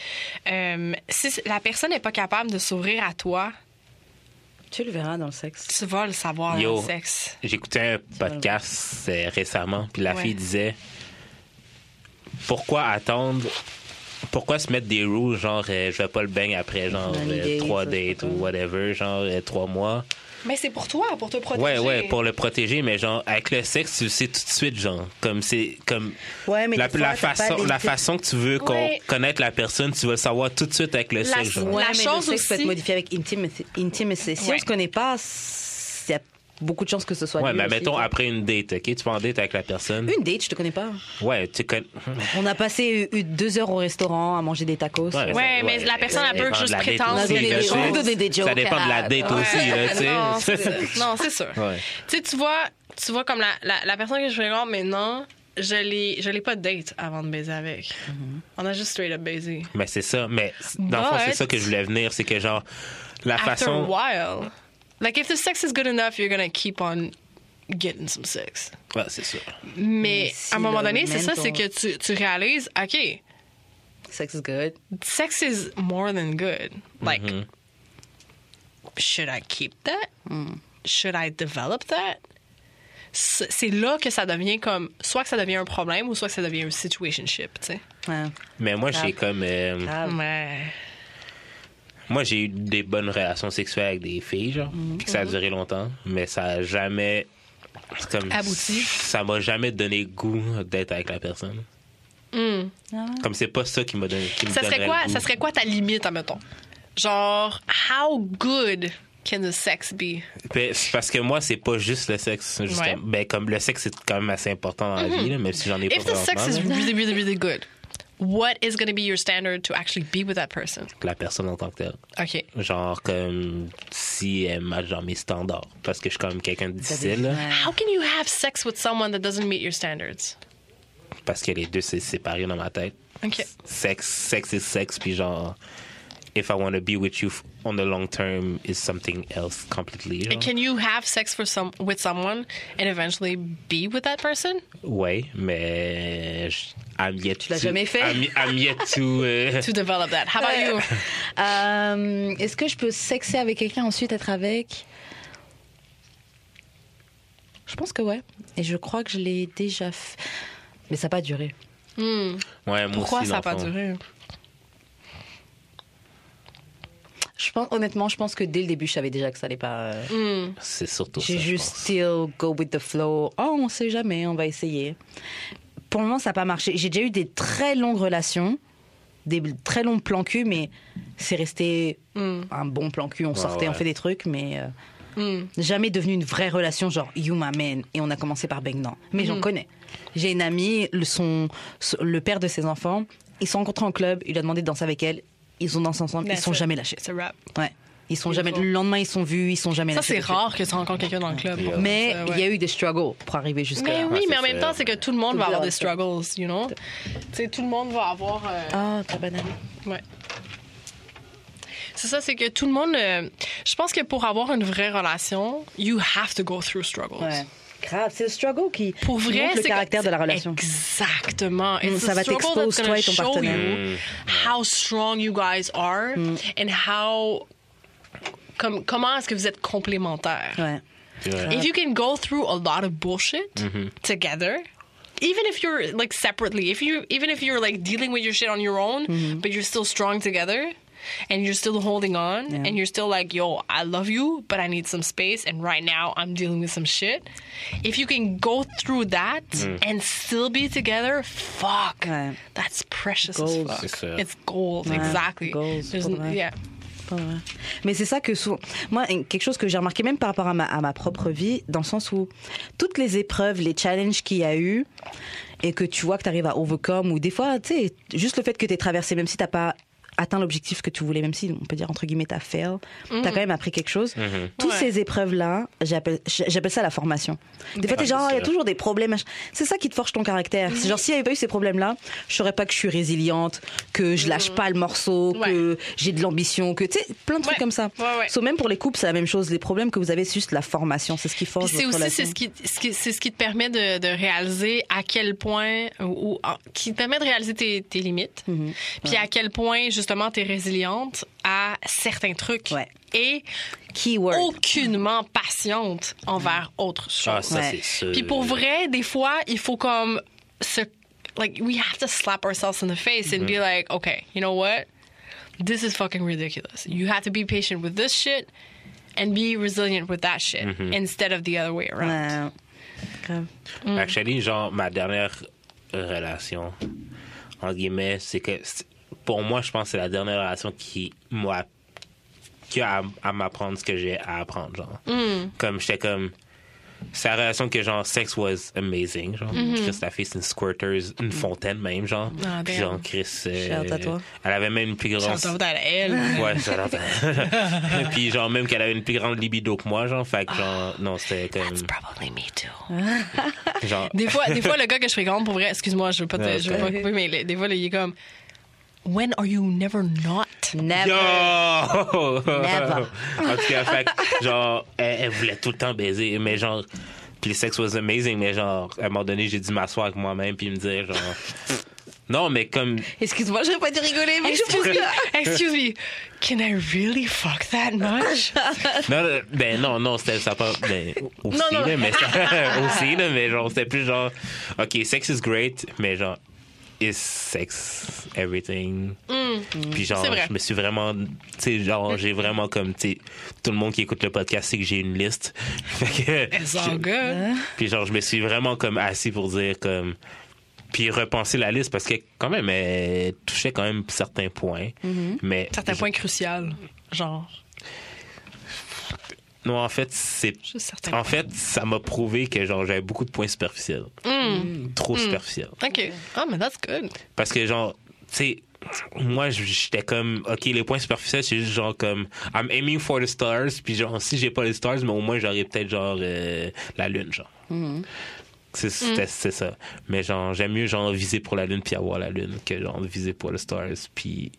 euh, si la personne n'est pas capable de s'ouvrir à toi, Tu le verras dans le sexe. tu vas le savoir dans Yo. le sexe. J'écoutais un podcast euh, récemment, puis la Ouais. fille disait pourquoi attendre pourquoi se mettre des rules genre euh, je vais pas le bang après genre euh, dates ou whatever genre euh, trois mois? Mais c'est pour toi, pour te protéger. ouais ouais pour le protéger mais genre avec le sexe tu le sais tout de suite genre comme c'est comme Ouais, mais la, façon des- la façon que tu veux Ouais. connaître la personne tu vas le savoir tout de suite avec le La- sexe genre. Ouais, La mais chose le sexe peut être modifié avec intimité. intimité. Si Ouais. on se connaît pas, a beaucoup de chances que ce soit ouais nul mais aussi, mettons après une date ok? Tu vas en date avec la personne Une date, je te connais pas. ouais tu connais On a passé eu deux heures au restaurant à manger des tacos. Ouais, Ouais, mais la personne, elle peut juste prétendre aussi, des Ça jokes, dépend de la date ouais. aussi, là, tu sais. [laughs] Non, c'est- sûr. Ouais. Tu sais, tu vois, tu vois comme la, la, la personne que je fréquente maintenant, je l'ai, je l'ai pas date avant de baiser avec. Mm-hmm. On a juste straight up baisé. Mais c'est ça. Mais dans le fond, c'est ça que je voulais venir. C'est que, genre, la After a façon. while, like if the sex is good enough, you're gonna keep on getting some sex. Ouais, c'est ça. Mais si à un moment donné, c'est ça, c'est que tu, tu réalises, OK, Sex is good. sex is more than good. Like, Mm-hmm. should I keep that? Hmm. Should I develop that? C'est c'est là que ça devient comme, soit que ça devient un problème ou soit que ça devient un situationship, tu sais. Ouais. Mais moi, j'ai comme. euh, Grave. Mais. Moi, j'ai eu des bonnes relations sexuelles avec des filles, genre. Puis que ça a duré longtemps. Mais ça a jamais. c'est Comme, Abouti. Ça m'a jamais donné goût d'être avec la personne. Comme c'est pas ça qui m'a donné. Qui me Ça serait quoi, ça serait quoi ta limite, admettons? Genre, how good can the sex be? Parce que moi, c'est pas juste le sexe. justement. Ouais. Ben, comme le sexe, c'est quand même assez important dans la vie, là, même si j'en ai pas If the sex is really, really, really good, what is going to be your standard to actually be with that person? La personne en tant que telle. OK. Genre, comme si elle match dans mes standards. Parce que je suis quand même quelqu'un de difficile. là. How can you have sex with someone that doesn't meet your standards? Parce que les deux, c'est séparé dans ma tête. OK. Sexe, sexe is sexe. Puis genre, if I want to be with you f- on the long term is something else completely. genre. And can you have sex for some with someone and eventually be with that person? Ouais, mais je- I'm yet l'as to- jamais fait? I'm, I'm yet to... [laughs] euh, To develop that. How about you? [laughs] Euh, Est-ce que je peux sexer avec quelqu'un ensuite être avec? Je pense que ouais. Et je crois que je l'ai déjà fait. Mais ça n'a pas duré. Hmm. Ouais, moi Pourquoi aussi, ça n'a pas duré? Je pense, honnêtement, je pense que dès le début, je savais déjà que ça allait pas. euh, Hmm. C'est surtout ça, J'ai je juste still go with the flow. Oh, on sait jamais, on va essayer. Pour le moment, ça n'a pas marché. J'ai déjà eu des très longues relations, des très longs plans cul, mais c'est resté Hmm. un bon plan cul. On sortait, ouais. on fait des trucs, mais euh, Hmm. jamais devenu une vraie relation, genre you my man, et on a commencé par bang non. Mais j'en connais. J'ai une amie, le, son, son- le père de ses enfants, ils se sont rencontrés en club, il a demandé de danser avec elle, ils ont dansé ensemble, ils sont jamais lâchés. C'est rap. Ouais. Ils sont jamais. Le lendemain, ils sont vus, ils sont jamais Ça, c'est rare que tu rencontres quelqu'un dans le club. Mais il ouais. y a eu des struggles pour arriver jusqu'à Mais oui, mais en même temps, c'est que tout le monde va avoir des struggles, you know? Tu sais, tout le monde va avoir... euh, Ah, ta banane. Ouais. C'est ça, c'est que tout le monde... euh, je pense que pour avoir une vraie relation, you have to go through struggles. Ouais. Grave, c'est le struggle qui, Pour vrai, montre le caractère que- de la relation. Exactement. Mm, it's ça the va struggle t'expose, toi gonna et ton show partenaire. you mm. How strong you guys are Mm. and how... Comme, comment est-ce que vous êtes complémentaires? Ouais. Ouais. If you can go through a lot of bullshit mm-hmm. together, even if you're like separately, if you even if you're like dealing with your shit on your own, mm-hmm. but you're still strong together. And you're still holding on, Yeah. and you're still like, yo, I love you, but I need some space, and right now I'm dealing with some shit. If you can go through that and still be together, fuck, Ouais. that's precious Goals. as C'est fuck. ça. It's gold, exactly. vrai. yeah. Mais c'est ça que moi, quelque chose que j'ai remarqué même par rapport à ma, à ma propre vie, dans le sens où toutes les épreuves, les challenges qu'il y a eu, et que tu vois que tu arrives à overcome, ou des fois, tu sais, juste le fait que tu traversé, même si t'as pas atteint l'objectif que tu voulais, même si on peut dire entre guillemets t'as fail, t'as quand même appris quelque chose. Toutes Ouais. ces épreuves-là, j'appelle, j'appelle ça la formation. Des fois t'es genre, c'est il y a toujours des problèmes. C'est ça qui te forge ton caractère. C'est genre, s'il n'y avait pas eu ces problèmes-là, je saurais pas que je suis résiliente, que je lâche pas le morceau, Ouais. que j'ai de l'ambition, que tu sais, plein de trucs Ouais. comme ça. Ouais, ouais. So, même pour les couples, c'est la même chose. Les problèmes que vous avez, c'est juste la formation. C'est ce qui forge c'est votre aussi relation. c'est ce qui, ce qui- c'est ce qui te permet de, de réaliser à quel point ou, ou- ah, qui te permet de réaliser tes, tes limites. Mhm. Puis à quel point justement tu es résiliente à certains trucs Ouais. et Keyword. aucunement patiente envers autre chose. Ah, ça, Ouais. c'est sûr. Puis pour vrai, des fois, il faut comme se like we have to slap ourselves in the face and be like, okay, you know what? This is fucking ridiculous. You have to be patient with this shit and be resilient with that shit instead of the other way around. Ouais. Grave. Actually, genre, ma dernière relation, en guillemets, c'est que c'est- pour moi, je pense que c'est la dernière relation qui m'a qui a à, à m'apprendre ce que j'ai à apprendre, genre. Comme j'étais comme. C'est la relation que, genre, sex was amazing. Genre, Chris, la fille, c'est une squirters, une fontaine même, genre. Ah, Puis, damn. genre, Chris. euh. Elle avait même une plus grande. À elle. [laughs] Ouais, ça. [laughs] Puis, genre, même qu'elle avait une plus grande libido que moi, genre. Fait que, genre, non, c'était comme. Probably me too. Genre, [laughs] Des fois, des fois, le gars que je fréquente, pour vrai, excuse-moi, je veux pas te, Non, je veux pas couper, mais des fois, il est comme, When are you never not? Never. Yo! Never. en tout cas, fait genre, elle, elle voulait tout le temps baiser, mais genre, puis le sex was amazing, mais genre, à un moment donné, j'ai dû m'asseoir avec moi-même puis me dire, genre, non, mais comme, Excuse-moi, j'aurais pas dû rigoler, mais je Excuse pense me, que. excuse me, can I really fuck that much? non, non, ben non, non, c'était ça pas, ben, aussi, Non, non. là, mais ça- [laughs] aussi, là, mais genre, c'était plus genre, ok, sex is great, mais genre, is sex everything? Puis genre, Mm. C'est vrai. je me suis vraiment, tu sais, genre, j'ai vraiment comme, tu sais, tout le monde qui écoute le podcast sait que j'ai une liste. [laughs] Fait que, good. Puis genre, je me suis vraiment comme assis pour dire comme. Puis repenser la liste parce que quand même, elle touchait quand même certains points. Mais. Certains points cruciaux, genre. Non, en fait, c'est. En fait, ça m'a prouvé que genre j'avais beaucoup de points superficiels. Trop superficiels. OK. Ah, mais that's good. Parce que genre, tu sais. Moi, j'étais comme, OK, les points superficiels, c'est juste genre comme, I'm aiming for the stars, puis genre, si j'ai pas les stars, mais au moins j'aurais peut-être genre euh, la lune, genre. C'est c'était- c'est ça. Mais genre, j'aime mieux genre viser pour la lune puis avoir la lune que genre viser pour les stars puis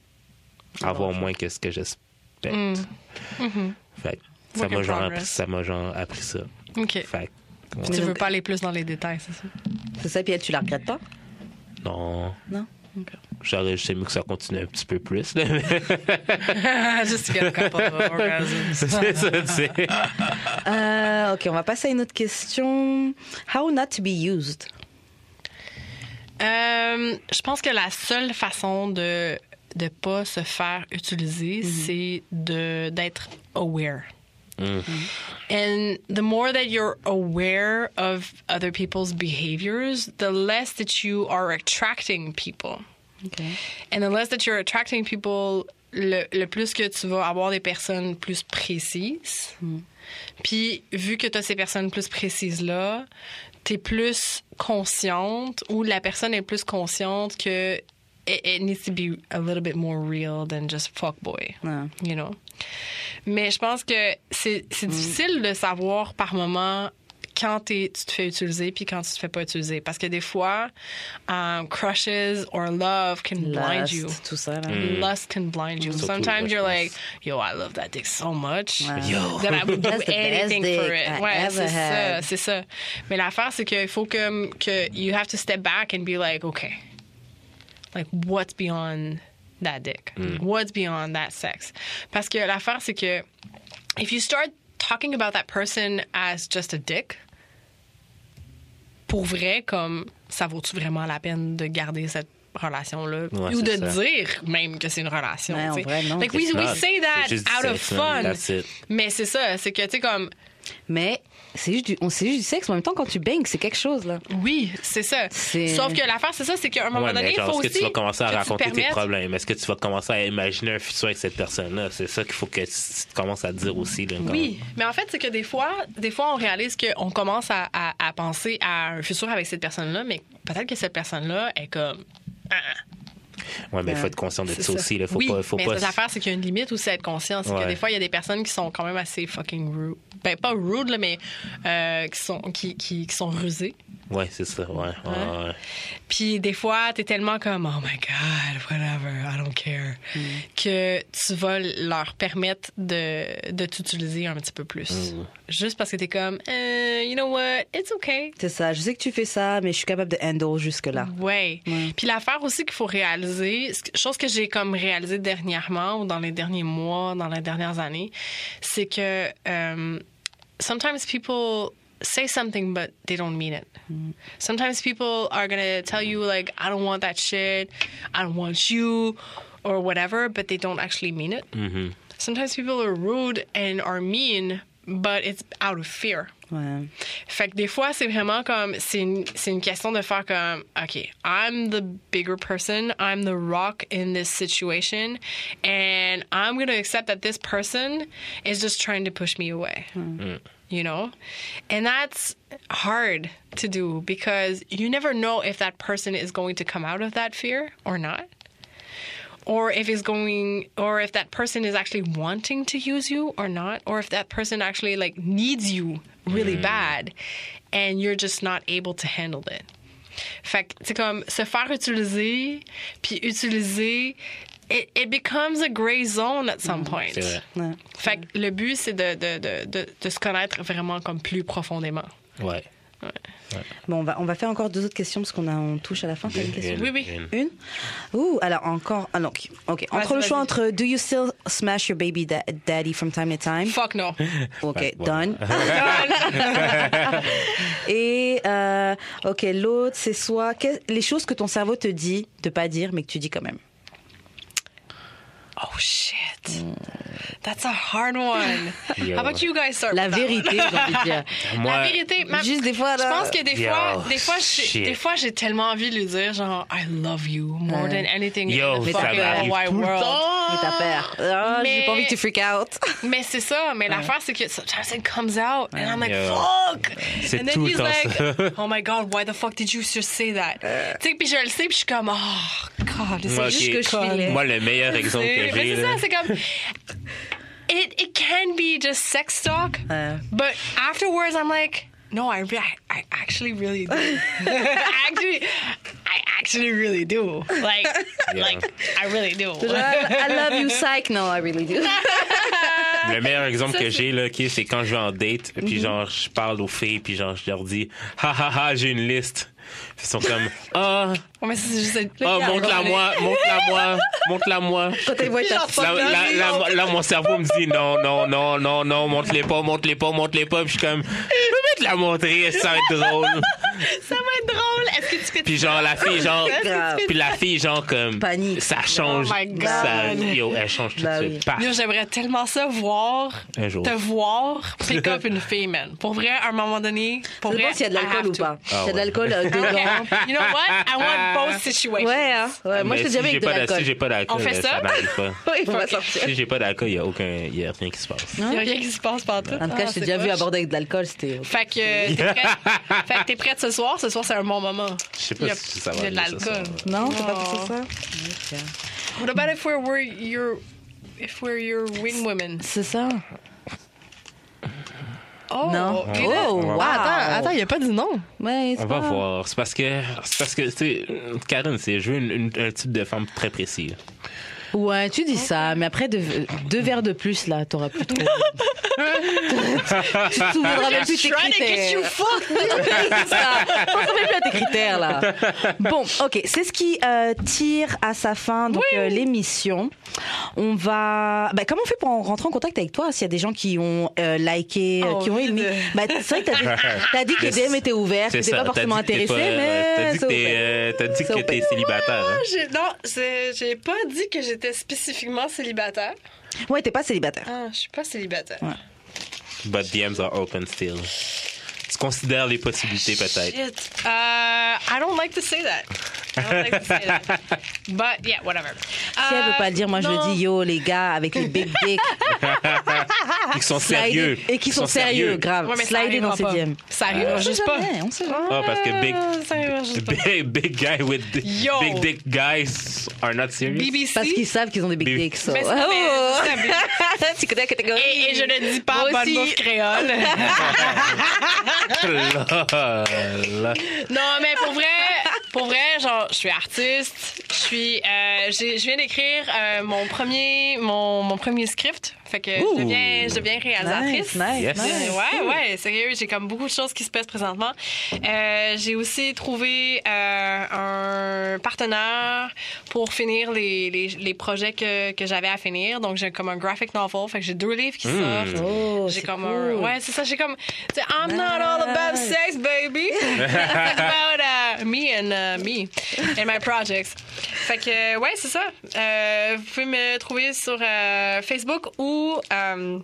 avoir moins que ce que j'espère. Fait que ça m'a genre, appris- ça genre appris ça. OK. Fait que, ouais. Tu veux pas aller plus dans les détails, c'est ça? C'est ça, puis tu la regrettes pas? Non. Non? Ok. J'aurais juste aimé que ça continue un petit peu plus. là, mais [laughs] [laughs] c'est ça, tu sais. Euh, Ok, on va passer à une autre question. How not to be used? Euh, je pense que la seule façon de de pas se faire utiliser, c'est de d'être aware. And the more that you're aware of other people's behaviors, the less that you are attracting people. And the less that you're attracting people, le, le plus que tu vas avoir des personnes plus précises. Puis, vu que tu as ces personnes plus précises-là, tu es plus consciente ou la personne est plus consciente que it, it needs to be a little bit more real than just fuckboy. Ouais. You know? Mais je pense que c'est c'est difficile de savoir par moment quand t'es- tu te fais utiliser puis quand tu te fais pas utiliser. Parce que des fois, um, crushes or love can blind you. tout ça. Là. Lust can blind you. Surtout Sometimes lust, you're like, pense. yo, I love that dick so much Ouais. Yo. [laughs] that I would do That's the best anything for dick it. I Ouais, ever c'est ça, had. c'est ça. Mais l'affaire, c'est qu'il faut que, que you have to step back and be like, okay, like what's beyond that dick? What's beyond that sex? Parce que l'affaire, c'est que if you start talking about that person as just a dick, pour vrai, comme ça vaut-tu vraiment la peine de garder cette relation-là? Ouais, ou de ça. dire même que c'est une relation. Ouais, en tu sais. vrai, non. Like, we, we say that out of fun. That's it. Mais c'est ça, c'est que tu sais comme Mais c'est juste, du, on, c'est juste du sexe. En même temps, quand tu bangs, c'est quelque chose, là. oui, c'est ça. Sauf que l'affaire c'est ça, c'est qu'à un moment Ouais, donné, mais il faut est-ce aussi que tu vas commencer à raconter tes problèmes? Est-ce que tu vas commencer à imaginer un futur avec cette personne-là? C'est ça qu'il faut que tu tu commences à dire aussi. Là, Oui, mais en fait, c'est que des fois, des fois, on réalise qu'on commence à, à- à penser à un futur avec cette personne-là, mais peut-être que cette personne-là est comme. Ah, Ouais, mais il faut être conscient de ça, ça. aussi. Là. Faut oui, pas, faut mais pas... l'affaire, c'est qu'il y a une limite aussi à être conscient. C'est que des fois, il y a des personnes qui sont quand même assez fucking rude. Ben, pas rude, là, mais euh, qui, sont, qui, qui, qui sont rusées. Ouais, c'est ça. Ouais, ouais. Puis des fois, t'es tellement comme oh my god, whatever, I don't care, Mm. que tu vas leur permettre de, de t'utiliser un petit peu plus. Mm. Juste parce que t'es comme, Eh, you know what, it's okay. C'est ça. Je sais que tu fais ça, mais je suis capable de handle jusque-là. Ouais. Puis l'affaire aussi qu'il faut réaliser, chose que j'ai comme réalisé dernièrement ou dans les derniers mois, dans les dernières années, c'est que um, sometimes people say something but they don't mean it. Sometimes people are gonna tell you like, I don't want that shit, I don't want you, or whatever, but they don't actually mean it. Mhm. Sometimes people are rude and are mean, but it's out of fear. Ouais. Fait que des fois, c'est vraiment comme, c'est une, c'est une question de faire comme, OK, I'm the bigger person, I'm the rock in this situation, and I'm going to accept that this person is just trying to push me away. You know? And that's hard to do because you never know if that person is going to come out of that fear or not. Or if it's going, or if that person is actually wanting to use you or not, or if that person actually like needs you really mm. bad and you're just not able to handle it. Fait que c'est comme se faire utiliser, puis utiliser, it, it becomes a gray zone at some point. C'est vrai. Ouais. Fait que le but, c'est de, de, de, de, de se connaître vraiment comme plus profondément. Ouais. Bon, on va, on va faire encore deux autres questions parce qu'on a, on touche à la fin. Une question Une, Oui, oui. une. Ouh, alors encore. Ah non, ok. ok. Entre le choix entre Do you still smash your baby da- daddy from time to time? Fuck no. Ok, done. [laughs] [laughs] Et euh, ok, l'autre, c'est soit que- les choses que ton cerveau te dit de pas dire, mais que tu dis quand même. Oh shit. Mm. That's a hard one. [laughs] Yo. How about you guys start La vérité, j'ai envie de dire. [laughs] Moi, La vérité, ma- Juste des fois, je là- pense que des Yo, fois, des fois, des fois, j'ai tellement envie de lui dire genre I love you more Ouais. than anything Yo, in the fucking wide world. Mais ta père. Ah, J'ai pas envie que tu freak out. [laughs] Mais c'est ça. Mais l'affaire c'est que sometimes it comes out and I'm like Yo. fuck. C'est And then tout he's like, ça. oh my god, why the fuck did you just say that? Tu sais, puis je le sais, puis je suis comme oh god, c'est Moi, juste que je suis. Moi, le meilleur exemple que mais j'ai, c'est ça, c'est comme. It, it can be just sex talk, Ouais. but afterwards I'm like, no, I, re- I, I actually really do. [laughs] actually, I actually really do. Like, Yeah. like I really do. I, I love you, psych. No, I really do. Le meilleur [laughs] exemple Ça, que j'ai, là, ok, c'est quand je vais en date, puis mm-hmm. genre, je parle aux filles, puis genre, je leur dis, ha ha ha, j'ai une liste. Ils sont comme, ah, Ouais, mais c'est juste. ah, montre-la moi, montre-la moi, montre-la moi. Quand elle voit ta Là, là, là, là, mon cerveau me dit, non, non, non, non, non, montre-les pas, montre-les pas, montre-les pas. Puis je suis comme, je peux pas te la montrer, ça va être drôle. Ça va être drôle. Est-ce que tu fais Puis genre, la fille, genre, puis la fille, genre, comme, Panique. ça change. Oh my God. ça, yo, elle change tout Bah de oui. suite. Paf, Yo, j'aimerais tellement ça voir, un jour. te voir pick up une fille, man. Pour vrai, à un moment donné, pour vrai, dépend s'il y a de l'alcool ou pas. S'il y Ah a de l'alcool Okay. [laughs] You know what? I want both situations. Ouais, hein. Ouais, moi, je te dis si avec j'ai de l'alcool. Si j'ai pas d'alcool, On fait euh, ça? n'arrive pas. [laughs] Oui, on va Ok. sortir. Si j'ai pas d'alcool, il y a aucun, il y a rien qui se passe. Il y a rien qui se passe pas tout. En tout cas, je t'ai déjà vu aborder avec de l'alcool, c'était. Fait que euh, t'es prête, [laughs] fait que t'es prête ce soir? Ce soir, c'est un bon moment. Je sais pas a, si ça va il y a de ça, l'alcool. ça. Non, c'est pas Oh. pour ça? What about if we're, we're your if we're your wing women? C'est ça. Oh, Non. là- Oh, wow. Attends, attends, il n'y a pas du nom. Ouais, c'est On va voir. C'est parce que, c'est parce que, tu sais, Karen, c'est je veux une- une- un type de femme très précis. Ouais, tu dis ça, mais après deux, deux verres de plus, là, t'auras plus trop. [laughs] tu te souviendras même plus de tes Trying to get critères. [laughs] On plus à tes critères, là. Bon, ok, c'est ce qui euh, tire à sa fin donc euh, l'émission. On va. Bah, comment on fait pour en rentrer en contact avec toi S'il y a des gens qui ont euh, liké, Ah, qui ont aimé? Bah, c'est vrai que t'as dit, dit que les DM étaient ouverts, que ça, pas forcément intéressé, mais. T'as dit que t'es, ouvert. euh, ouvert. célibataire. hein? Non, j'ai pas dit que j'étais spécifiquement célibataire? Ouais, t'es pas célibataire. Ah, je suis pas célibataire. But DMs are open still. Considères les possibilités peut-être? Uh, I don't like to say that. I don't like to say that. [laughs] But yeah, whatever. Si elle veut pas le dire, moi je le non. dis, yo, les gars avec les big dicks, [laughs] Ils sont sérieux. et qui Ils sont sérieux, grave. Ouais, Slidez dans pas. DM. Ça sait juste pas. on sait jamais. Ah, parce que big, Ah, big, [laughs] big guy with Yo. big dick guys are not serious? BBC. Parce qu'ils savent qu'ils ont des big dicks. so- Mais c'est- Oh. tu connais la catégorie. Et, et je ne dis pas bonne bouffe créole. Non, mais pour vrai, pour vrai, genre, je suis artiste. Je suis, euh, j'ai- je viens d'écrire euh, mon premier, mon, mon premier script. Fait que je deviens, je deviens réalisatrice. Nice, nice, Yes. nice. Euh, ouais, ouais, sérieux, j'ai comme beaucoup de choses qui se passent présentement. Euh, j'ai aussi trouvé euh, un partenaire pour finir les, les, les projets que, que j'avais à finir. Donc, j'ai comme un graphic novel. Fait que j'ai deux livres qui sortent. Oh, j'ai comme cool. un. Ouais, c'est ça. J'ai comme. I'm not all about sex, baby. [laughs] It's about uh, me and uh, me and my projects. Fait que, ouais, c'est ça. Euh, vous pouvez me trouver sur euh, Facebook ou euh,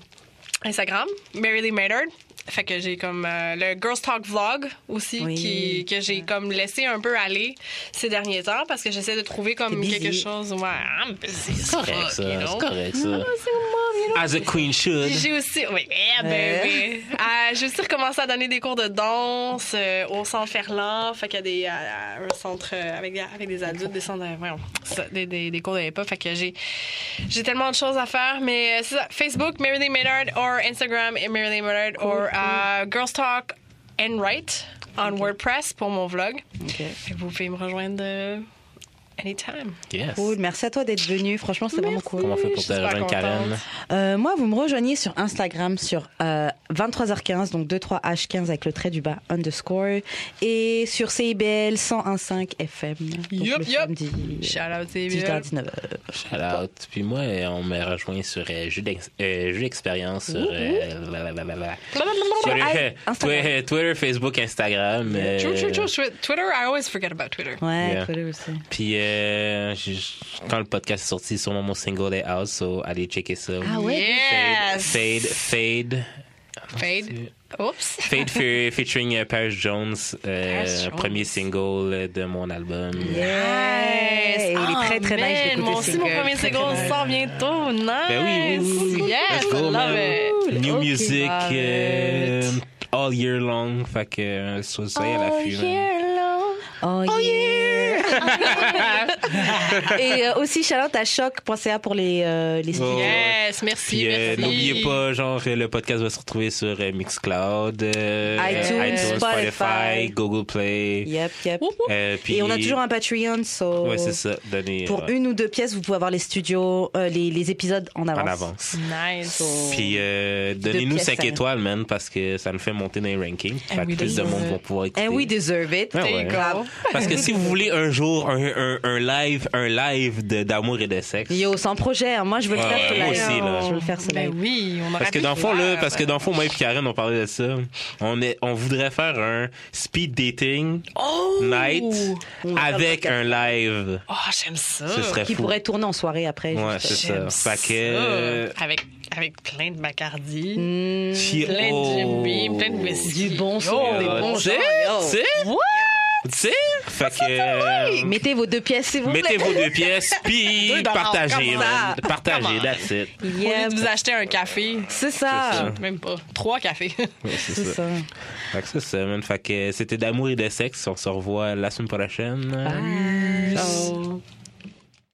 Instagram, Marylee Maynard. Fait que j'ai comme euh, le Girls Talk Vlog aussi Oui. qui, que j'ai comme laissé un peu aller ces derniers temps parce que j'essaie de trouver comme quelque chose. Ouais, I'm busy. as C'est correct, ça. you know? C'est correct, ça. Ah, c'est mom, you know? As a queen should. J'ai aussi, oui, yeah, baby. Euh, j'ai aussi recommencé à donner des cours de danse euh, au centre Ferland. Fait qu'il y a des, euh, un centre euh, avec, des- avec des adultes, des centres, de- voyons, ça, des, des, des cours de hip-hop. Fait que j'ai, j'ai tellement de choses à faire. Mais euh, c'est ça, Facebook, Marylee Maynard, or Instagram, Marylee Maynard, or Girls Talk and Write on WordPress pour mon vlog. Ok. Fait que vous pouvez me rejoindre euh, anytime. Yes. Cool, merci à toi d'être venu. Franchement, c'était vraiment cool. Comment on fait pour te rejoindre, Karen? Euh, moi, vous me rejoignez sur Instagram sur euh, 23h15, donc 23h15 avec le trait du bas underscore, et sur CIBL 101.5 FM. Yup, le yup. samedi, Shout out, 18h, CBL. 19h. Shout out. Puis moi, euh, on m'a rejoint sur euh, jeu d'ex- euh, jeu d'expérience sur euh, euh. Twitter, Twitter, Facebook, Instagram. euh, True, true, true. Twi- Twitter, I always forget about Twitter. Ouais, Yeah. Twitter aussi. Puis euh, quand le podcast est sorti, sûrement mon single est out, so allez checker ça. Ah ouais? Yes. Fade, fade, Fade. Oops. fade fe- [laughs] featuring euh, Paris Jones, euh, Paris Jones. premier single de mon album. Yeah. Et il est très, très nice. j'ai écouté Moi aussi, mon premier Très, single très nice. sort bientôt. Nice. Ben oui, oui, oui, oui. Yes, I love man. it. New music. All year long. Fait que so- soyez à l'affût. man. Oh, yeah! Et euh, aussi, shout out à choc.ca pour les, euh, les studios. Yes, merci, euh, merci. n'oubliez pas, genre, euh, le podcast va se retrouver sur euh, Mixcloud, euh, iTunes, Spotify, Spotify. Google Play. Yep, yep. Euh, puis- Et on a toujours un Patreon, so Ouais, c'est ça. Donnez, pour une ou deux pièces, vous pouvez avoir les studios, euh, les, les épisodes en avance. en avance. Nice. So- Puis euh, donnez-nous pièces, 5 ça. étoiles, man, parce que ça nous fait monter dans les rankings. Fait que we plus de monde it. vont pouvoir écouter. And we deserve it. Ah ouais. Parce que si vous voulez un jour un, un, un live, un live d'amour et de sexe. Yo, sans projet, hein. moi je veux le faire ce moi aussi, là. Je veux le faire ce Ben live. oui, on Parce que dans le fond, là, parce que dans le fond, moi et Karen, on parlait de ça. On est, on voudrait faire un speed dating Oh! night faire avec un live. Oh, j'aime ça. Ce serait Qui fou. pourrait tourner en soirée après. Ouais, c'est ça. J'aime Fait que. euh, Avec, avec plein de Bacardi, puis- plein de oh. Jimmy, plein de whisky. du bon son, des bons tu gens, fait que euh, Mettez vos deux pièces, s'il vous plaît. mettez vos deux [laughs] pièces puis partagez, man. ça. partagez, that's it. Au lieu Yep. de vous acheter un café, C'est ça. Même pas, trois cafés. Ouais, c'est C'est ça. ça. Fait que c'est ça, man. Fait que c'était d'amour et de sexe. On se revoit la semaine prochaine. Bye. Ciao.